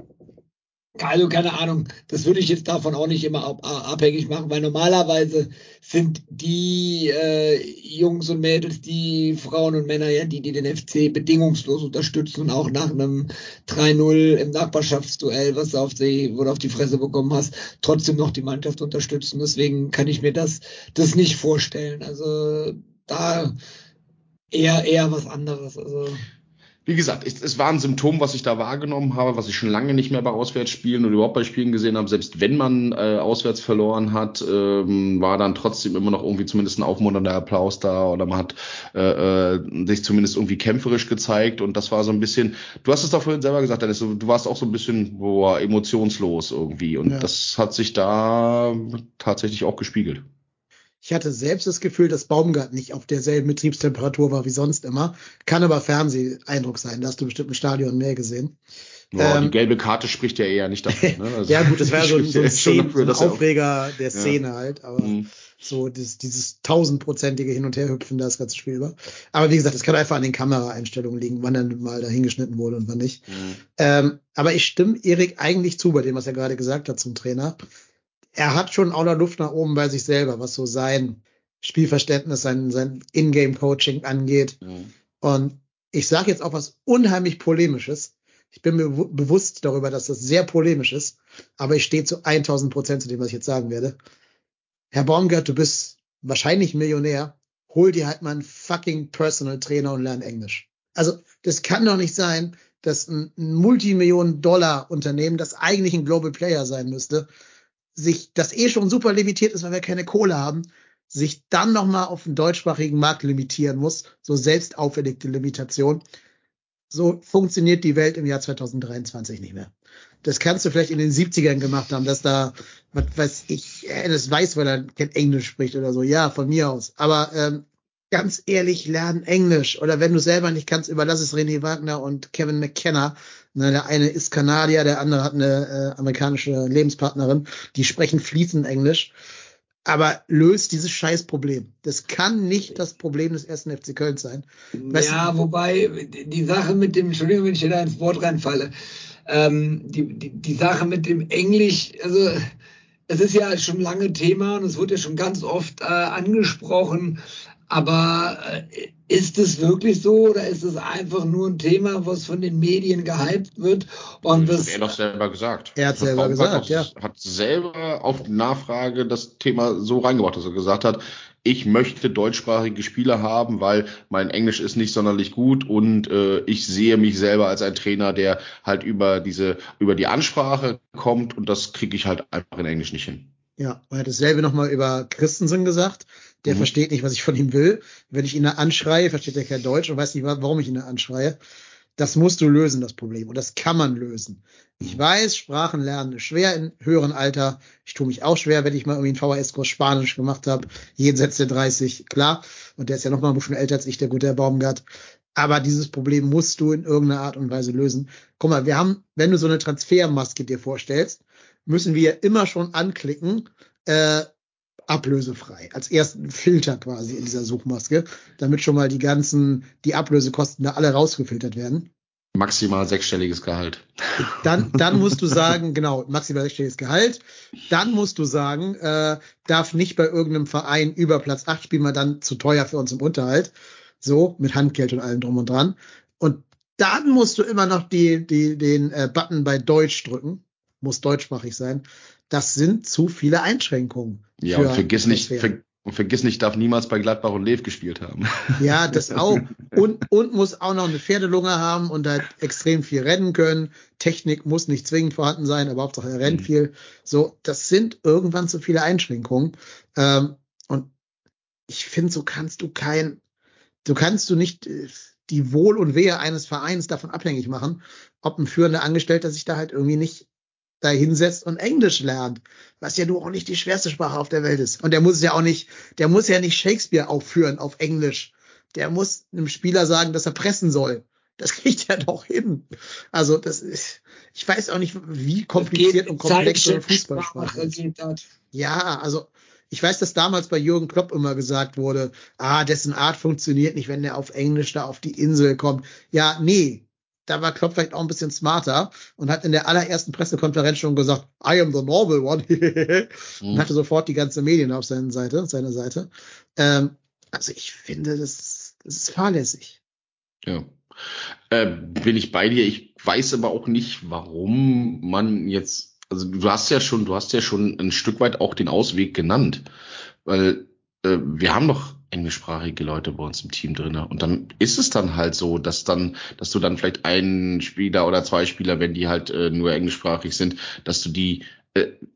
Also keine Ahnung, das würde ich jetzt davon auch nicht immer abhängig machen, weil normalerweise sind die äh, Jungs und Mädels, die Frauen und Männer, ja, die, die den FC bedingungslos unterstützen und auch nach einem 3-0 im Nachbarschaftsduell, was du auf die, wo du auf die Fresse bekommen hast, trotzdem noch die Mannschaft unterstützen. Deswegen kann ich mir das, das nicht vorstellen. Also da eher, eher was anderes. Also wie gesagt, es, es war ein Symptom, was ich da wahrgenommen habe, was ich schon lange nicht mehr bei Auswärtsspielen oder überhaupt bei Spielen gesehen habe. Selbst wenn man äh, auswärts verloren hat, ähm, war dann trotzdem immer noch irgendwie zumindest ein aufmunternder Applaus da oder man hat äh, äh, sich zumindest irgendwie kämpferisch gezeigt und das war so ein bisschen, du hast es doch vorhin selber gesagt, Dennis, du warst auch so ein bisschen boah, emotionslos irgendwie und ja. das hat sich da tatsächlich auch gespiegelt. Ich hatte selbst das Gefühl, dass Baumgart nicht auf derselben Betriebstemperatur war wie sonst immer. Kann aber Fernseheindruck sein. Da hast du bestimmt im Stadion mehr gesehen. Boah, ähm, die gelbe Karte spricht ja eher nicht dafür. Ne? Also, ja gut, das wäre so, so, ein, Szene, dafür, so ein Aufreger der Szene ja. halt. Aber mhm. so das, dieses tausendprozentige Hin- und Herhüpfen, das ganze Spiel war. Aber wie gesagt, das kann einfach an den Kameraeinstellungen liegen, wann dann mal da hingeschnitten wurde und wann nicht. Mhm. Ähm, aber ich stimme Erik eigentlich zu bei dem, was er gerade gesagt hat zum Trainer er hat schon auch noch Luft nach oben bei sich selber, was so sein Spielverständnis, sein, sein Ingame-Coaching angeht. Mhm. Und ich sage jetzt auch was unheimlich Polemisches. Ich bin mir bewusst darüber, dass das sehr polemisch ist, aber ich stehe zu 1000 Prozent zu dem, was ich jetzt sagen werde. Herr Baumgart, du bist wahrscheinlich Millionär. Hol dir halt mal einen fucking Personal Trainer und lern Englisch. Also, das kann doch nicht sein, dass ein Multimillionen-Dollar-Unternehmen, das eigentlich ein Global Player sein müsste, sich das eh schon super limitiert ist, weil wir keine Kohle haben, sich dann nochmal auf den deutschsprachigen Markt limitieren muss, so selbst auferlegte Limitation. So funktioniert die Welt im Jahr 2023 nicht mehr. Das kannst du vielleicht in den 70ern gemacht haben, dass da, was weiß ich, das weiß, weil er kein Englisch spricht oder so. Ja, von mir aus. Aber ähm, ganz ehrlich, lernen Englisch. Oder wenn du selber nicht kannst, überlass es René Wagner und Kevin McKenna. Na, der eine ist Kanadier, der andere hat eine äh, amerikanische Lebenspartnerin. Die sprechen fließend Englisch. Aber löst dieses Scheißproblem. Das kann nicht das Problem des ersten FC Köln sein. Weißt ja, du? wobei die Sache mit dem, Entschuldigung, wenn ich da ins Wort reinfalle, ähm, die, die, die Sache mit dem Englisch, also es ist ja schon lange Thema und es wurde ja schon ganz oft äh, angesprochen, aber äh, ist es wirklich so oder ist es einfach nur ein Thema, was von den Medien gehypt wird? Und das, das hat er doch selber gesagt. Er hat selber gesagt, ja. Hat selber auf die Nachfrage das Thema so reingebracht, dass er gesagt hat, ich möchte deutschsprachige Spieler haben, weil mein Englisch ist nicht sonderlich gut und äh, ich sehe mich selber als ein Trainer, der halt über diese über die Ansprache kommt und das kriege ich halt einfach in Englisch nicht hin. Ja, er hat dasselbe nochmal über Christensen gesagt. Der mhm. versteht nicht, was ich von ihm will. Wenn ich ihn da anschreie, versteht er kein Deutsch und weiß nicht, warum ich ihn da anschreie. Das musst du lösen, das Problem. Und das kann man lösen. Ich mhm. weiß, Sprachen lernen ist schwer in höheren Alter. Ich tue mich auch schwer, wenn ich mal irgendwie einen VHS-Kurs Spanisch gemacht habe. Jenseits der 30, klar. Und der ist ja noch mal ein bisschen älter als ich, der gute Herr Baumgart. Aber dieses Problem musst du in irgendeiner Art und Weise lösen. Guck mal, wir haben, wenn du so eine Transfermaske dir vorstellst, müssen wir immer schon anklicken, äh, ablösefrei, als ersten Filter quasi in dieser Suchmaske, damit schon mal die ganzen, die Ablösekosten da alle rausgefiltert werden. Maximal sechsstelliges Gehalt. Dann, dann musst du sagen, genau, maximal sechsstelliges Gehalt. Dann musst du sagen, äh, darf nicht bei irgendeinem Verein über Platz 8 spielen, wir dann zu teuer für uns im Unterhalt. So, mit Handgeld und allem drum und dran. Und dann musst du immer noch die, die, den äh, Button bei Deutsch drücken. Muss deutschsprachig sein. Das sind zu viele Einschränkungen. Ja, und vergiss nicht, ver und vergiss nicht, darf niemals bei Gladbach und Lev gespielt haben. Ja, das auch. Und, und muss auch noch eine Pferdelunge haben und halt extrem viel rennen können. Technik muss nicht zwingend vorhanden sein, aber Hauptsache er rennt mhm. viel. So, das sind irgendwann zu viele Einschränkungen. Ähm, und ich finde, so kannst du kein, du kannst du nicht äh, die Wohl und Wehe eines Vereins davon abhängig machen, ob ein führender Angestellter sich da halt irgendwie nicht da hinsetzt und Englisch lernt, was ja nur auch nicht die schwerste Sprache auf der Welt ist. Und der muss ja auch nicht, der muss ja nicht Shakespeare aufführen auf Englisch. Der muss einem Spieler sagen, dass er pressen soll. Das kriegt er doch hin. Also das ist, ich weiß auch nicht, wie kompliziert und komplex so Fußballsprache ist. Ja, also ich weiß, dass damals bei Jürgen Klopp immer gesagt wurde, ah, dessen Art funktioniert nicht, wenn er auf Englisch da auf die Insel kommt. Ja, nee, da war Klopp vielleicht auch ein bisschen smarter und hat in der allerersten Pressekonferenz schon gesagt, I am the normal one. und mhm. hatte sofort die ganze Medien auf seiner Seite, seiner Seite. Ähm, also ich finde, das, das ist fahrlässig. Ja. Äh, bin ich bei dir. Ich weiß aber auch nicht, warum man jetzt, also du hast ja schon, du hast ja schon ein Stück weit auch den Ausweg genannt, weil äh, wir haben doch englischsprachige Leute bei uns im Team drinne. Und dann ist es dann halt so, dass dann, dass du dann vielleicht einen Spieler oder zwei Spieler, wenn die halt äh, nur englischsprachig sind, dass du die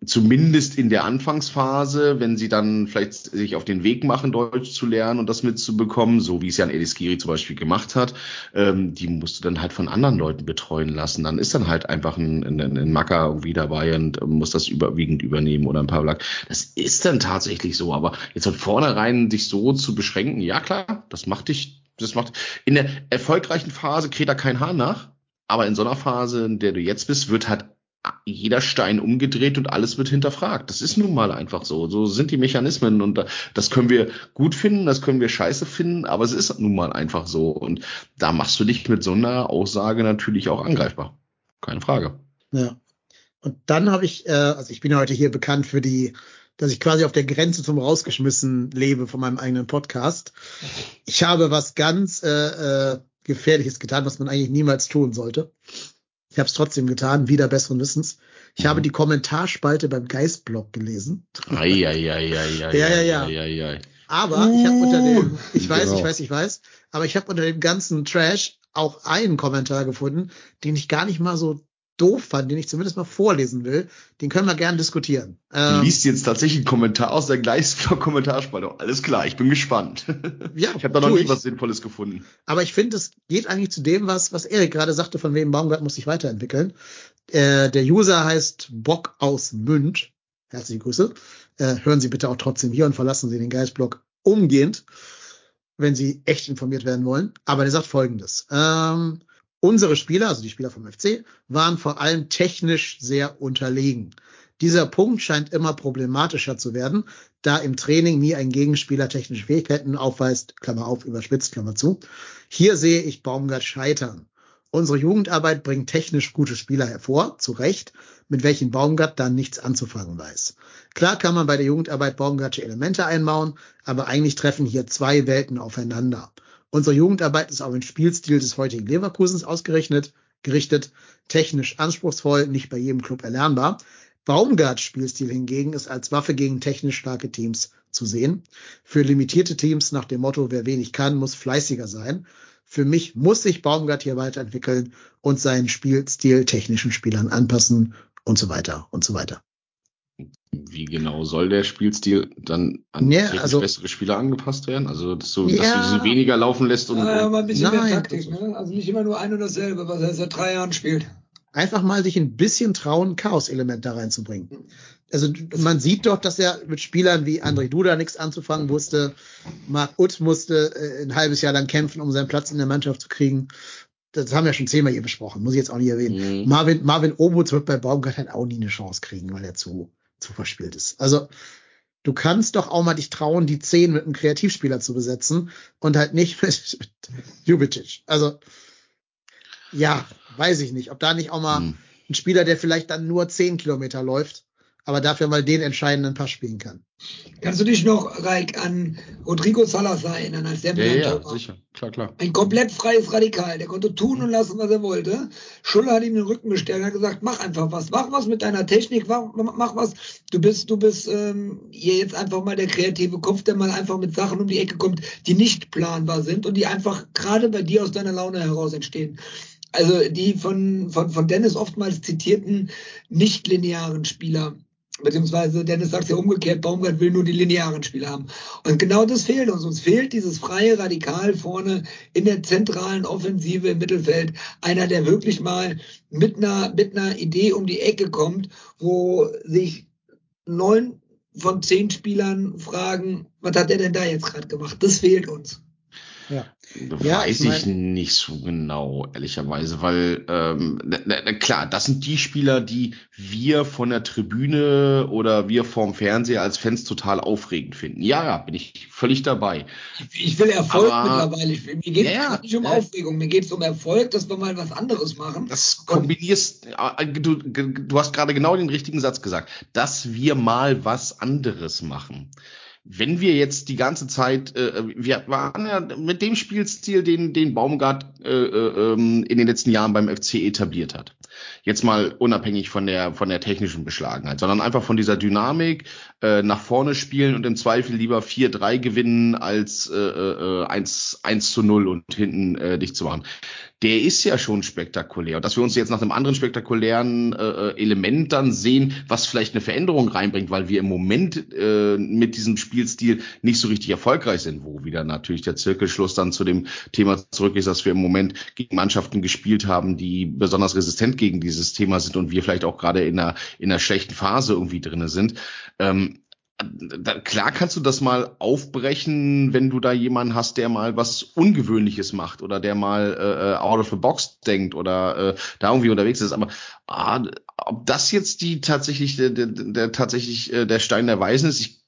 zumindest in der Anfangsphase, wenn sie dann vielleicht sich auf den Weg machen, Deutsch zu lernen und das mitzubekommen, so wie es Jan Eliskiri zum Beispiel gemacht hat, ähm, die musst du dann halt von anderen Leuten betreuen lassen. Dann ist dann halt einfach ein, ein, ein Macker irgendwie dabei und muss das überwiegend übernehmen oder ein paar Black. Das ist dann tatsächlich so, aber jetzt von vornherein dich so zu beschränken, ja klar, das macht dich, das macht, in der erfolgreichen Phase kräht da kein Haar nach, aber in so einer Phase, in der du jetzt bist, wird halt jeder Stein umgedreht und alles wird hinterfragt. Das ist nun mal einfach so. So sind die Mechanismen und das können wir gut finden, das können wir scheiße finden, aber es ist nun mal einfach so. Und da machst du dich mit so einer Aussage natürlich auch angreifbar. Keine Frage. Ja. Und dann habe ich, äh, also ich bin heute hier bekannt für die, dass ich quasi auf der Grenze zum Rausgeschmissen lebe von meinem eigenen Podcast. Ich habe was ganz äh, äh, Gefährliches getan, was man eigentlich niemals tun sollte. Ich habe es trotzdem getan, wieder besseren Wissens. Ich mhm. habe die Kommentarspalte beim Geistblog gelesen. Ai, ai, ai, ja, ja, ja. Aber ich habe unter dem, ich weiß, genau. ich weiß, ich weiß, aber ich habe unter dem ganzen Trash auch einen Kommentar gefunden, den ich gar nicht mal so doof fand, den ich zumindest mal vorlesen will, den können wir gerne diskutieren. Ähm, du liest jetzt tatsächlich einen Kommentar aus der Gleisblock-Kommentarspalte. Alles klar, ich bin gespannt. Ja, ich habe da noch nie was Sinnvolles gefunden. Aber ich finde, es geht eigentlich zu dem, was, was Erik gerade sagte, von wem Baumgart muss sich weiterentwickeln. Äh, der User heißt Bock aus Münd. Herzliche Grüße. Äh, hören Sie bitte auch trotzdem hier und verlassen Sie den Geistblock umgehend, wenn Sie echt informiert werden wollen. Aber der sagt folgendes. Ähm, Unsere Spieler, also die Spieler vom FC, waren vor allem technisch sehr unterlegen. Dieser Punkt scheint immer problematischer zu werden, da im Training nie ein Gegenspieler technische Fähigkeiten aufweist, Klammer auf, überspitzt, Klammer zu. Hier sehe ich Baumgart scheitern. Unsere Jugendarbeit bringt technisch gute Spieler hervor, zu Recht, mit welchen Baumgart dann nichts anzufangen weiß. Klar kann man bei der Jugendarbeit Baumgartsche Elemente einbauen, aber eigentlich treffen hier zwei Welten aufeinander. Unsere Jugendarbeit ist auf den Spielstil des heutigen Leverkusens ausgerechnet, gerichtet, technisch anspruchsvoll, nicht bei jedem Club erlernbar. Baumgarts Spielstil hingegen ist als Waffe gegen technisch starke Teams zu sehen. Für limitierte Teams nach dem Motto, wer wenig kann, muss fleißiger sein. Für mich muss sich Baumgart hier weiterentwickeln und seinen Spielstil technischen Spielern anpassen und so weiter und so weiter. Wie genau soll der Spielstil dann an ja, also, bessere Spieler angepasst werden? Also, dass du, ja, dass du sie weniger laufen lässt und. Ja, aber ein bisschen nein, mehr Taktik, ne? Also nicht immer nur ein und dasselbe, was er seit drei Jahren spielt. einfach mal sich ein bisschen trauen, Chaos-Element da reinzubringen. Also man sieht doch, dass er mit Spielern wie André Duda nichts anzufangen wusste. Marc Utt musste äh, ein halbes Jahr lang kämpfen, um seinen Platz in der Mannschaft zu kriegen. Das haben wir schon zehnmal hier besprochen, muss ich jetzt auch nicht erwähnen. Mhm. Marvin, Marvin Obutz wird bei Baumgart halt auch nie eine Chance kriegen, weil er zu, zu verspielt ist. Also du kannst doch auch mal dich trauen, die zehn mit einem Kreativspieler zu besetzen und halt nicht mit, mit Jubicic. Also ja, weiß ich nicht, ob da nicht auch mal hm. ein Spieler, der vielleicht dann nur zehn Kilometer läuft, aber dafür mal den entscheidenden Pass spielen kann. Kannst du dich noch, Reik, an Rodrigo Salazar erinnern, als der ja, ja, sicher, klar, klar. Ein komplett freies Radikal, der konnte tun und lassen, was er wollte. Schuller hat ihm den Rücken bestellt und hat gesagt, mach einfach was, mach was mit deiner Technik, mach, mach was. Du bist, du bist ähm, hier jetzt einfach mal der kreative Kopf, der mal einfach mit Sachen um die Ecke kommt, die nicht planbar sind und die einfach gerade bei dir aus deiner Laune heraus entstehen also die von, von, von Dennis oftmals zitierten nicht-linearen Spieler. Beziehungsweise Dennis sagt ja umgekehrt, Baumgart will nur die linearen Spieler haben. Und genau das fehlt uns. Uns fehlt dieses freie Radikal vorne in der zentralen Offensive im Mittelfeld. Einer, der wirklich mal mit einer, mit einer Idee um die Ecke kommt, wo sich neun von zehn Spielern fragen, was hat er denn da jetzt gerade gemacht? Das fehlt uns. Ja. Ja, Weiß ich, mein, ich, nicht so genau, ehrlicherweise, weil ähm, na, na, klar, das sind die Spieler, die wir von der Tribüne oder wir vorm Fernseher als Fans total aufregend finden. Ja, ja, bin ich völlig dabei. Ich will Erfolg Aber, mittlerweile. Ich, mir geht es ja, nicht um ja. Aufregung, mir geht es um Erfolg, dass wir mal was anderes machen. Das kombinierst, äh, du, du hast gerade genau den richtigen Satz gesagt, dass wir mal was anderes machen wenn wir jetzt die ganze Zeit, äh, wir waren ja mit dem Spielstil, den, den Baumgart äh, äh, ähm, in den letzten Jahren beim FC etabliert hat. Jetzt mal unabhängig von der, von der technischen Beschlagenheit, sondern einfach von dieser Dynamik, äh, nach vorne spielen und im Zweifel lieber 4-3 gewinnen als äh, äh, 1, 1 zu 0 und hinten äh, dich zu machen der ist ja schon spektakulär. Und dass wir uns jetzt nach einem anderen spektakulären äh, äh, Element dann sehen, was vielleicht eine Veränderung reinbringt, weil wir im Moment äh, mit diesem Spielstil nicht so richtig erfolgreich sind, wo wieder natürlich der Zirkelschluss dann zu dem Thema zurück ist, dass wir im Moment gegen Mannschaften gespielt haben, die besonders resistent gegen dieses Thema sind und wir vielleicht auch gerade in einer, in einer schlechten Phase irgendwie drinne sind. Ähm, da, klar kannst du das mal aufbrechen, wenn du da jemanden hast, der mal was Ungewöhnliches macht oder der mal äh, äh out of the box denkt oder äh, da irgendwie unterwegs ist. Aber ah, ob das jetzt die tatsächlich der, der, der tatsächlich äh, der Stein der Weisen ist, ich,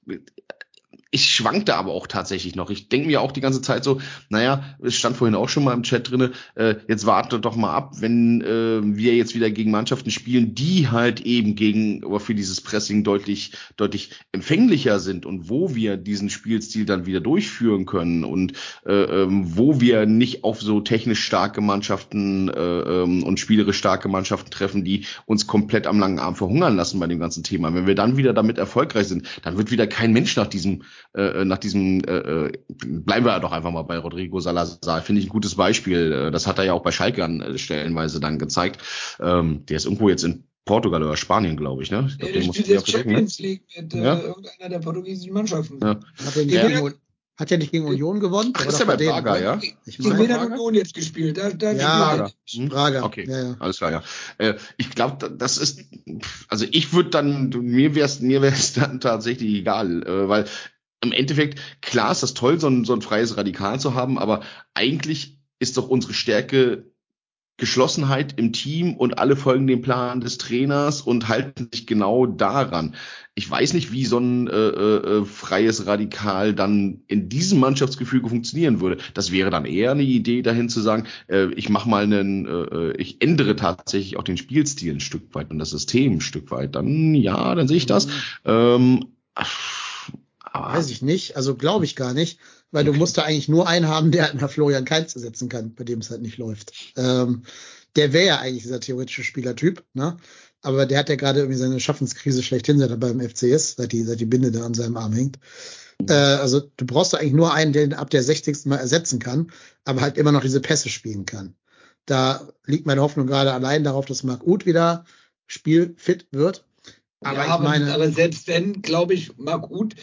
ich schwankte aber auch tatsächlich noch. Ich denke mir auch die ganze Zeit so, naja, es stand vorhin auch schon mal im Chat drinne, äh, jetzt wartet doch mal ab, wenn äh, wir jetzt wieder gegen Mannschaften spielen, die halt eben gegen, aber für dieses Pressing deutlich, deutlich empfänglicher sind und wo wir diesen Spielstil dann wieder durchführen können und äh, ähm, wo wir nicht auf so technisch starke Mannschaften äh, ähm, und spielerisch starke Mannschaften treffen, die uns komplett am langen Arm verhungern lassen bei dem ganzen Thema. Wenn wir dann wieder damit erfolgreich sind, dann wird wieder kein Mensch nach diesem äh, äh, nach diesem, äh, äh, bleiben wir doch einfach mal bei Rodrigo Salazar, finde ich ein gutes Beispiel. Äh, das hat er ja auch bei Schalke an äh, stellenweise dann gezeigt. Ähm, der ist irgendwo jetzt in Portugal oder Spanien, glaube ich, ne? Ich glaub, ja, der spielt jetzt ne? Champions ne? League mit äh, ja? irgendeiner der portugiesischen Mannschaften. Ja. Hat er ja. gegen, hat ja nicht gegen Union gewonnen? Ach, ist ja bei Braga, ja? Ich gegen wen hat Union jetzt gespielt? Da, da ja, Braga. Hm? Braga. Okay, ja, ja. alles klar, ja. Äh, ich glaube, das ist, also ich würde dann, mir wäre es mir wär's dann tatsächlich egal, äh, weil im Endeffekt, klar ist das toll, so ein, so ein freies Radikal zu haben, aber eigentlich ist doch unsere Stärke Geschlossenheit im Team und alle folgen dem Plan des Trainers und halten sich genau daran. Ich weiß nicht, wie so ein äh, äh, freies Radikal dann in diesem Mannschaftsgefüge funktionieren würde. Das wäre dann eher eine Idee, dahin zu sagen, äh, ich mache mal einen, äh, äh ich ändere tatsächlich auch den Spielstil ein Stück weit und das System ein Stück weit. Dann ja, dann sehe ich das. Mhm. Ähm, aber Weiß ich nicht, also glaube ich gar nicht, weil okay. du musst da eigentlich nur einen haben, der nach Florian Kainz ersetzen kann, bei dem es halt nicht läuft. Ähm, der wäre ja eigentlich dieser theoretische Spielertyp, ne? Aber der hat ja gerade irgendwie seine Schaffenskrise schlechthin, seit er beim FC ist, seit die, seit die Binde da an seinem Arm hängt. Äh, also du brauchst da eigentlich nur einen, der ihn ab der 60. Mal ersetzen kann, aber halt immer noch diese Pässe spielen kann. Da liegt meine Hoffnung gerade allein darauf, dass Marc Uth wieder spielfit wird. Aber ja, ich meine, aber selbst wenn, glaube ich, Marc Uth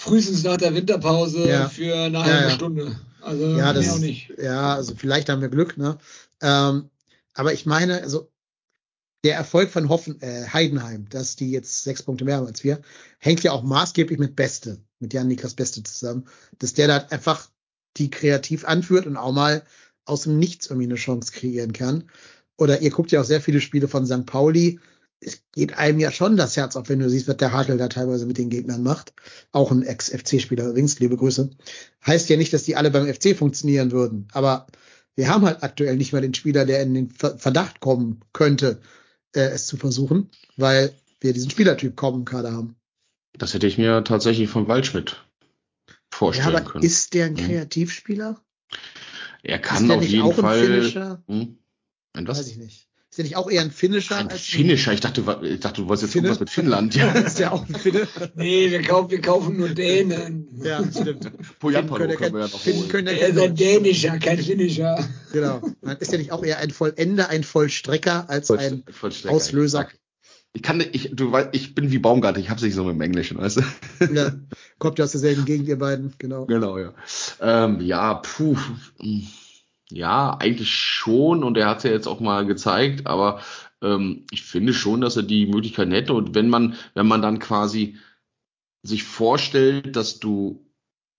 frühestens nach der Winterpause ja. für eine halbe ja, ja. Stunde. Also ja, das, auch nicht. Ja, also vielleicht haben wir Glück, ne? Ähm, aber ich meine, also der Erfolg von Hoffen, äh, Heidenheim, dass die jetzt sechs Punkte mehr haben als wir, hängt ja auch maßgeblich mit Beste, mit Jan Niklas Beste zusammen, dass der da einfach die kreativ anführt und auch mal aus dem Nichts irgendwie eine Chance kreieren kann. Oder ihr guckt ja auch sehr viele Spiele von St. Pauli. Es geht einem ja schon das Herz auf, wenn du siehst, was der Hartl da teilweise mit den Gegnern macht. Auch ein Ex-FC-Spieler übrigens, liebe Grüße. Heißt ja nicht, dass die alle beim FC funktionieren würden. Aber wir haben halt aktuell nicht mal den Spieler, der in den Verdacht kommen könnte, äh, es zu versuchen, weil wir diesen Spielertyp kaum im Kader haben. Das hätte ich mir tatsächlich von Waldschmidt vorstellen Ja, aber können. ist der ein Mhm. Kreativspieler? er kann auf nicht jeden Fall. Hm? Ein was? Weiß ich nicht. Ist der nicht auch eher ein Finisher Ein als Finisher. Ich dachte, wa- ich dachte, du wolltest jetzt Finne? gucken, was mit Finnland. Ja, Ja. ist der auch ein Finne? Nee, wir kaufen, wir kaufen nur Dänen. ja, stimmt. Pojapalo Finnen können wir ja noch Finnen holen. können ja Er ist ein Dänischer, kein Finnischer. Genau. Ist der nicht auch eher ein Vollender, ein Vollstrecker als ein Vollstrecker. Auslöser? Ich kann, ich, du weißt, ich bin wie Baumgart, ich hab's nicht so mit dem Englischen, weißt du? Ja, kommt ja aus derselben Gegend, ihr beiden, genau. Genau, ja. Ähm, ja, puh. Ja, eigentlich schon und er hat ja jetzt auch mal gezeigt, aber ähm, ich finde schon, dass er die Möglichkeit hätte und wenn man, wenn man dann quasi sich vorstellt, dass du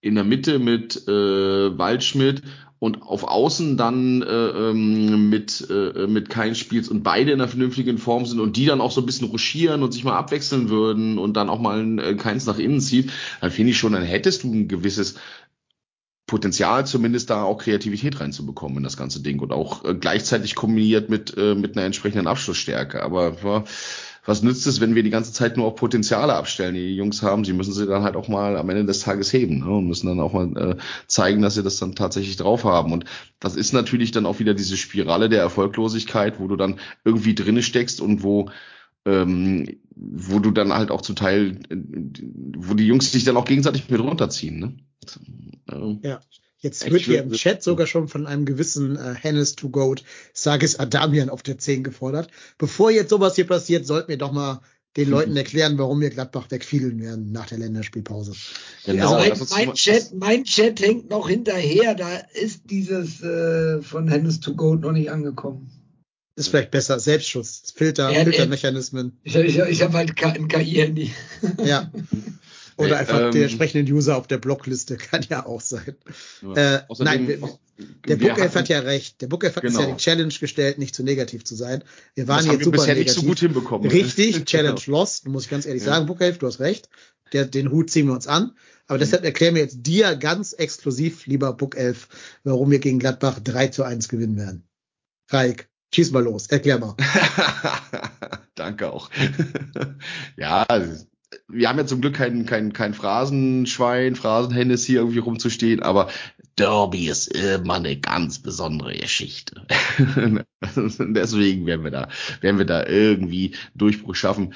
in der Mitte mit äh, Waldschmidt und auf Außen dann äh, ähm, mit, äh, mit Kein spielst und beide in einer vernünftigen Form sind und die dann auch so ein bisschen ruschieren und sich mal abwechseln würden und dann auch mal ein äh, Keins nach innen zieht, dann finde ich schon, dann hättest du ein gewisses Potenzial, zumindest da auch Kreativität reinzubekommen in das ganze Ding und auch äh, gleichzeitig kombiniert mit, äh, mit einer entsprechenden Abschlussstärke. Aber ja, was nützt es, wenn wir die ganze Zeit nur auf Potenziale abstellen, die die Jungs haben? Sie müssen sie dann halt auch mal am Ende des Tages heben ne? und müssen dann auch mal äh, zeigen, dass sie das dann tatsächlich drauf haben. Und das ist natürlich dann auch wieder diese Spirale der Erfolglosigkeit, wo du dann irgendwie drinne steckst und wo ähm, wo du dann halt auch zum Teil, äh, wo die Jungs dich dann auch gegenseitig mit runterziehen. Ne? Ja. Jetzt wird hier im Chat sogar schon von einem gewissen äh, Hennes to Goat Sages Adamian auf der 10 gefordert. Bevor jetzt sowas hier passiert, sollten wir doch mal den Leuten erklären, warum wir Gladbach wegfiedeln werden nach der Länderspielpause. Genau, also mein, mein, Chat, mein Chat hängt noch hinterher. Da ist dieses äh, von Hennes to Goat noch nicht angekommen. Ist vielleicht besser. Selbstschutz, Filter, Ja, Filtermechanismen. Ich, ich, ich habe halt ein KI-Handy. Ja. Oder einfach ähm, den entsprechenden User auf der Blockliste kann ja auch sein. Ja. Äh, Außerdem- nein, wir, der Bookelf hat ja recht. Der Bookelf hat uns Genau. ja die Challenge gestellt, nicht zu negativ zu sein. Wir waren das haben jetzt wir super bisher negativ. nicht so gut hinbekommen. Richtig, Challenge Genau. lost, muss ich ganz ehrlich Ja. sagen, Bookelf, du hast recht. Der, den Hut ziehen wir uns an. Aber deshalb erklären wir jetzt dir ganz exklusiv, lieber Book 11, warum wir gegen Gladbach 3 zu 1 gewinnen werden. Raik, schieß mal los, erklär mal. Danke auch. ja, wir haben ja zum Glück kein, kein, kein Phrasenschwein, Phrasenhennes hier irgendwie rumzustehen, aber Derby ist immer eine ganz besondere Geschichte. Deswegen werden wir da, werden wir da irgendwie Durchbruch schaffen.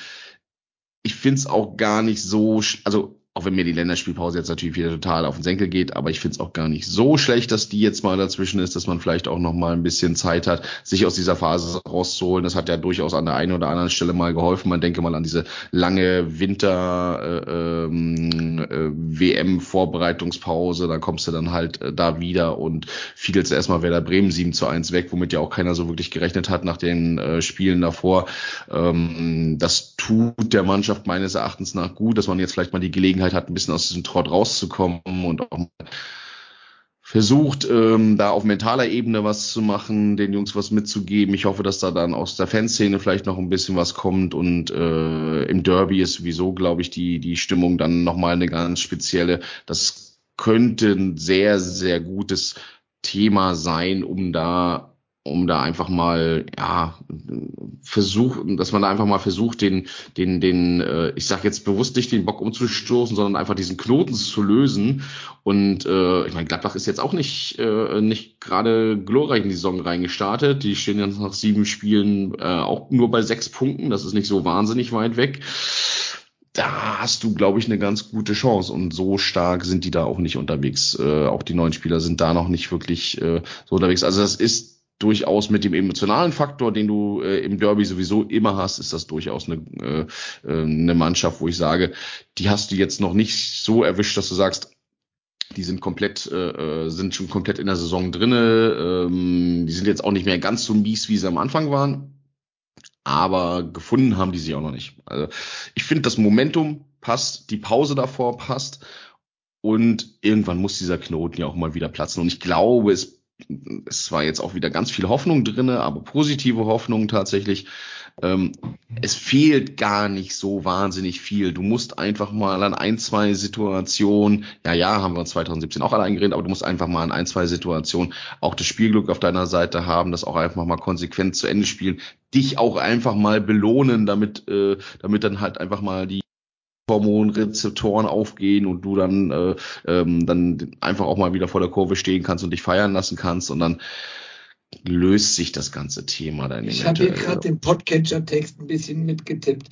Ich find's auch gar nicht so, also auch wenn mir die Länderspielpause jetzt natürlich wieder total auf den Senkel geht, aber ich find's auch gar nicht so schlecht, dass die jetzt mal dazwischen ist, dass man vielleicht auch noch mal ein bisschen Zeit hat, sich aus dieser Phase rauszuholen. Das hat ja durchaus an der einen oder anderen Stelle mal geholfen. Man denke mal an diese lange Winter äh, ähm, äh. Da kommst du dann halt äh, da wieder und fiedelst erstmal Werder Bremen 7 zu 1 weg, womit ja auch keiner so wirklich gerechnet hat nach den äh, Spielen davor. Ähm, das tut der Mannschaft meines Erachtens nach gut, dass man jetzt vielleicht mal die Gelegenheit hat, ein bisschen aus diesem Trott rauszukommen und auch mal versucht, ähm, da auf mentaler Ebene was zu machen, den Jungs was mitzugeben. Ich hoffe, dass da dann aus der Fanszene vielleicht noch ein bisschen was kommt und äh, im Derby ist sowieso, glaube ich, die die Stimmung dann nochmal eine ganz spezielle. Das könnte ein sehr sehr gutes Thema sein, um da um da einfach mal ja versuchen, dass man da einfach mal versucht, den den den äh, ich sag jetzt bewusst nicht den Bock umzustoßen, sondern einfach diesen Knoten zu lösen. Und äh, ich meine, Gladbach ist jetzt auch nicht äh, nicht gerade glorreich in die Saison reingestartet. Die stehen jetzt nach sieben Spielen äh, auch nur bei sechs Punkten. Das ist nicht so wahnsinnig weit weg. Da hast du, glaube ich, eine ganz gute Chance. Und so stark sind die da auch nicht unterwegs. Äh, auch die neuen Spieler sind da noch nicht wirklich äh, so unterwegs. Also das ist durchaus mit dem emotionalen Faktor, den du äh, im Derby sowieso immer hast, ist das durchaus eine, äh, äh, eine Mannschaft, wo ich sage, die hast du jetzt noch nicht so erwischt, dass du sagst, die sind komplett, äh, äh, sind schon komplett in der Saison drinne. Ähm, die sind jetzt auch nicht mehr ganz so mies, wie sie am Anfang waren. aber gefunden haben die sich auch noch nicht. Also ich finde, das Momentum passt, die Pause davor passt und irgendwann muss dieser Knoten ja auch mal wieder platzen. Und ich glaube, es, es war jetzt auch wieder ganz viel Hoffnung drinne, aber positive Hoffnung tatsächlich. Ähm, es fehlt gar nicht so wahnsinnig viel. Du musst einfach mal an ein, zwei Situationen, ja, ja, haben wir 2017 auch alle eingeredet, aber du musst einfach mal an ein, zwei Situationen auch das Spielglück auf deiner Seite haben, das auch einfach mal konsequent zu Ende spielen, dich auch einfach mal belohnen, damit, äh, damit dann halt einfach mal die Hormonrezeptoren aufgehen und du dann, äh, ähm, dann einfach auch mal wieder vor der Kurve stehen kannst und dich feiern lassen kannst und dann löst sich das ganze Thema dann Ich habe hier gerade den Podcatcher-Text ein bisschen mitgetippt.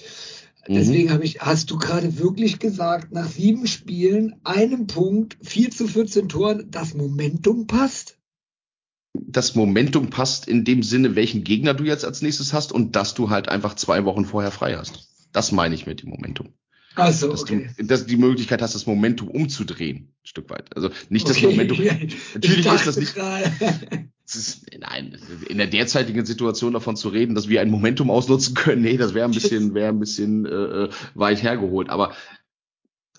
Deswegen Mhm. habe ich, hast du gerade wirklich gesagt, nach sieben Spielen, einem Punkt, 4 zu 14 Toren, das Momentum passt? das Momentum passt in dem Sinne, welchen Gegner du jetzt als nächstes hast und dass du halt einfach zwei Wochen vorher frei hast. Das meine ich mit dem Momentum. Achso, Dass okay. du dass du die Möglichkeit hast, das Momentum umzudrehen, ein Stück weit. Also nicht das okay. Momentum. Ich Natürlich ist das nicht. Es ist, nein, in der derzeitigen Situation davon zu reden, dass wir ein Momentum ausnutzen können, nee, das wäre ein bisschen, wäre ein bisschen äh, äh, weit hergeholt. Aber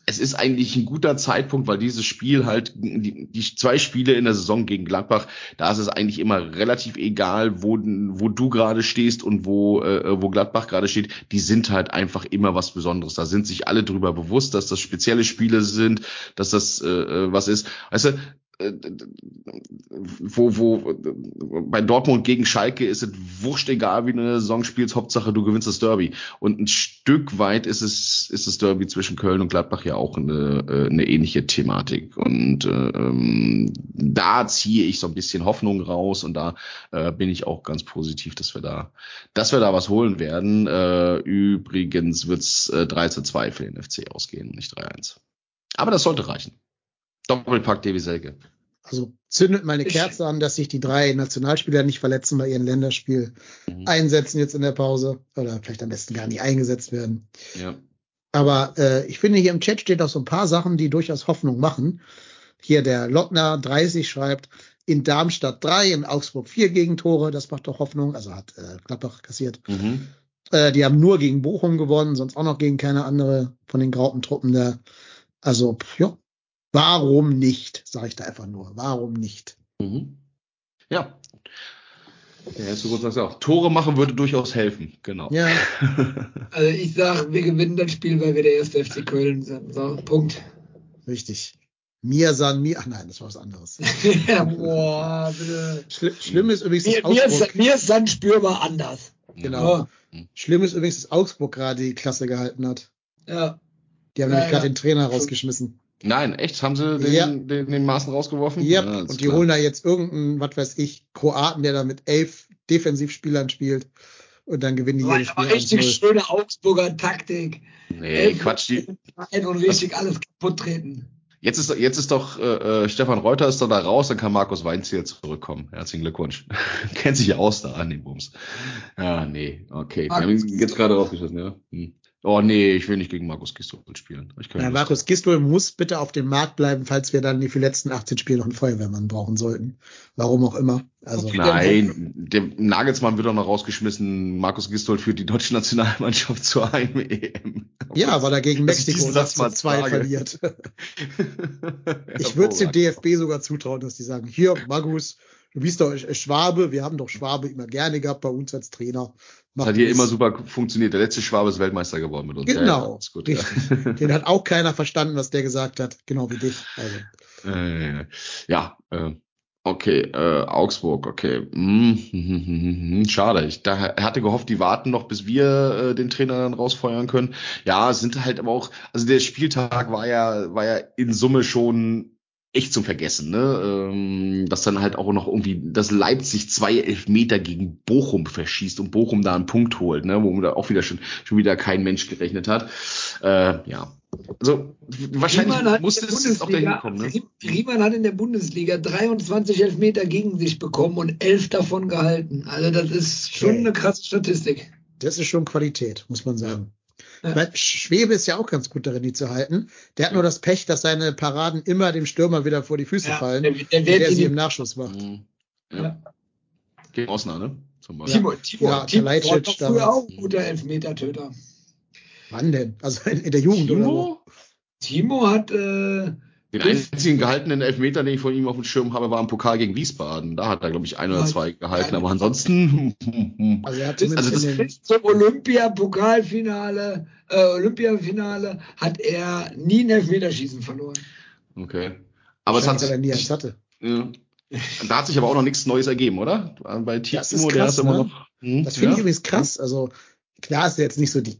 es ist eigentlich ein guter Zeitpunkt, weil dieses Spiel halt, die, die zwei Spiele in der Saison gegen Gladbach, da ist es eigentlich immer relativ egal, wo, wo du gerade stehst und wo, äh, wo Gladbach gerade steht. Die sind halt einfach immer was Besonderes. Da sind sich alle drüber bewusst, dass das spezielle Spiele sind, dass das äh, äh, was ist. Weißt du, wo, wo, bei Dortmund gegen Schalke ist es wurscht egal, wie du eine Saison spielst, Hauptsache du gewinnst das Derby. Und ein Stück weit ist es, ist das Derby zwischen Köln und Gladbach ja auch eine, äh, eine ähnliche Thematik. Und äh, ähm, da ziehe ich so ein bisschen Hoffnung raus und da äh, bin ich auch ganz positiv, dass wir da, dass wir da was holen werden. Äh, übrigens wird's äh, 3 zu 2 für den FC ausgehen, nicht 3-1. Aber das sollte reichen. Doppelpack Davy Selke. Also zündet mal eine Ich- Kerze an, dass sich die drei Nationalspieler nicht verletzen bei ihrem Länderspiel Mhm. einsetzen jetzt in der Pause oder vielleicht am besten gar nicht eingesetzt werden. Ja. Aber äh, ich finde, hier im Chat steht auch so ein paar Sachen, die durchaus Hoffnung machen. Hier der Lottner 30 schreibt, in Darmstadt 3, in Augsburg 4 Gegentore, das macht doch Hoffnung, also hat äh, Gladbach kassiert. Mhm. Äh, die haben nur gegen Bochum gewonnen, sonst auch noch gegen keine andere von den Graupentruppen da. Also, pff, ja, warum nicht, sage ich da einfach nur. Warum nicht? Mhm. Ja. Der erste Grund sagt auch, Tore machen würde durchaus helfen. Genau. Ja, Also ich sag, wir gewinnen das Spiel, weil wir der erste FC Köln sind. So, Punkt. richtig. Mir san mir, ach nein, das war was anderes. ja, boah, bitte. Schli schlimm ist übrigens, dass Mir, mir, Augsburg, mir ist dann spürbar anders. genau. Ja, Schlimm ist übrigens, dass Augsburg gerade die Klasse gehalten hat. ja. Die haben Ja, nämlich gerade ja. den Trainer rausgeschmissen. Nein, echt? Haben sie den, Ja. den, den Maßen rausgeworfen? Ja, alles und die klar. holen da jetzt irgendeinen, was weiß ich, Kroaten, der da mit elf Defensivspielern spielt. Und dann gewinnen die jedes Spiel richtig 1-0. schöne Augsburger Taktik. Nee, Quatsch. Die, und richtig alles kaputt treten. jetzt ist, jetzt ist doch, äh, äh, Stefan Reuter ist doch da raus, dann kann Markus Weinziel zurückkommen. Herzlichen Glückwunsch. Kennt sich aus da an den Bums. Ja, nee, okay. Wir haben ihn jetzt gerade rausgeschossen, ja. Hm. Oh nee, ich will nicht gegen Markus Gistol spielen. Ich kann Ja, nicht. Markus Gistol muss bitte auf dem Markt bleiben, falls wir dann die für die letzten 18 Spiele noch einen Feuerwehrmann brauchen sollten. Warum auch immer. Also, Okay. Nein, der Nagelsmann wird doch noch rausgeschmissen. Markus Gistol führt die deutsche Nationalmannschaft zur Heim-EM. ja, weil er gegen Mexiko diesen Satz mal 2 sage. verliert. Ich würde es dem DFB sogar zutrauen, dass die sagen, hier, Magus, du bist doch Schwabe, wir haben doch Schwabe immer gerne gehabt bei uns als Trainer. Das hat hier immer super funktioniert. Der letzte Schwabe ist Weltmeister geworden mit uns. Ja, ja, Genau, ist gut. Ja. Den hat auch keiner verstanden, was der gesagt hat, genau wie dich. Also, Äh, ja, äh, okay, äh, Augsburg, okay. Hm, Schade. Ich da, hatte gehofft, die warten noch, bis wir äh, den Trainer dann rausfeuern können. Ja, es sind halt aber auch, also der Spieltag war ja, war ja in Summe schon echt zum Vergessen, ne? Ähm, dass dann halt auch noch irgendwie, dass Leipzig zwei Elfmeter gegen Bochum verschießt und Bochum da einen Punkt holt, ne? Wo da auch wieder schon, schon wieder kein Mensch gerechnet hat. Äh, ja. Also wahrscheinlich Riemann hat musste in der es jetzt auch dahin Bundesliga- kommen, ne? Rie- Riemann hat in der Bundesliga 23 Elfmeter gegen sich bekommen und 11 davon gehalten. Also das ist schon Okay. eine krasse Statistik. das ist schon Qualität, muss man sagen. Ja. Ich meine, Schwebe ist ja auch ganz gut darin, die zu halten. Der hat nur das Pech, dass seine Paraden immer dem Stürmer wieder vor die Füße Ja, fallen, der, der der, der sie im Nachschuss macht. Mhm. Ja. Ja. Gegen Osnabrück, ne? zum Beispiel. Timo, Timo, Ja, Timo war Kalajdzic doch früher auch ein guter Elfmetertöter. Wann denn? Also in, in der Jugend oder so? Timo? Timo hat, äh, Den einzigen gehaltenen Elfmeter, den ich von ihm auf dem Schirm habe, war im Pokal gegen Wiesbaden. Da hat er, glaube ich, ein oder zwei gehalten. Aber ansonsten, Also er hat Also bis zum Olympia-Pokalfinale, äh, Olympiafinale hat er nie ein Elfmeterschießen verloren. okay. Aber es hat, er nie eins hatte. ja. da hat sich aber auch noch nichts Neues ergeben, oder? Bei Das Timo, der ist immer ne? noch. Hm, Das finde ich ja. übrigens krass. Also klar ist er jetzt nicht so die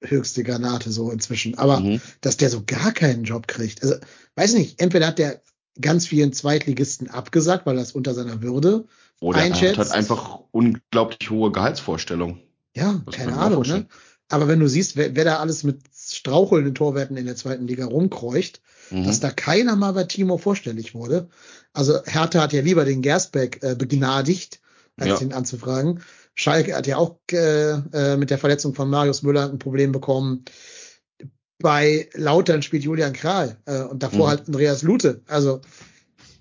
allerhöchste Granate so inzwischen, aber Mhm. dass der so gar keinen Job kriegt. Also weiß nicht, entweder hat der ganz vielen Zweitligisten abgesagt, weil es unter seiner Würde Oder er einschätzt. hat halt einfach unglaublich hohe Gehaltsvorstellungen. Ja, Das keine Ahnung. Ne? Aber wenn du siehst, wer, wer da alles mit strauchelnden Torwerten in der zweiten Liga rumkreucht, Mhm. dass da keiner mal bei Timo vorstellig wurde. Also Hertha hat ja lieber den Gersbeck äh, begnadigt, als Ja. ihn anzufragen. Schalke hat ja auch äh, äh, mit der Verletzung von Marius Müller ein Problem bekommen. Bei Lautern spielt Julian Kral äh, und davor Mhm. halt Andreas Lute. Also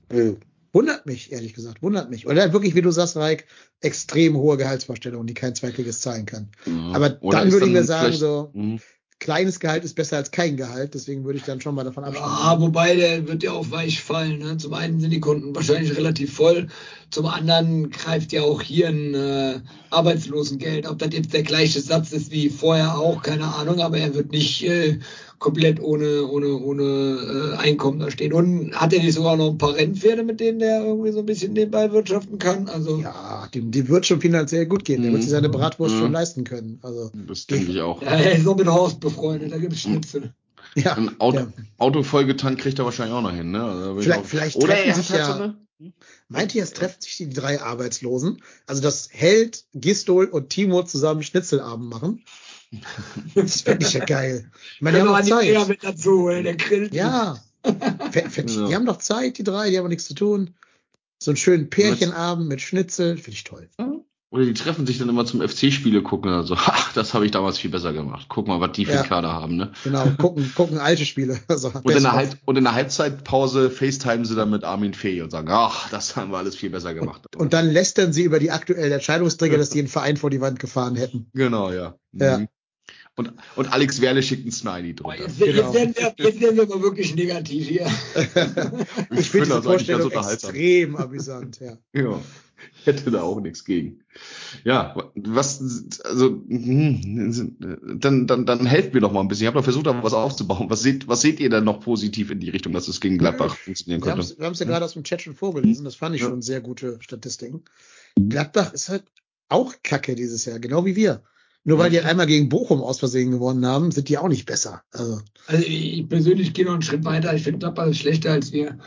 äh, wundert mich, ehrlich gesagt, wundert mich. Oder wirklich, wie du sagst, Reik, extrem hohe Gehaltsvorstellungen, die kein Zweitliges zahlen kann. Ja. Aber Oder dann würde ich mir sagen, so Mhm. Kleines Gehalt ist besser als kein Gehalt, deswegen würde ich dann schon mal davon abstimmen. Ja, wobei der wird ja auch weich fallen. Ne? Zum einen sind die Konten wahrscheinlich relativ voll, zum anderen greift ja auch hier ein äh, Arbeitslosengeld. Ob das jetzt der gleiche Satz ist wie vorher auch, keine Ahnung, aber er wird nicht äh, komplett ohne, ohne, ohne äh, Einkommen da stehen. Und hat er nicht sogar noch ein paar Rennpferde, mit denen der irgendwie so ein bisschen nebenbei wirtschaften kann? Also Ja, dem, dem wird schon finanziell gut gehen. Der Mhm. wird sich seine Bratwurst Mhm. schon leisten können. Also, Das denke ich auch. ja, er ist noch mit Horst befreundet, da gibt es Schnitzel. ja. Ein Auto, der- Auto vollgetankt kriegt er wahrscheinlich auch noch hin, ne? Also Vielleicht- auch- vielleicht Oder treffen er sich halt ja- so eine. Meint ihr, es treffen sich die drei Arbeitslosen? Also, dass Held, Gistol und Timo zusammen Schnitzelabend machen? Das fände ich ja geil. Ich meine, die haben doch Zeit. mit dazu holen, der grillt. Ja. Fänd- Ja. Die haben doch Zeit, die drei, die haben nichts zu tun. So einen schönen Pärchenabend mit Schnitzel, finde ich toll. Oder die treffen sich dann immer zum FC-Spiele gucken oder so. Ha, das habe ich damals viel besser gemacht. Guck mal, was die für Ja. Kader haben, ne? Genau, gucken, gucken alte Spiele. Also, Und in. Halb und in der Halbzeitpause FaceTimen sie dann mit Armin Fee und sagen, ach, das haben wir alles viel besser gemacht. Und dann lästern sie über die aktuellen Entscheidungsträger, dass die einen Verein vor die Wand gefahren hätten. genau, ja. Ja. Und, und Alex Werle schickt einen Smiley drunter. Jetzt, Genau. jetzt, werden wir, jetzt werden wir aber wirklich negativ hier. Ich finde diese das eigentlich ganz unterhaltsam. extrem amüsant, ja. Ja, hätte da auch nichts gegen. Ja, was, also, hm, dann, dann, dann helft mir doch mal ein bisschen. Ich habe doch versucht, da was aufzubauen. Was seht, was seht ihr denn noch positiv in die Richtung, dass es gegen Gladbach funktionieren Wir haben könnte? es ja gerade aus dem Chat schon vorgelesen. Das fand ich Ja. schon sehr gute Statistiken. Gladbach ist halt auch kacke dieses Jahr, genau wie wir. Nur weil die einmal gegen Bochum aus Versehen gewonnen haben, sind die auch nicht besser. Also, Also ich persönlich gehe noch einen Schritt weiter. Ich finde Gladbach ist schlechter als wir.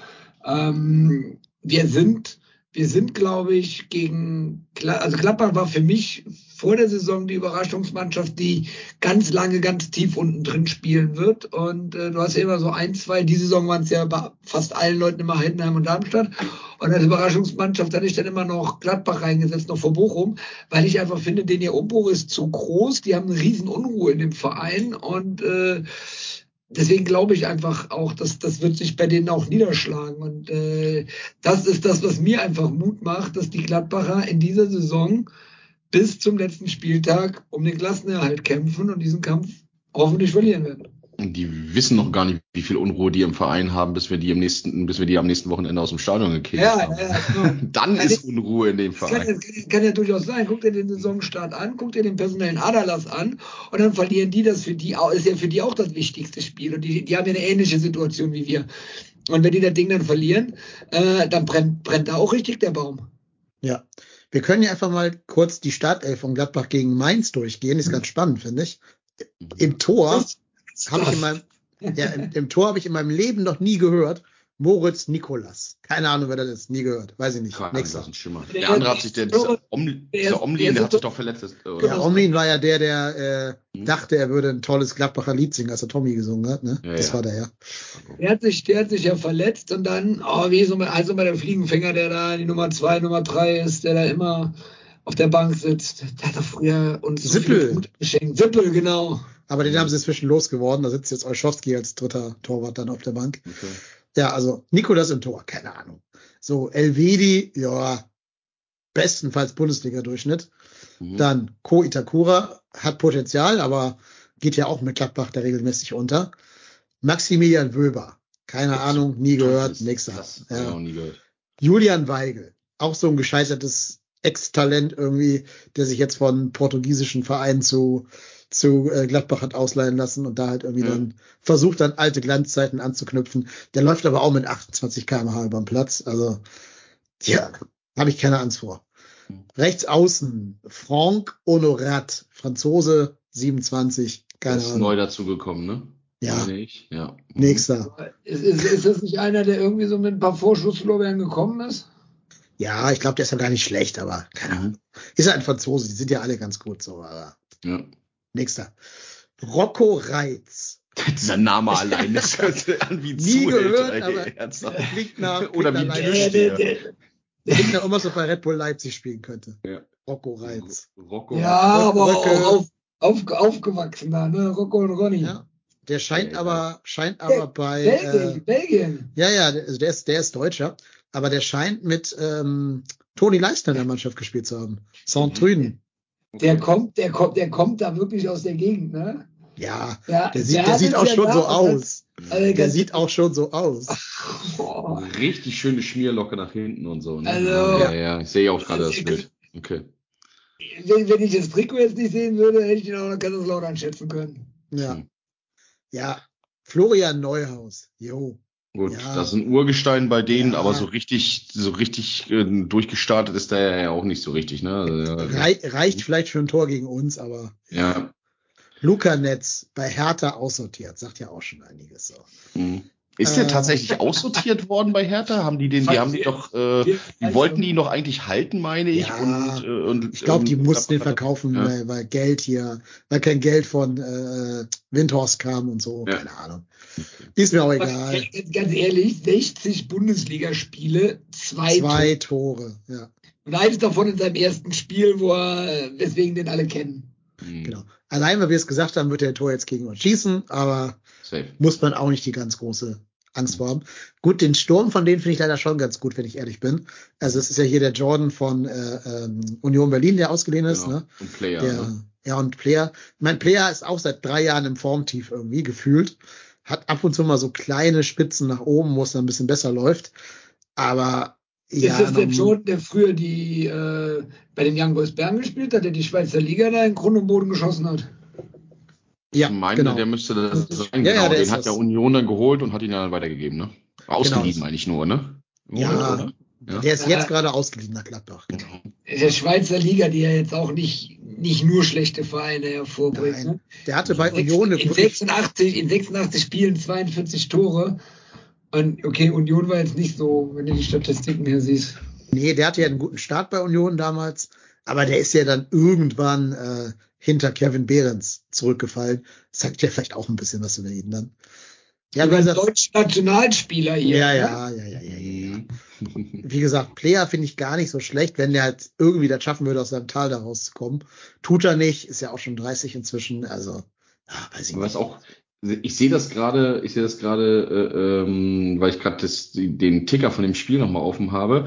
Ähm, wir sind, wir sind, glaube ich, gegen, also Gladbach war für mich vor der Saison die Überraschungsmannschaft, die ganz lange ganz tief unten drin spielen wird. Und äh, du hast ja immer so ein, zwei, die Saison waren es ja bei fast allen Leuten immer Heidenheim und Darmstadt. Und als Überraschungsmannschaft hatte ich dann immer noch Gladbach reingesetzt, noch vor Bochum, weil ich einfach finde, den ihr Umbruch ist zu groß. Die haben eine riesen Unruhe in dem Verein und äh, deswegen glaube ich einfach auch, dass das wird sich bei denen auch niederschlagen. Und äh, das ist das, was mir einfach Mut macht, dass die Gladbacher in dieser Saison bis zum letzten Spieltag um den Klassenerhalt kämpfen und diesen Kampf hoffentlich verlieren werden. Die wissen noch gar nicht, wie viel Unruhe die im Verein haben, bis wir die nächsten, bis wir die am nächsten Wochenende aus dem Stadion gekickt Ja, haben. ja, genau. Dann Ja, ist Unruhe in dem kann, Verein. das kann, kann ja durchaus sein. Guck dir den Saisonstart an, guck dir den personellen Aderlass an und dann verlieren die das für die auch, ist ja für die auch das wichtigste Spiel. Und die, die haben ja eine ähnliche Situation wie wir. Und wenn die das Ding dann verlieren, äh, dann brennt, brennt da auch richtig der Baum. ja. Wir können ja einfach mal kurz die Startelf von Gladbach gegen Mainz durchgehen. Ist ganz spannend, finde ich. Im Tor Das- habe ich in meinem, ja, im, im Tor habe ich in meinem Leben noch nie gehört. Moritz Nikolas. Keine Ahnung, wer das ist. Nie gehört. Weiß ich nicht. Kein Nächster. Blasenschimmer. Der- Der andere hat sich, der, dieser, der- Omlin, der- der hat sich doch verletzt. Oder? Ja, Omlin war ja der, der äh, dachte, er würde ein tolles Gladbacher Lied singen, als er Tommy gesungen hat. Ne? Ja, das ja. war der, ja. Der hat sich, der hat sich ja verletzt und dann, oh, wie so also mal der Fliegenfänger, der da die Nummer zwei, Nummer drei ist, der da immer auf der Bank sitzt. Der hat doch früher uns so Sippel. Punkte geschenkt. Sippel, genau. Aber den haben sie inzwischen losgeworden. Da sitzt jetzt Olschowski als dritter Torwart dann auf der Bank. Okay. Ja, also Nikolas im Tor, keine Ahnung. So, Elvedi, ja, bestenfalls Bundesliga-Durchschnitt. Mhm. Dann Ko Itakura hat Potenzial, aber geht ja auch mit Gladbach da regelmäßig unter. Maximilian Wöber, keine Ahnung, nie gehört, nächster. Das Ja. nie gehört. Julian Weigel, auch so ein gescheitertes Ex-Talent irgendwie, der sich jetzt von portugiesischen Vereinen zu, zu äh, Gladbach hat ausleihen lassen und da halt irgendwie Ja. dann versucht, dann alte Glanzzeiten anzuknüpfen. Der läuft aber auch mit 28 km/h über den Platz. Also, ja, habe ich keine Angst vor. Hm. Rechts außen, Franck Honorat, Franzose, 27, Der keine ist Ahnung. neu dazugekommen, ne? Ja. Ja. Nächster. Ist, ist, ist das nicht einer, der irgendwie so mit ein paar Vorschusslorbeeren gekommen ist? Ja, ich glaube, der ist ja gar nicht schlecht, aber keine Ahnung. Ist ja ein Franzose, die sind ja alle ganz gut so, aber Ja. Nächster. Rocco Reitz. Dieser Name allein, das hört sich an wie Nie Zuhälter, gehört, ey, aber ernsthaft. klingt nach, Oder wie nach Der, der, der, Der klingt ja immer so bei Red Bull Leipzig spielen könnte. Ja. Rocco Reitz. Rocco. ja, aber Röcke. auch auf, auf, aufgewachsener, ne? Rocco und Ronny. Ja. Der scheint Ja, aber, scheint aber bei, Belgien, äh, Belgien. ja, ja, der, also der ist, der ist Deutscher, aber der scheint mit ähm, Toni Leistner in der Mannschaft gespielt zu haben. Saint-Trüden. Der kommt, der kommt, der kommt da wirklich aus der Gegend, ne? Ja, Ja, der sieht, der hat sieht auch schon so aus. Also, Der ganz- sieht auch schon so aus. Boah. Richtig schöne Schmierlocke nach hinten und so. Ne? Also- ja, ja, ich sehe auch gerade das Bild. Okay. Wenn, wenn ich das Trikot jetzt nicht sehen würde, hätte ich ihn auch noch Kaiserslautern schätzen können. Ja. Hm. Ja. Florian Neuhaus. Jo. Gut, Ja. das ist ein Urgestein bei denen, Ja. aber so richtig, so richtig äh, durchgestartet ist der ja auch nicht so richtig, ne? Also, Rei reicht vielleicht für ein Tor gegen uns, aber ja. Luca Netz bei Hertha aussortiert. Sagt ja auch schon einiges so. Mhm. Ist der Äh, tatsächlich aussortiert worden bei Hertha? Haben die den, die haben die doch, äh, die wollten die noch eigentlich halten, meine ich. Ja, und, äh, und, Ich glaube, die ähm, mussten den verkaufen, Ja. weil, weil Geld hier, weil kein Geld von äh, Windhorst kam und so. Ja. Keine Ahnung. Ist mir auch egal. Ganz, ganz ehrlich, 60 Bundesligaspiele, zwei, Zwei Tore. Ja, Und eines davon in seinem ersten Spiel, wo er, weswegen den alle kennen. Mhm. genau. Allein, weil wir es gesagt haben, wird der Tor jetzt gegen uns schießen, aber Safe. muss man auch nicht die ganz große Angst vor haben. Gut, den Sturm von denen finde ich leider schon ganz gut, wenn ich ehrlich bin. Also es ist ja hier der Jordan von äh, ähm, Union Berlin, der ausgeliehen ist. Genau. Ne? Und Player, Der, ne? ja, und Player. Mein Player ist auch seit drei Jahren im Formtief irgendwie gefühlt. Hat ab und zu mal so kleine Spitzen nach oben, wo es dann ein bisschen besser läuft. Aber ja, ist das der Jordan, der früher die äh, bei den Young Boys Bern gespielt hat, der die Schweizer Liga da in Grund und Boden geschossen hat? ja, ich meine, genau. der müsste das sein. Ja, ja, genau, der den ist hat das. ja Union dann geholt und hat ihn dann weitergegeben, ne? Ausgeliehen, meine ich nur, ne? Ja. Oder? Ja. Der ist Ja. jetzt gerade ausgeliehen nach Gladbach. Genau. Der Schweizer Liga, die ja jetzt auch nicht, nicht nur schlechte Vereine hervorbringt. Nein. Ne? Der hatte bei Union in, wirklich 86, in 86 Spielen 42 Tore. Und okay, Union war jetzt nicht so, wenn du die Statistiken hier siehst. Nee, der hatte ja einen guten Start bei Union damals, aber der ist ja dann irgendwann äh, hinter Kevin Behrens zurückgefallen. Sagt ja vielleicht auch ein bisschen was über ihn dann. Ja, gesagt, deutscher Nationalspieler hier. ja, ne? ja, ja, ja, ja, ja. Mhm. Wie gesagt, Player finde ich gar nicht so schlecht, wenn der halt irgendwie das schaffen würde, aus seinem Tal da rauszukommen. Tut er nicht, ist ja auch schon 30 inzwischen, also, ja, weiß ich was nicht. auch, ich sehe das gerade, ich sehe das gerade, äh, ähm, weil ich gerade den Ticker von dem Spiel nochmal offen habe.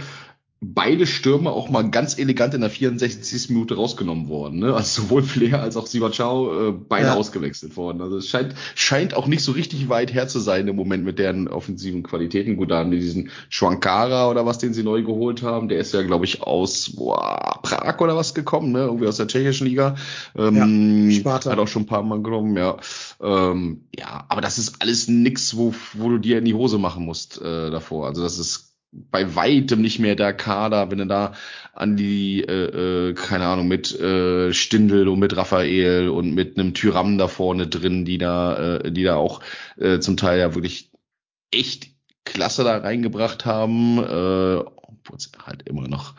Beide Stürmer auch mal ganz elegant in der 64. Minute rausgenommen worden. Ne? Also sowohl Flair als auch Sivachau äh, beide Ja. ausgewechselt worden. Also es scheint, scheint auch nicht so richtig weit her zu sein im Moment mit deren offensiven Qualitäten. Gut, da haben die diesen Schwankara oder was, den sie neu geholt haben. Der ist ja, glaube ich, aus boah, Prag oder was gekommen, ne? irgendwie aus der tschechischen Liga. Ähm, Ja, Sparta. Hat auch schon ein paar Mal genommen, ja. Ähm, ja, aber das ist alles nix, wo, wo du dir in die Hose machen musst äh, davor. Also das ist bei weitem nicht mehr der Kader, wenn du da an die, äh, äh, keine Ahnung, mit äh, Stindel und mit Raphael und mit einem Tyram da vorne drin, die da, äh, die da auch äh, zum Teil ja wirklich echt klasse da reingebracht haben, äh, obwohl es halt immer noch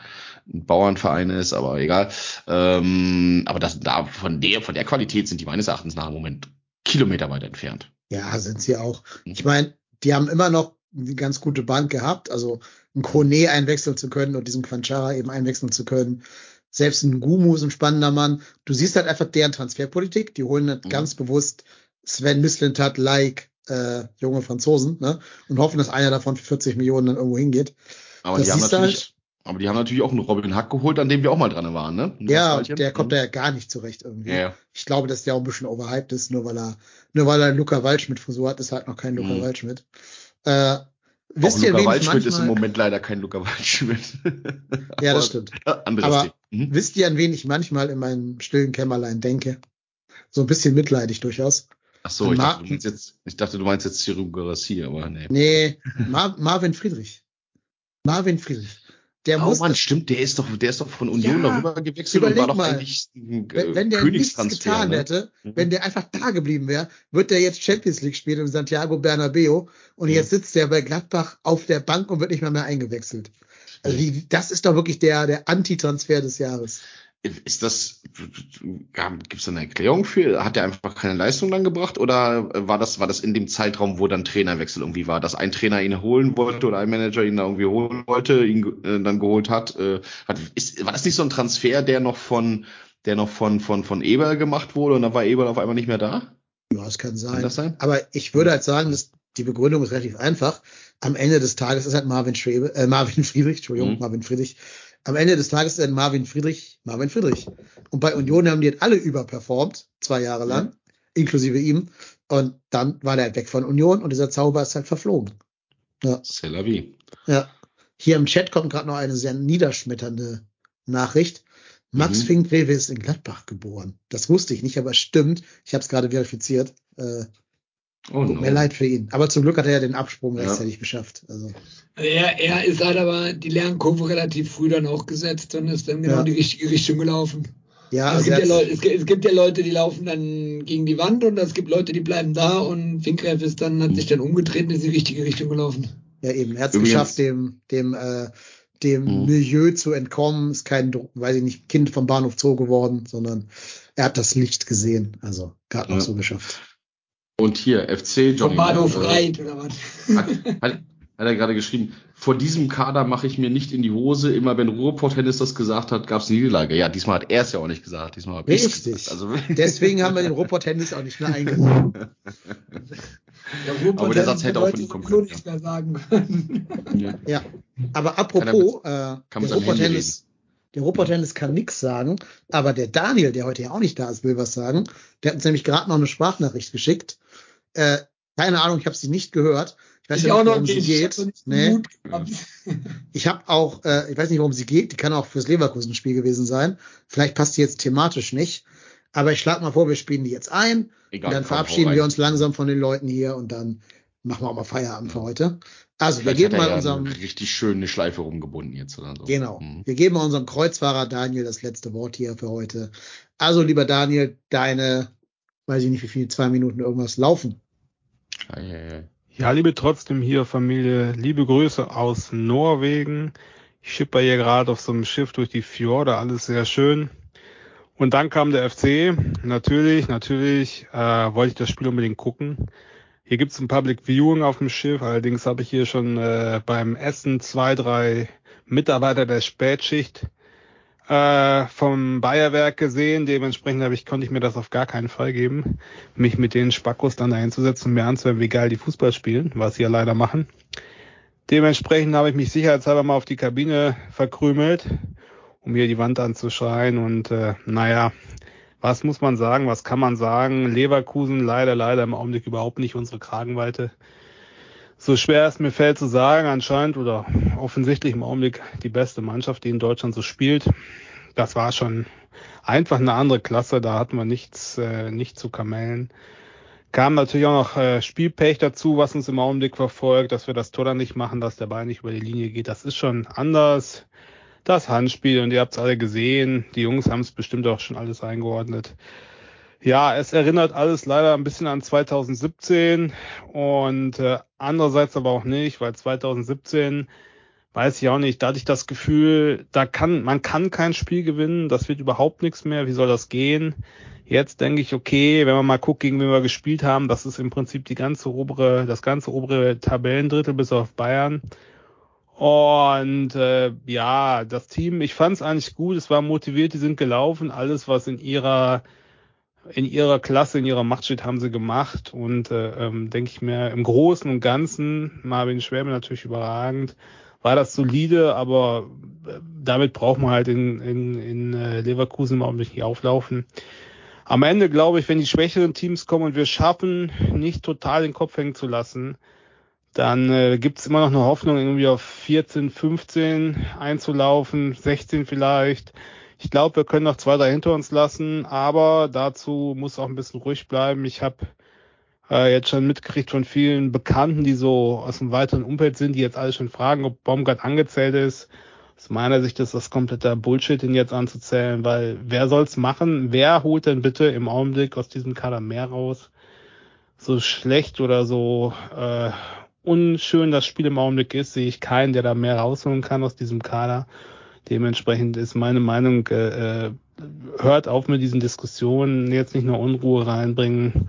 ein Bauernverein ist, aber egal. Ähm, aber das da von der, von der Qualität sind die meines Erachtens nach im Moment Kilometer weit entfernt. Ja, sind sie auch. Ich meine, die haben immer noch eine ganz gute Bank gehabt, also ein Kone einwechseln zu können und diesen Quanchara eben einwechseln zu können. Selbst ein Gumu ist ein spannender Mann. Du siehst halt einfach deren Transferpolitik. Die holen halt Mhm. ganz bewusst Sven Mislintat like äh, junge Franzosen ne? und hoffen, dass einer davon für 40 Millionen dann irgendwo hingeht. Aber Das die haben natürlich, halt. Aber die haben natürlich auch einen Robin Hack geholt, an dem wir auch mal dran waren, ne? Ein Ja, der kommt Mhm. da ja gar nicht zurecht irgendwie. Ja, ja. Ich glaube, dass der auch ein bisschen overhyped ist, nur weil er, nur weil er Luca Waldschmidt Frisur hat, ist halt noch kein Luca Mhm. Waldschmidt. Äh, wisst ihr, Luca Waldschmidt ist im manchmal, Moment leider kein Luca Waldschmidt. ja, das stimmt. Anderes Aber. Mhm. wisst ihr, an wen ich manchmal in meinem stillen Kämmerlein denke? So ein bisschen mitleidig durchaus. Ach so, ich dachte, Martin- du meinst jetzt, ich dachte, du meinst jetzt Cyril Garassi, aber nee. Nee, Mar Marvin Friedrich. Marvin Friedrich. Der Oh muss, Mann, stimmt, der ist doch, der ist doch von Union Ja, darüber gewechselt und war doch mal. eigentlich ein wenn, äh, wenn der nichts getan ne? hätte, Mhm. wenn der einfach da geblieben wäre, wird der jetzt Champions League spielen im Santiago Bernabeo und Mhm. jetzt sitzt der bei Gladbach auf der Bank und wird nicht mal mehr eingewechselt. Also wie, das ist doch wirklich der, der Anti-Transfer des Jahres. Ist das, gibt es da eine Erklärung für? Hat er einfach keine Leistung dann gebracht oder war das, war das in dem Zeitraum, wo dann Trainerwechsel irgendwie war, dass ein Trainer ihn holen wollte oder ein Manager ihn da irgendwie holen wollte, ihn äh, dann geholt hat? Äh, war, ist, war das nicht so ein Transfer, der noch von, der noch von, von, von Eber gemacht wurde und dann war Eber auf einmal nicht mehr da? Ja, das kann sein. Kann das sein? Aber ich würde halt sagen, dass die Begründung ist relativ einfach. Am Ende des Tages ist halt Marvin Schwebe, äh, Marvin Friedrich, Entschuldigung, Mhm. Marvin Friedrich. Am Ende des Tages ist halt Marvin Friedrich, Marvin Friedrich. Und bei Union haben die halt alle überperformt, zwei Jahre lang, inklusive ihm. Und dann war der halt weg von Union und dieser Zauber ist halt verflogen. Ja. C'est la vie. Ja. Hier im Chat kommt gerade noch eine sehr niederschmetternde Nachricht. Max Mhm. Finkrewe ist in Gladbach geboren. Das wusste ich nicht, aber es stimmt. Ich habe es gerade verifiziert. Äh, Oh Tut no. mir leid für ihn. Aber zum Glück hat er ja den Absprung Ja. rechtzeitig geschafft. Also, Er, er ist halt aber die Lernkurve relativ früh dann auch gesetzt und ist dann genau Ja. in die richtige Richtung gelaufen. ja, es, also gibt ja Leute, es, gibt, es gibt ja Leute, die laufen dann gegen die Wand und es gibt Leute, die bleiben da und Finkreff ist dann, hat sich dann umgedreht und ist in die richtige Richtung gelaufen. ja eben, er hat es geschafft, dem, dem, äh, dem Mhm. Milieu zu entkommen. Ist kein, weiß ich nicht, Kind vom Bahnhof Zoo geworden, sondern er hat das Licht gesehen. Also gerade noch Ja. so geschafft. Und hier, FC Vom Johnny. Bahnhof äh, Reit oder was? Hat, hat, hat er gerade geschrieben, vor diesem Kader mache ich mir nicht in die Hose. Immer wenn Ruhrpott-Hennis das gesagt hat, gab es eine Niederlage. Ja, diesmal hat er es ja auch nicht gesagt. Diesmal habe Richtig. gesagt. Also, Deswegen haben wir den Ruhrpott-Tennis auch nicht mehr. Der Ruhrpott Aber der Satz hätte auch von ihm kommen können, nichts mehr sagen können. ja. Ja, aber Kann apropos, äh, kann der mit seinem Handy Ruhrpott-Tennis, der Ruhrpott-Tennis kann nix sagen, aber der Daniel, der heute ja auch nicht da ist, will was sagen. Der hat uns nämlich gerade noch eine Sprachnachricht geschickt. Äh, keine Ahnung, ich habe sie nicht gehört. Ich weiß Ich auch nicht, noch worum sie. Ich geht. nicht den Nee. Ich habe auch, äh, ich weiß nicht, worum sie geht. Die kann auch fürs Leverkusen-Spiel gewesen sein. Vielleicht passt die jetzt thematisch nicht. Aber ich schlage mal vor, wir spielen die jetzt ein. Egal, und dann komm, verabschieden wir uns langsam von den Leuten hier und dann machen wir auch mal Feierabend für heute. Also Vielleicht wir geben mal ja unserem, eine richtig schöne Schleife rumgebunden jetzt oder so. genau, Mhm. wir geben mal unserem Kreuzfahrer Daniel das letzte Wort hier für heute. Also lieber Daniel, deine, weiß ich nicht wie viel, zwei Minuten irgendwas laufen. Ja. Ja, liebe trotzdem hier Familie, liebe Grüße aus Norwegen. Ich schipper hier gerade auf so einem Schiff durch die Fjorde, alles sehr schön. Und dann kam der FC. Natürlich, natürlich äh, wollte ich das Spiel unbedingt gucken. Hier gibt's ein Public Viewing auf dem Schiff, allerdings habe ich hier schon äh, beim Essen zwei, drei Mitarbeiter der Spätschicht äh, vom Bayerwerk gesehen. Dementsprechend habe ich, konnte ich mir das auf gar keinen Fall geben, mich mit den Spackos dann dahin zu setzen und mir anzuhören, wie geil die Fußball spielen, was sie ja leider machen. Dementsprechend habe ich mich sicherheitshalber mal auf die Kabine verkrümelt, um hier die Wand anzuschreien und äh, naja, was muss man sagen, was kann man sagen? Leverkusen leider, leider im Augenblick überhaupt nicht unsere Kragenweite. So schwer es mir fällt zu sagen, anscheinend oder offensichtlich im Augenblick die beste Mannschaft, die in Deutschland so spielt. Das war schon einfach eine andere Klasse, da hatten wir nichts, äh, nicht zu kamellen. Kam natürlich auch noch äh, Spielpech dazu, was uns im Augenblick verfolgt, dass wir das Tor dann nicht machen, dass der Ball nicht über die Linie geht. Das ist schon anders. Das Handspiel, und ihr habt es alle gesehen, die Jungs haben es bestimmt auch schon alles eingeordnet. Ja, es erinnert alles leider ein bisschen an 2017 und äh, andererseits aber auch nicht, weil 2017 weiß ich auch nicht, da hatte ich das Gefühl, da kann man kann kein Spiel gewinnen, das wird überhaupt nichts mehr, wie soll das gehen? Jetzt denke ich, okay, wenn man mal guckt, gegen wen wir gespielt haben, das ist im Prinzip die ganze obere, das ganze obere Tabellendrittel bis auf Bayern. Und äh, ja, das Team, ich fand es eigentlich gut, es war motiviert, die sind gelaufen, alles was in ihrer in ihrer Klasse, in ihrer Macht steht, haben sie gemacht und äh, ähm, denke ich mir im Großen und Ganzen Marvin Schwäbe natürlich überragend, war das solide, aber äh, damit braucht man halt in, in, in äh, Leverkusen mal nicht auflaufen. Am Ende glaube ich, wenn die schwächeren Teams kommen und wir schaffen, nicht total den Kopf hängen zu lassen, dann äh, gibt es immer noch eine Hoffnung, irgendwie auf 14, 15 einzulaufen, 16 vielleicht. Ich glaube, wir können noch zwei, drei hinter uns lassen, aber dazu muss auch ein bisschen ruhig bleiben. Ich habe äh, jetzt schon mitgekriegt von vielen Bekannten, die so aus dem weiteren Umfeld sind, die jetzt alle schon fragen, ob Baumgart angezählt ist. Aus meiner Sicht ist das kompletter Bullshit, ihn jetzt anzuzählen, weil wer soll's machen? Wer holt denn bitte im Augenblick aus diesem Kader mehr raus? So schlecht oder so äh, unschön das Spiel im Augenblick ist, sehe ich keinen, der da mehr rausholen kann aus diesem Kader. Dementsprechend ist meine Meinung, äh, äh, hört auf mit diesen Diskussionen, jetzt nicht nur Unruhe reinbringen.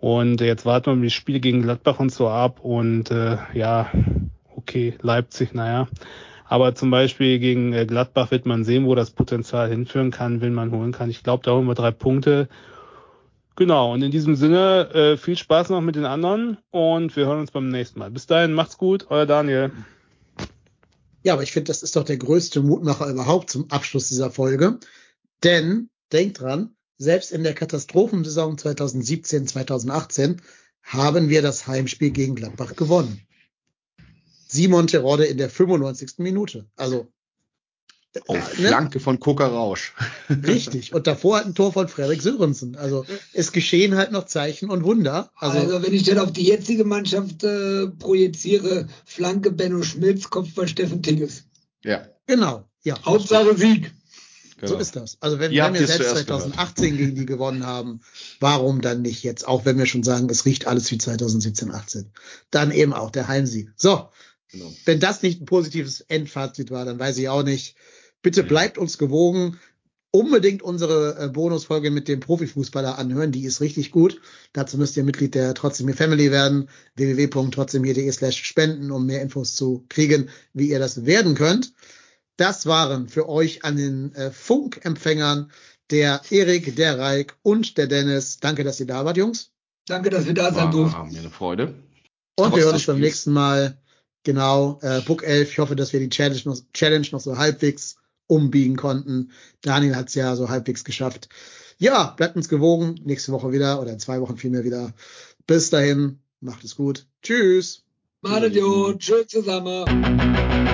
Und jetzt warten wir die Spiele gegen Gladbach und so ab. Und äh, ja, okay, Leipzig, naja. Aber zum Beispiel gegen äh, Gladbach wird man sehen, wo das Potenzial hinführen kann, wenn man holen kann. Ich glaube, da holen wir drei Punkte. Genau, und in diesem Sinne äh, viel Spaß noch mit den anderen und wir hören uns beim nächsten Mal. Bis dahin, macht's gut, euer Daniel. Ja, aber ich finde, das ist doch der größte Mutmacher überhaupt zum Abschluss dieser Folge. Denn, denkt dran, selbst in der Katastrophensaison 2017, 2018 haben wir das Heimspiel gegen Gladbach gewonnen. Simon Terode in der 95. Minute. Also auf ne? Flanke von Koka Rausch. Richtig. Und davor hat ein Tor von Frederik Sörensen. Also es geschehen halt noch Zeichen und Wunder. Also, also wenn ich dann auf die jetzige Mannschaft äh, projiziere, Flanke Benno Schmitz, Kopfball Steffen Tigges. Ja. Genau. Ja. Hauptsache Sieg. Genau. So ist das. Also wenn, wenn wir selbst 2018 gehört. gegen die gewonnen haben, warum dann nicht jetzt? Auch wenn wir schon sagen, es riecht alles wie 2017, 18. Dann eben auch der Heimsieg. So. Genau. Wenn das nicht ein positives Endfazit war, dann weiß ich auch nicht. Bitte bleibt uns gewogen. Unbedingt unsere äh, Bonusfolge mit dem Profifußballer anhören. Die ist richtig gut. Dazu müsst ihr Mitglied der Trotzdem hier Family werden. www.trotzdemhier.de slash spenden, um mehr Infos zu kriegen, wie ihr das werden könnt. Das waren für euch an den äh, Funkempfängern der Erik, der Reik und der Dennis. Danke, dass ihr da wart, Jungs. Danke, dass wir da sein durften. War mir eine Freude. Und wir hören uns beim nächsten Mal. Genau, äh, Book 11. Ich hoffe, dass wir die Challenge noch, Challenge noch so halbwegs umbiegen konnten. Daniel hat es ja so halbwegs geschafft. Ja, bleibt uns gewogen. Nächste Woche wieder oder in zwei Wochen vielmehr wieder. Bis dahin, macht es gut. Tschüss. Macht Tschüss zusammen.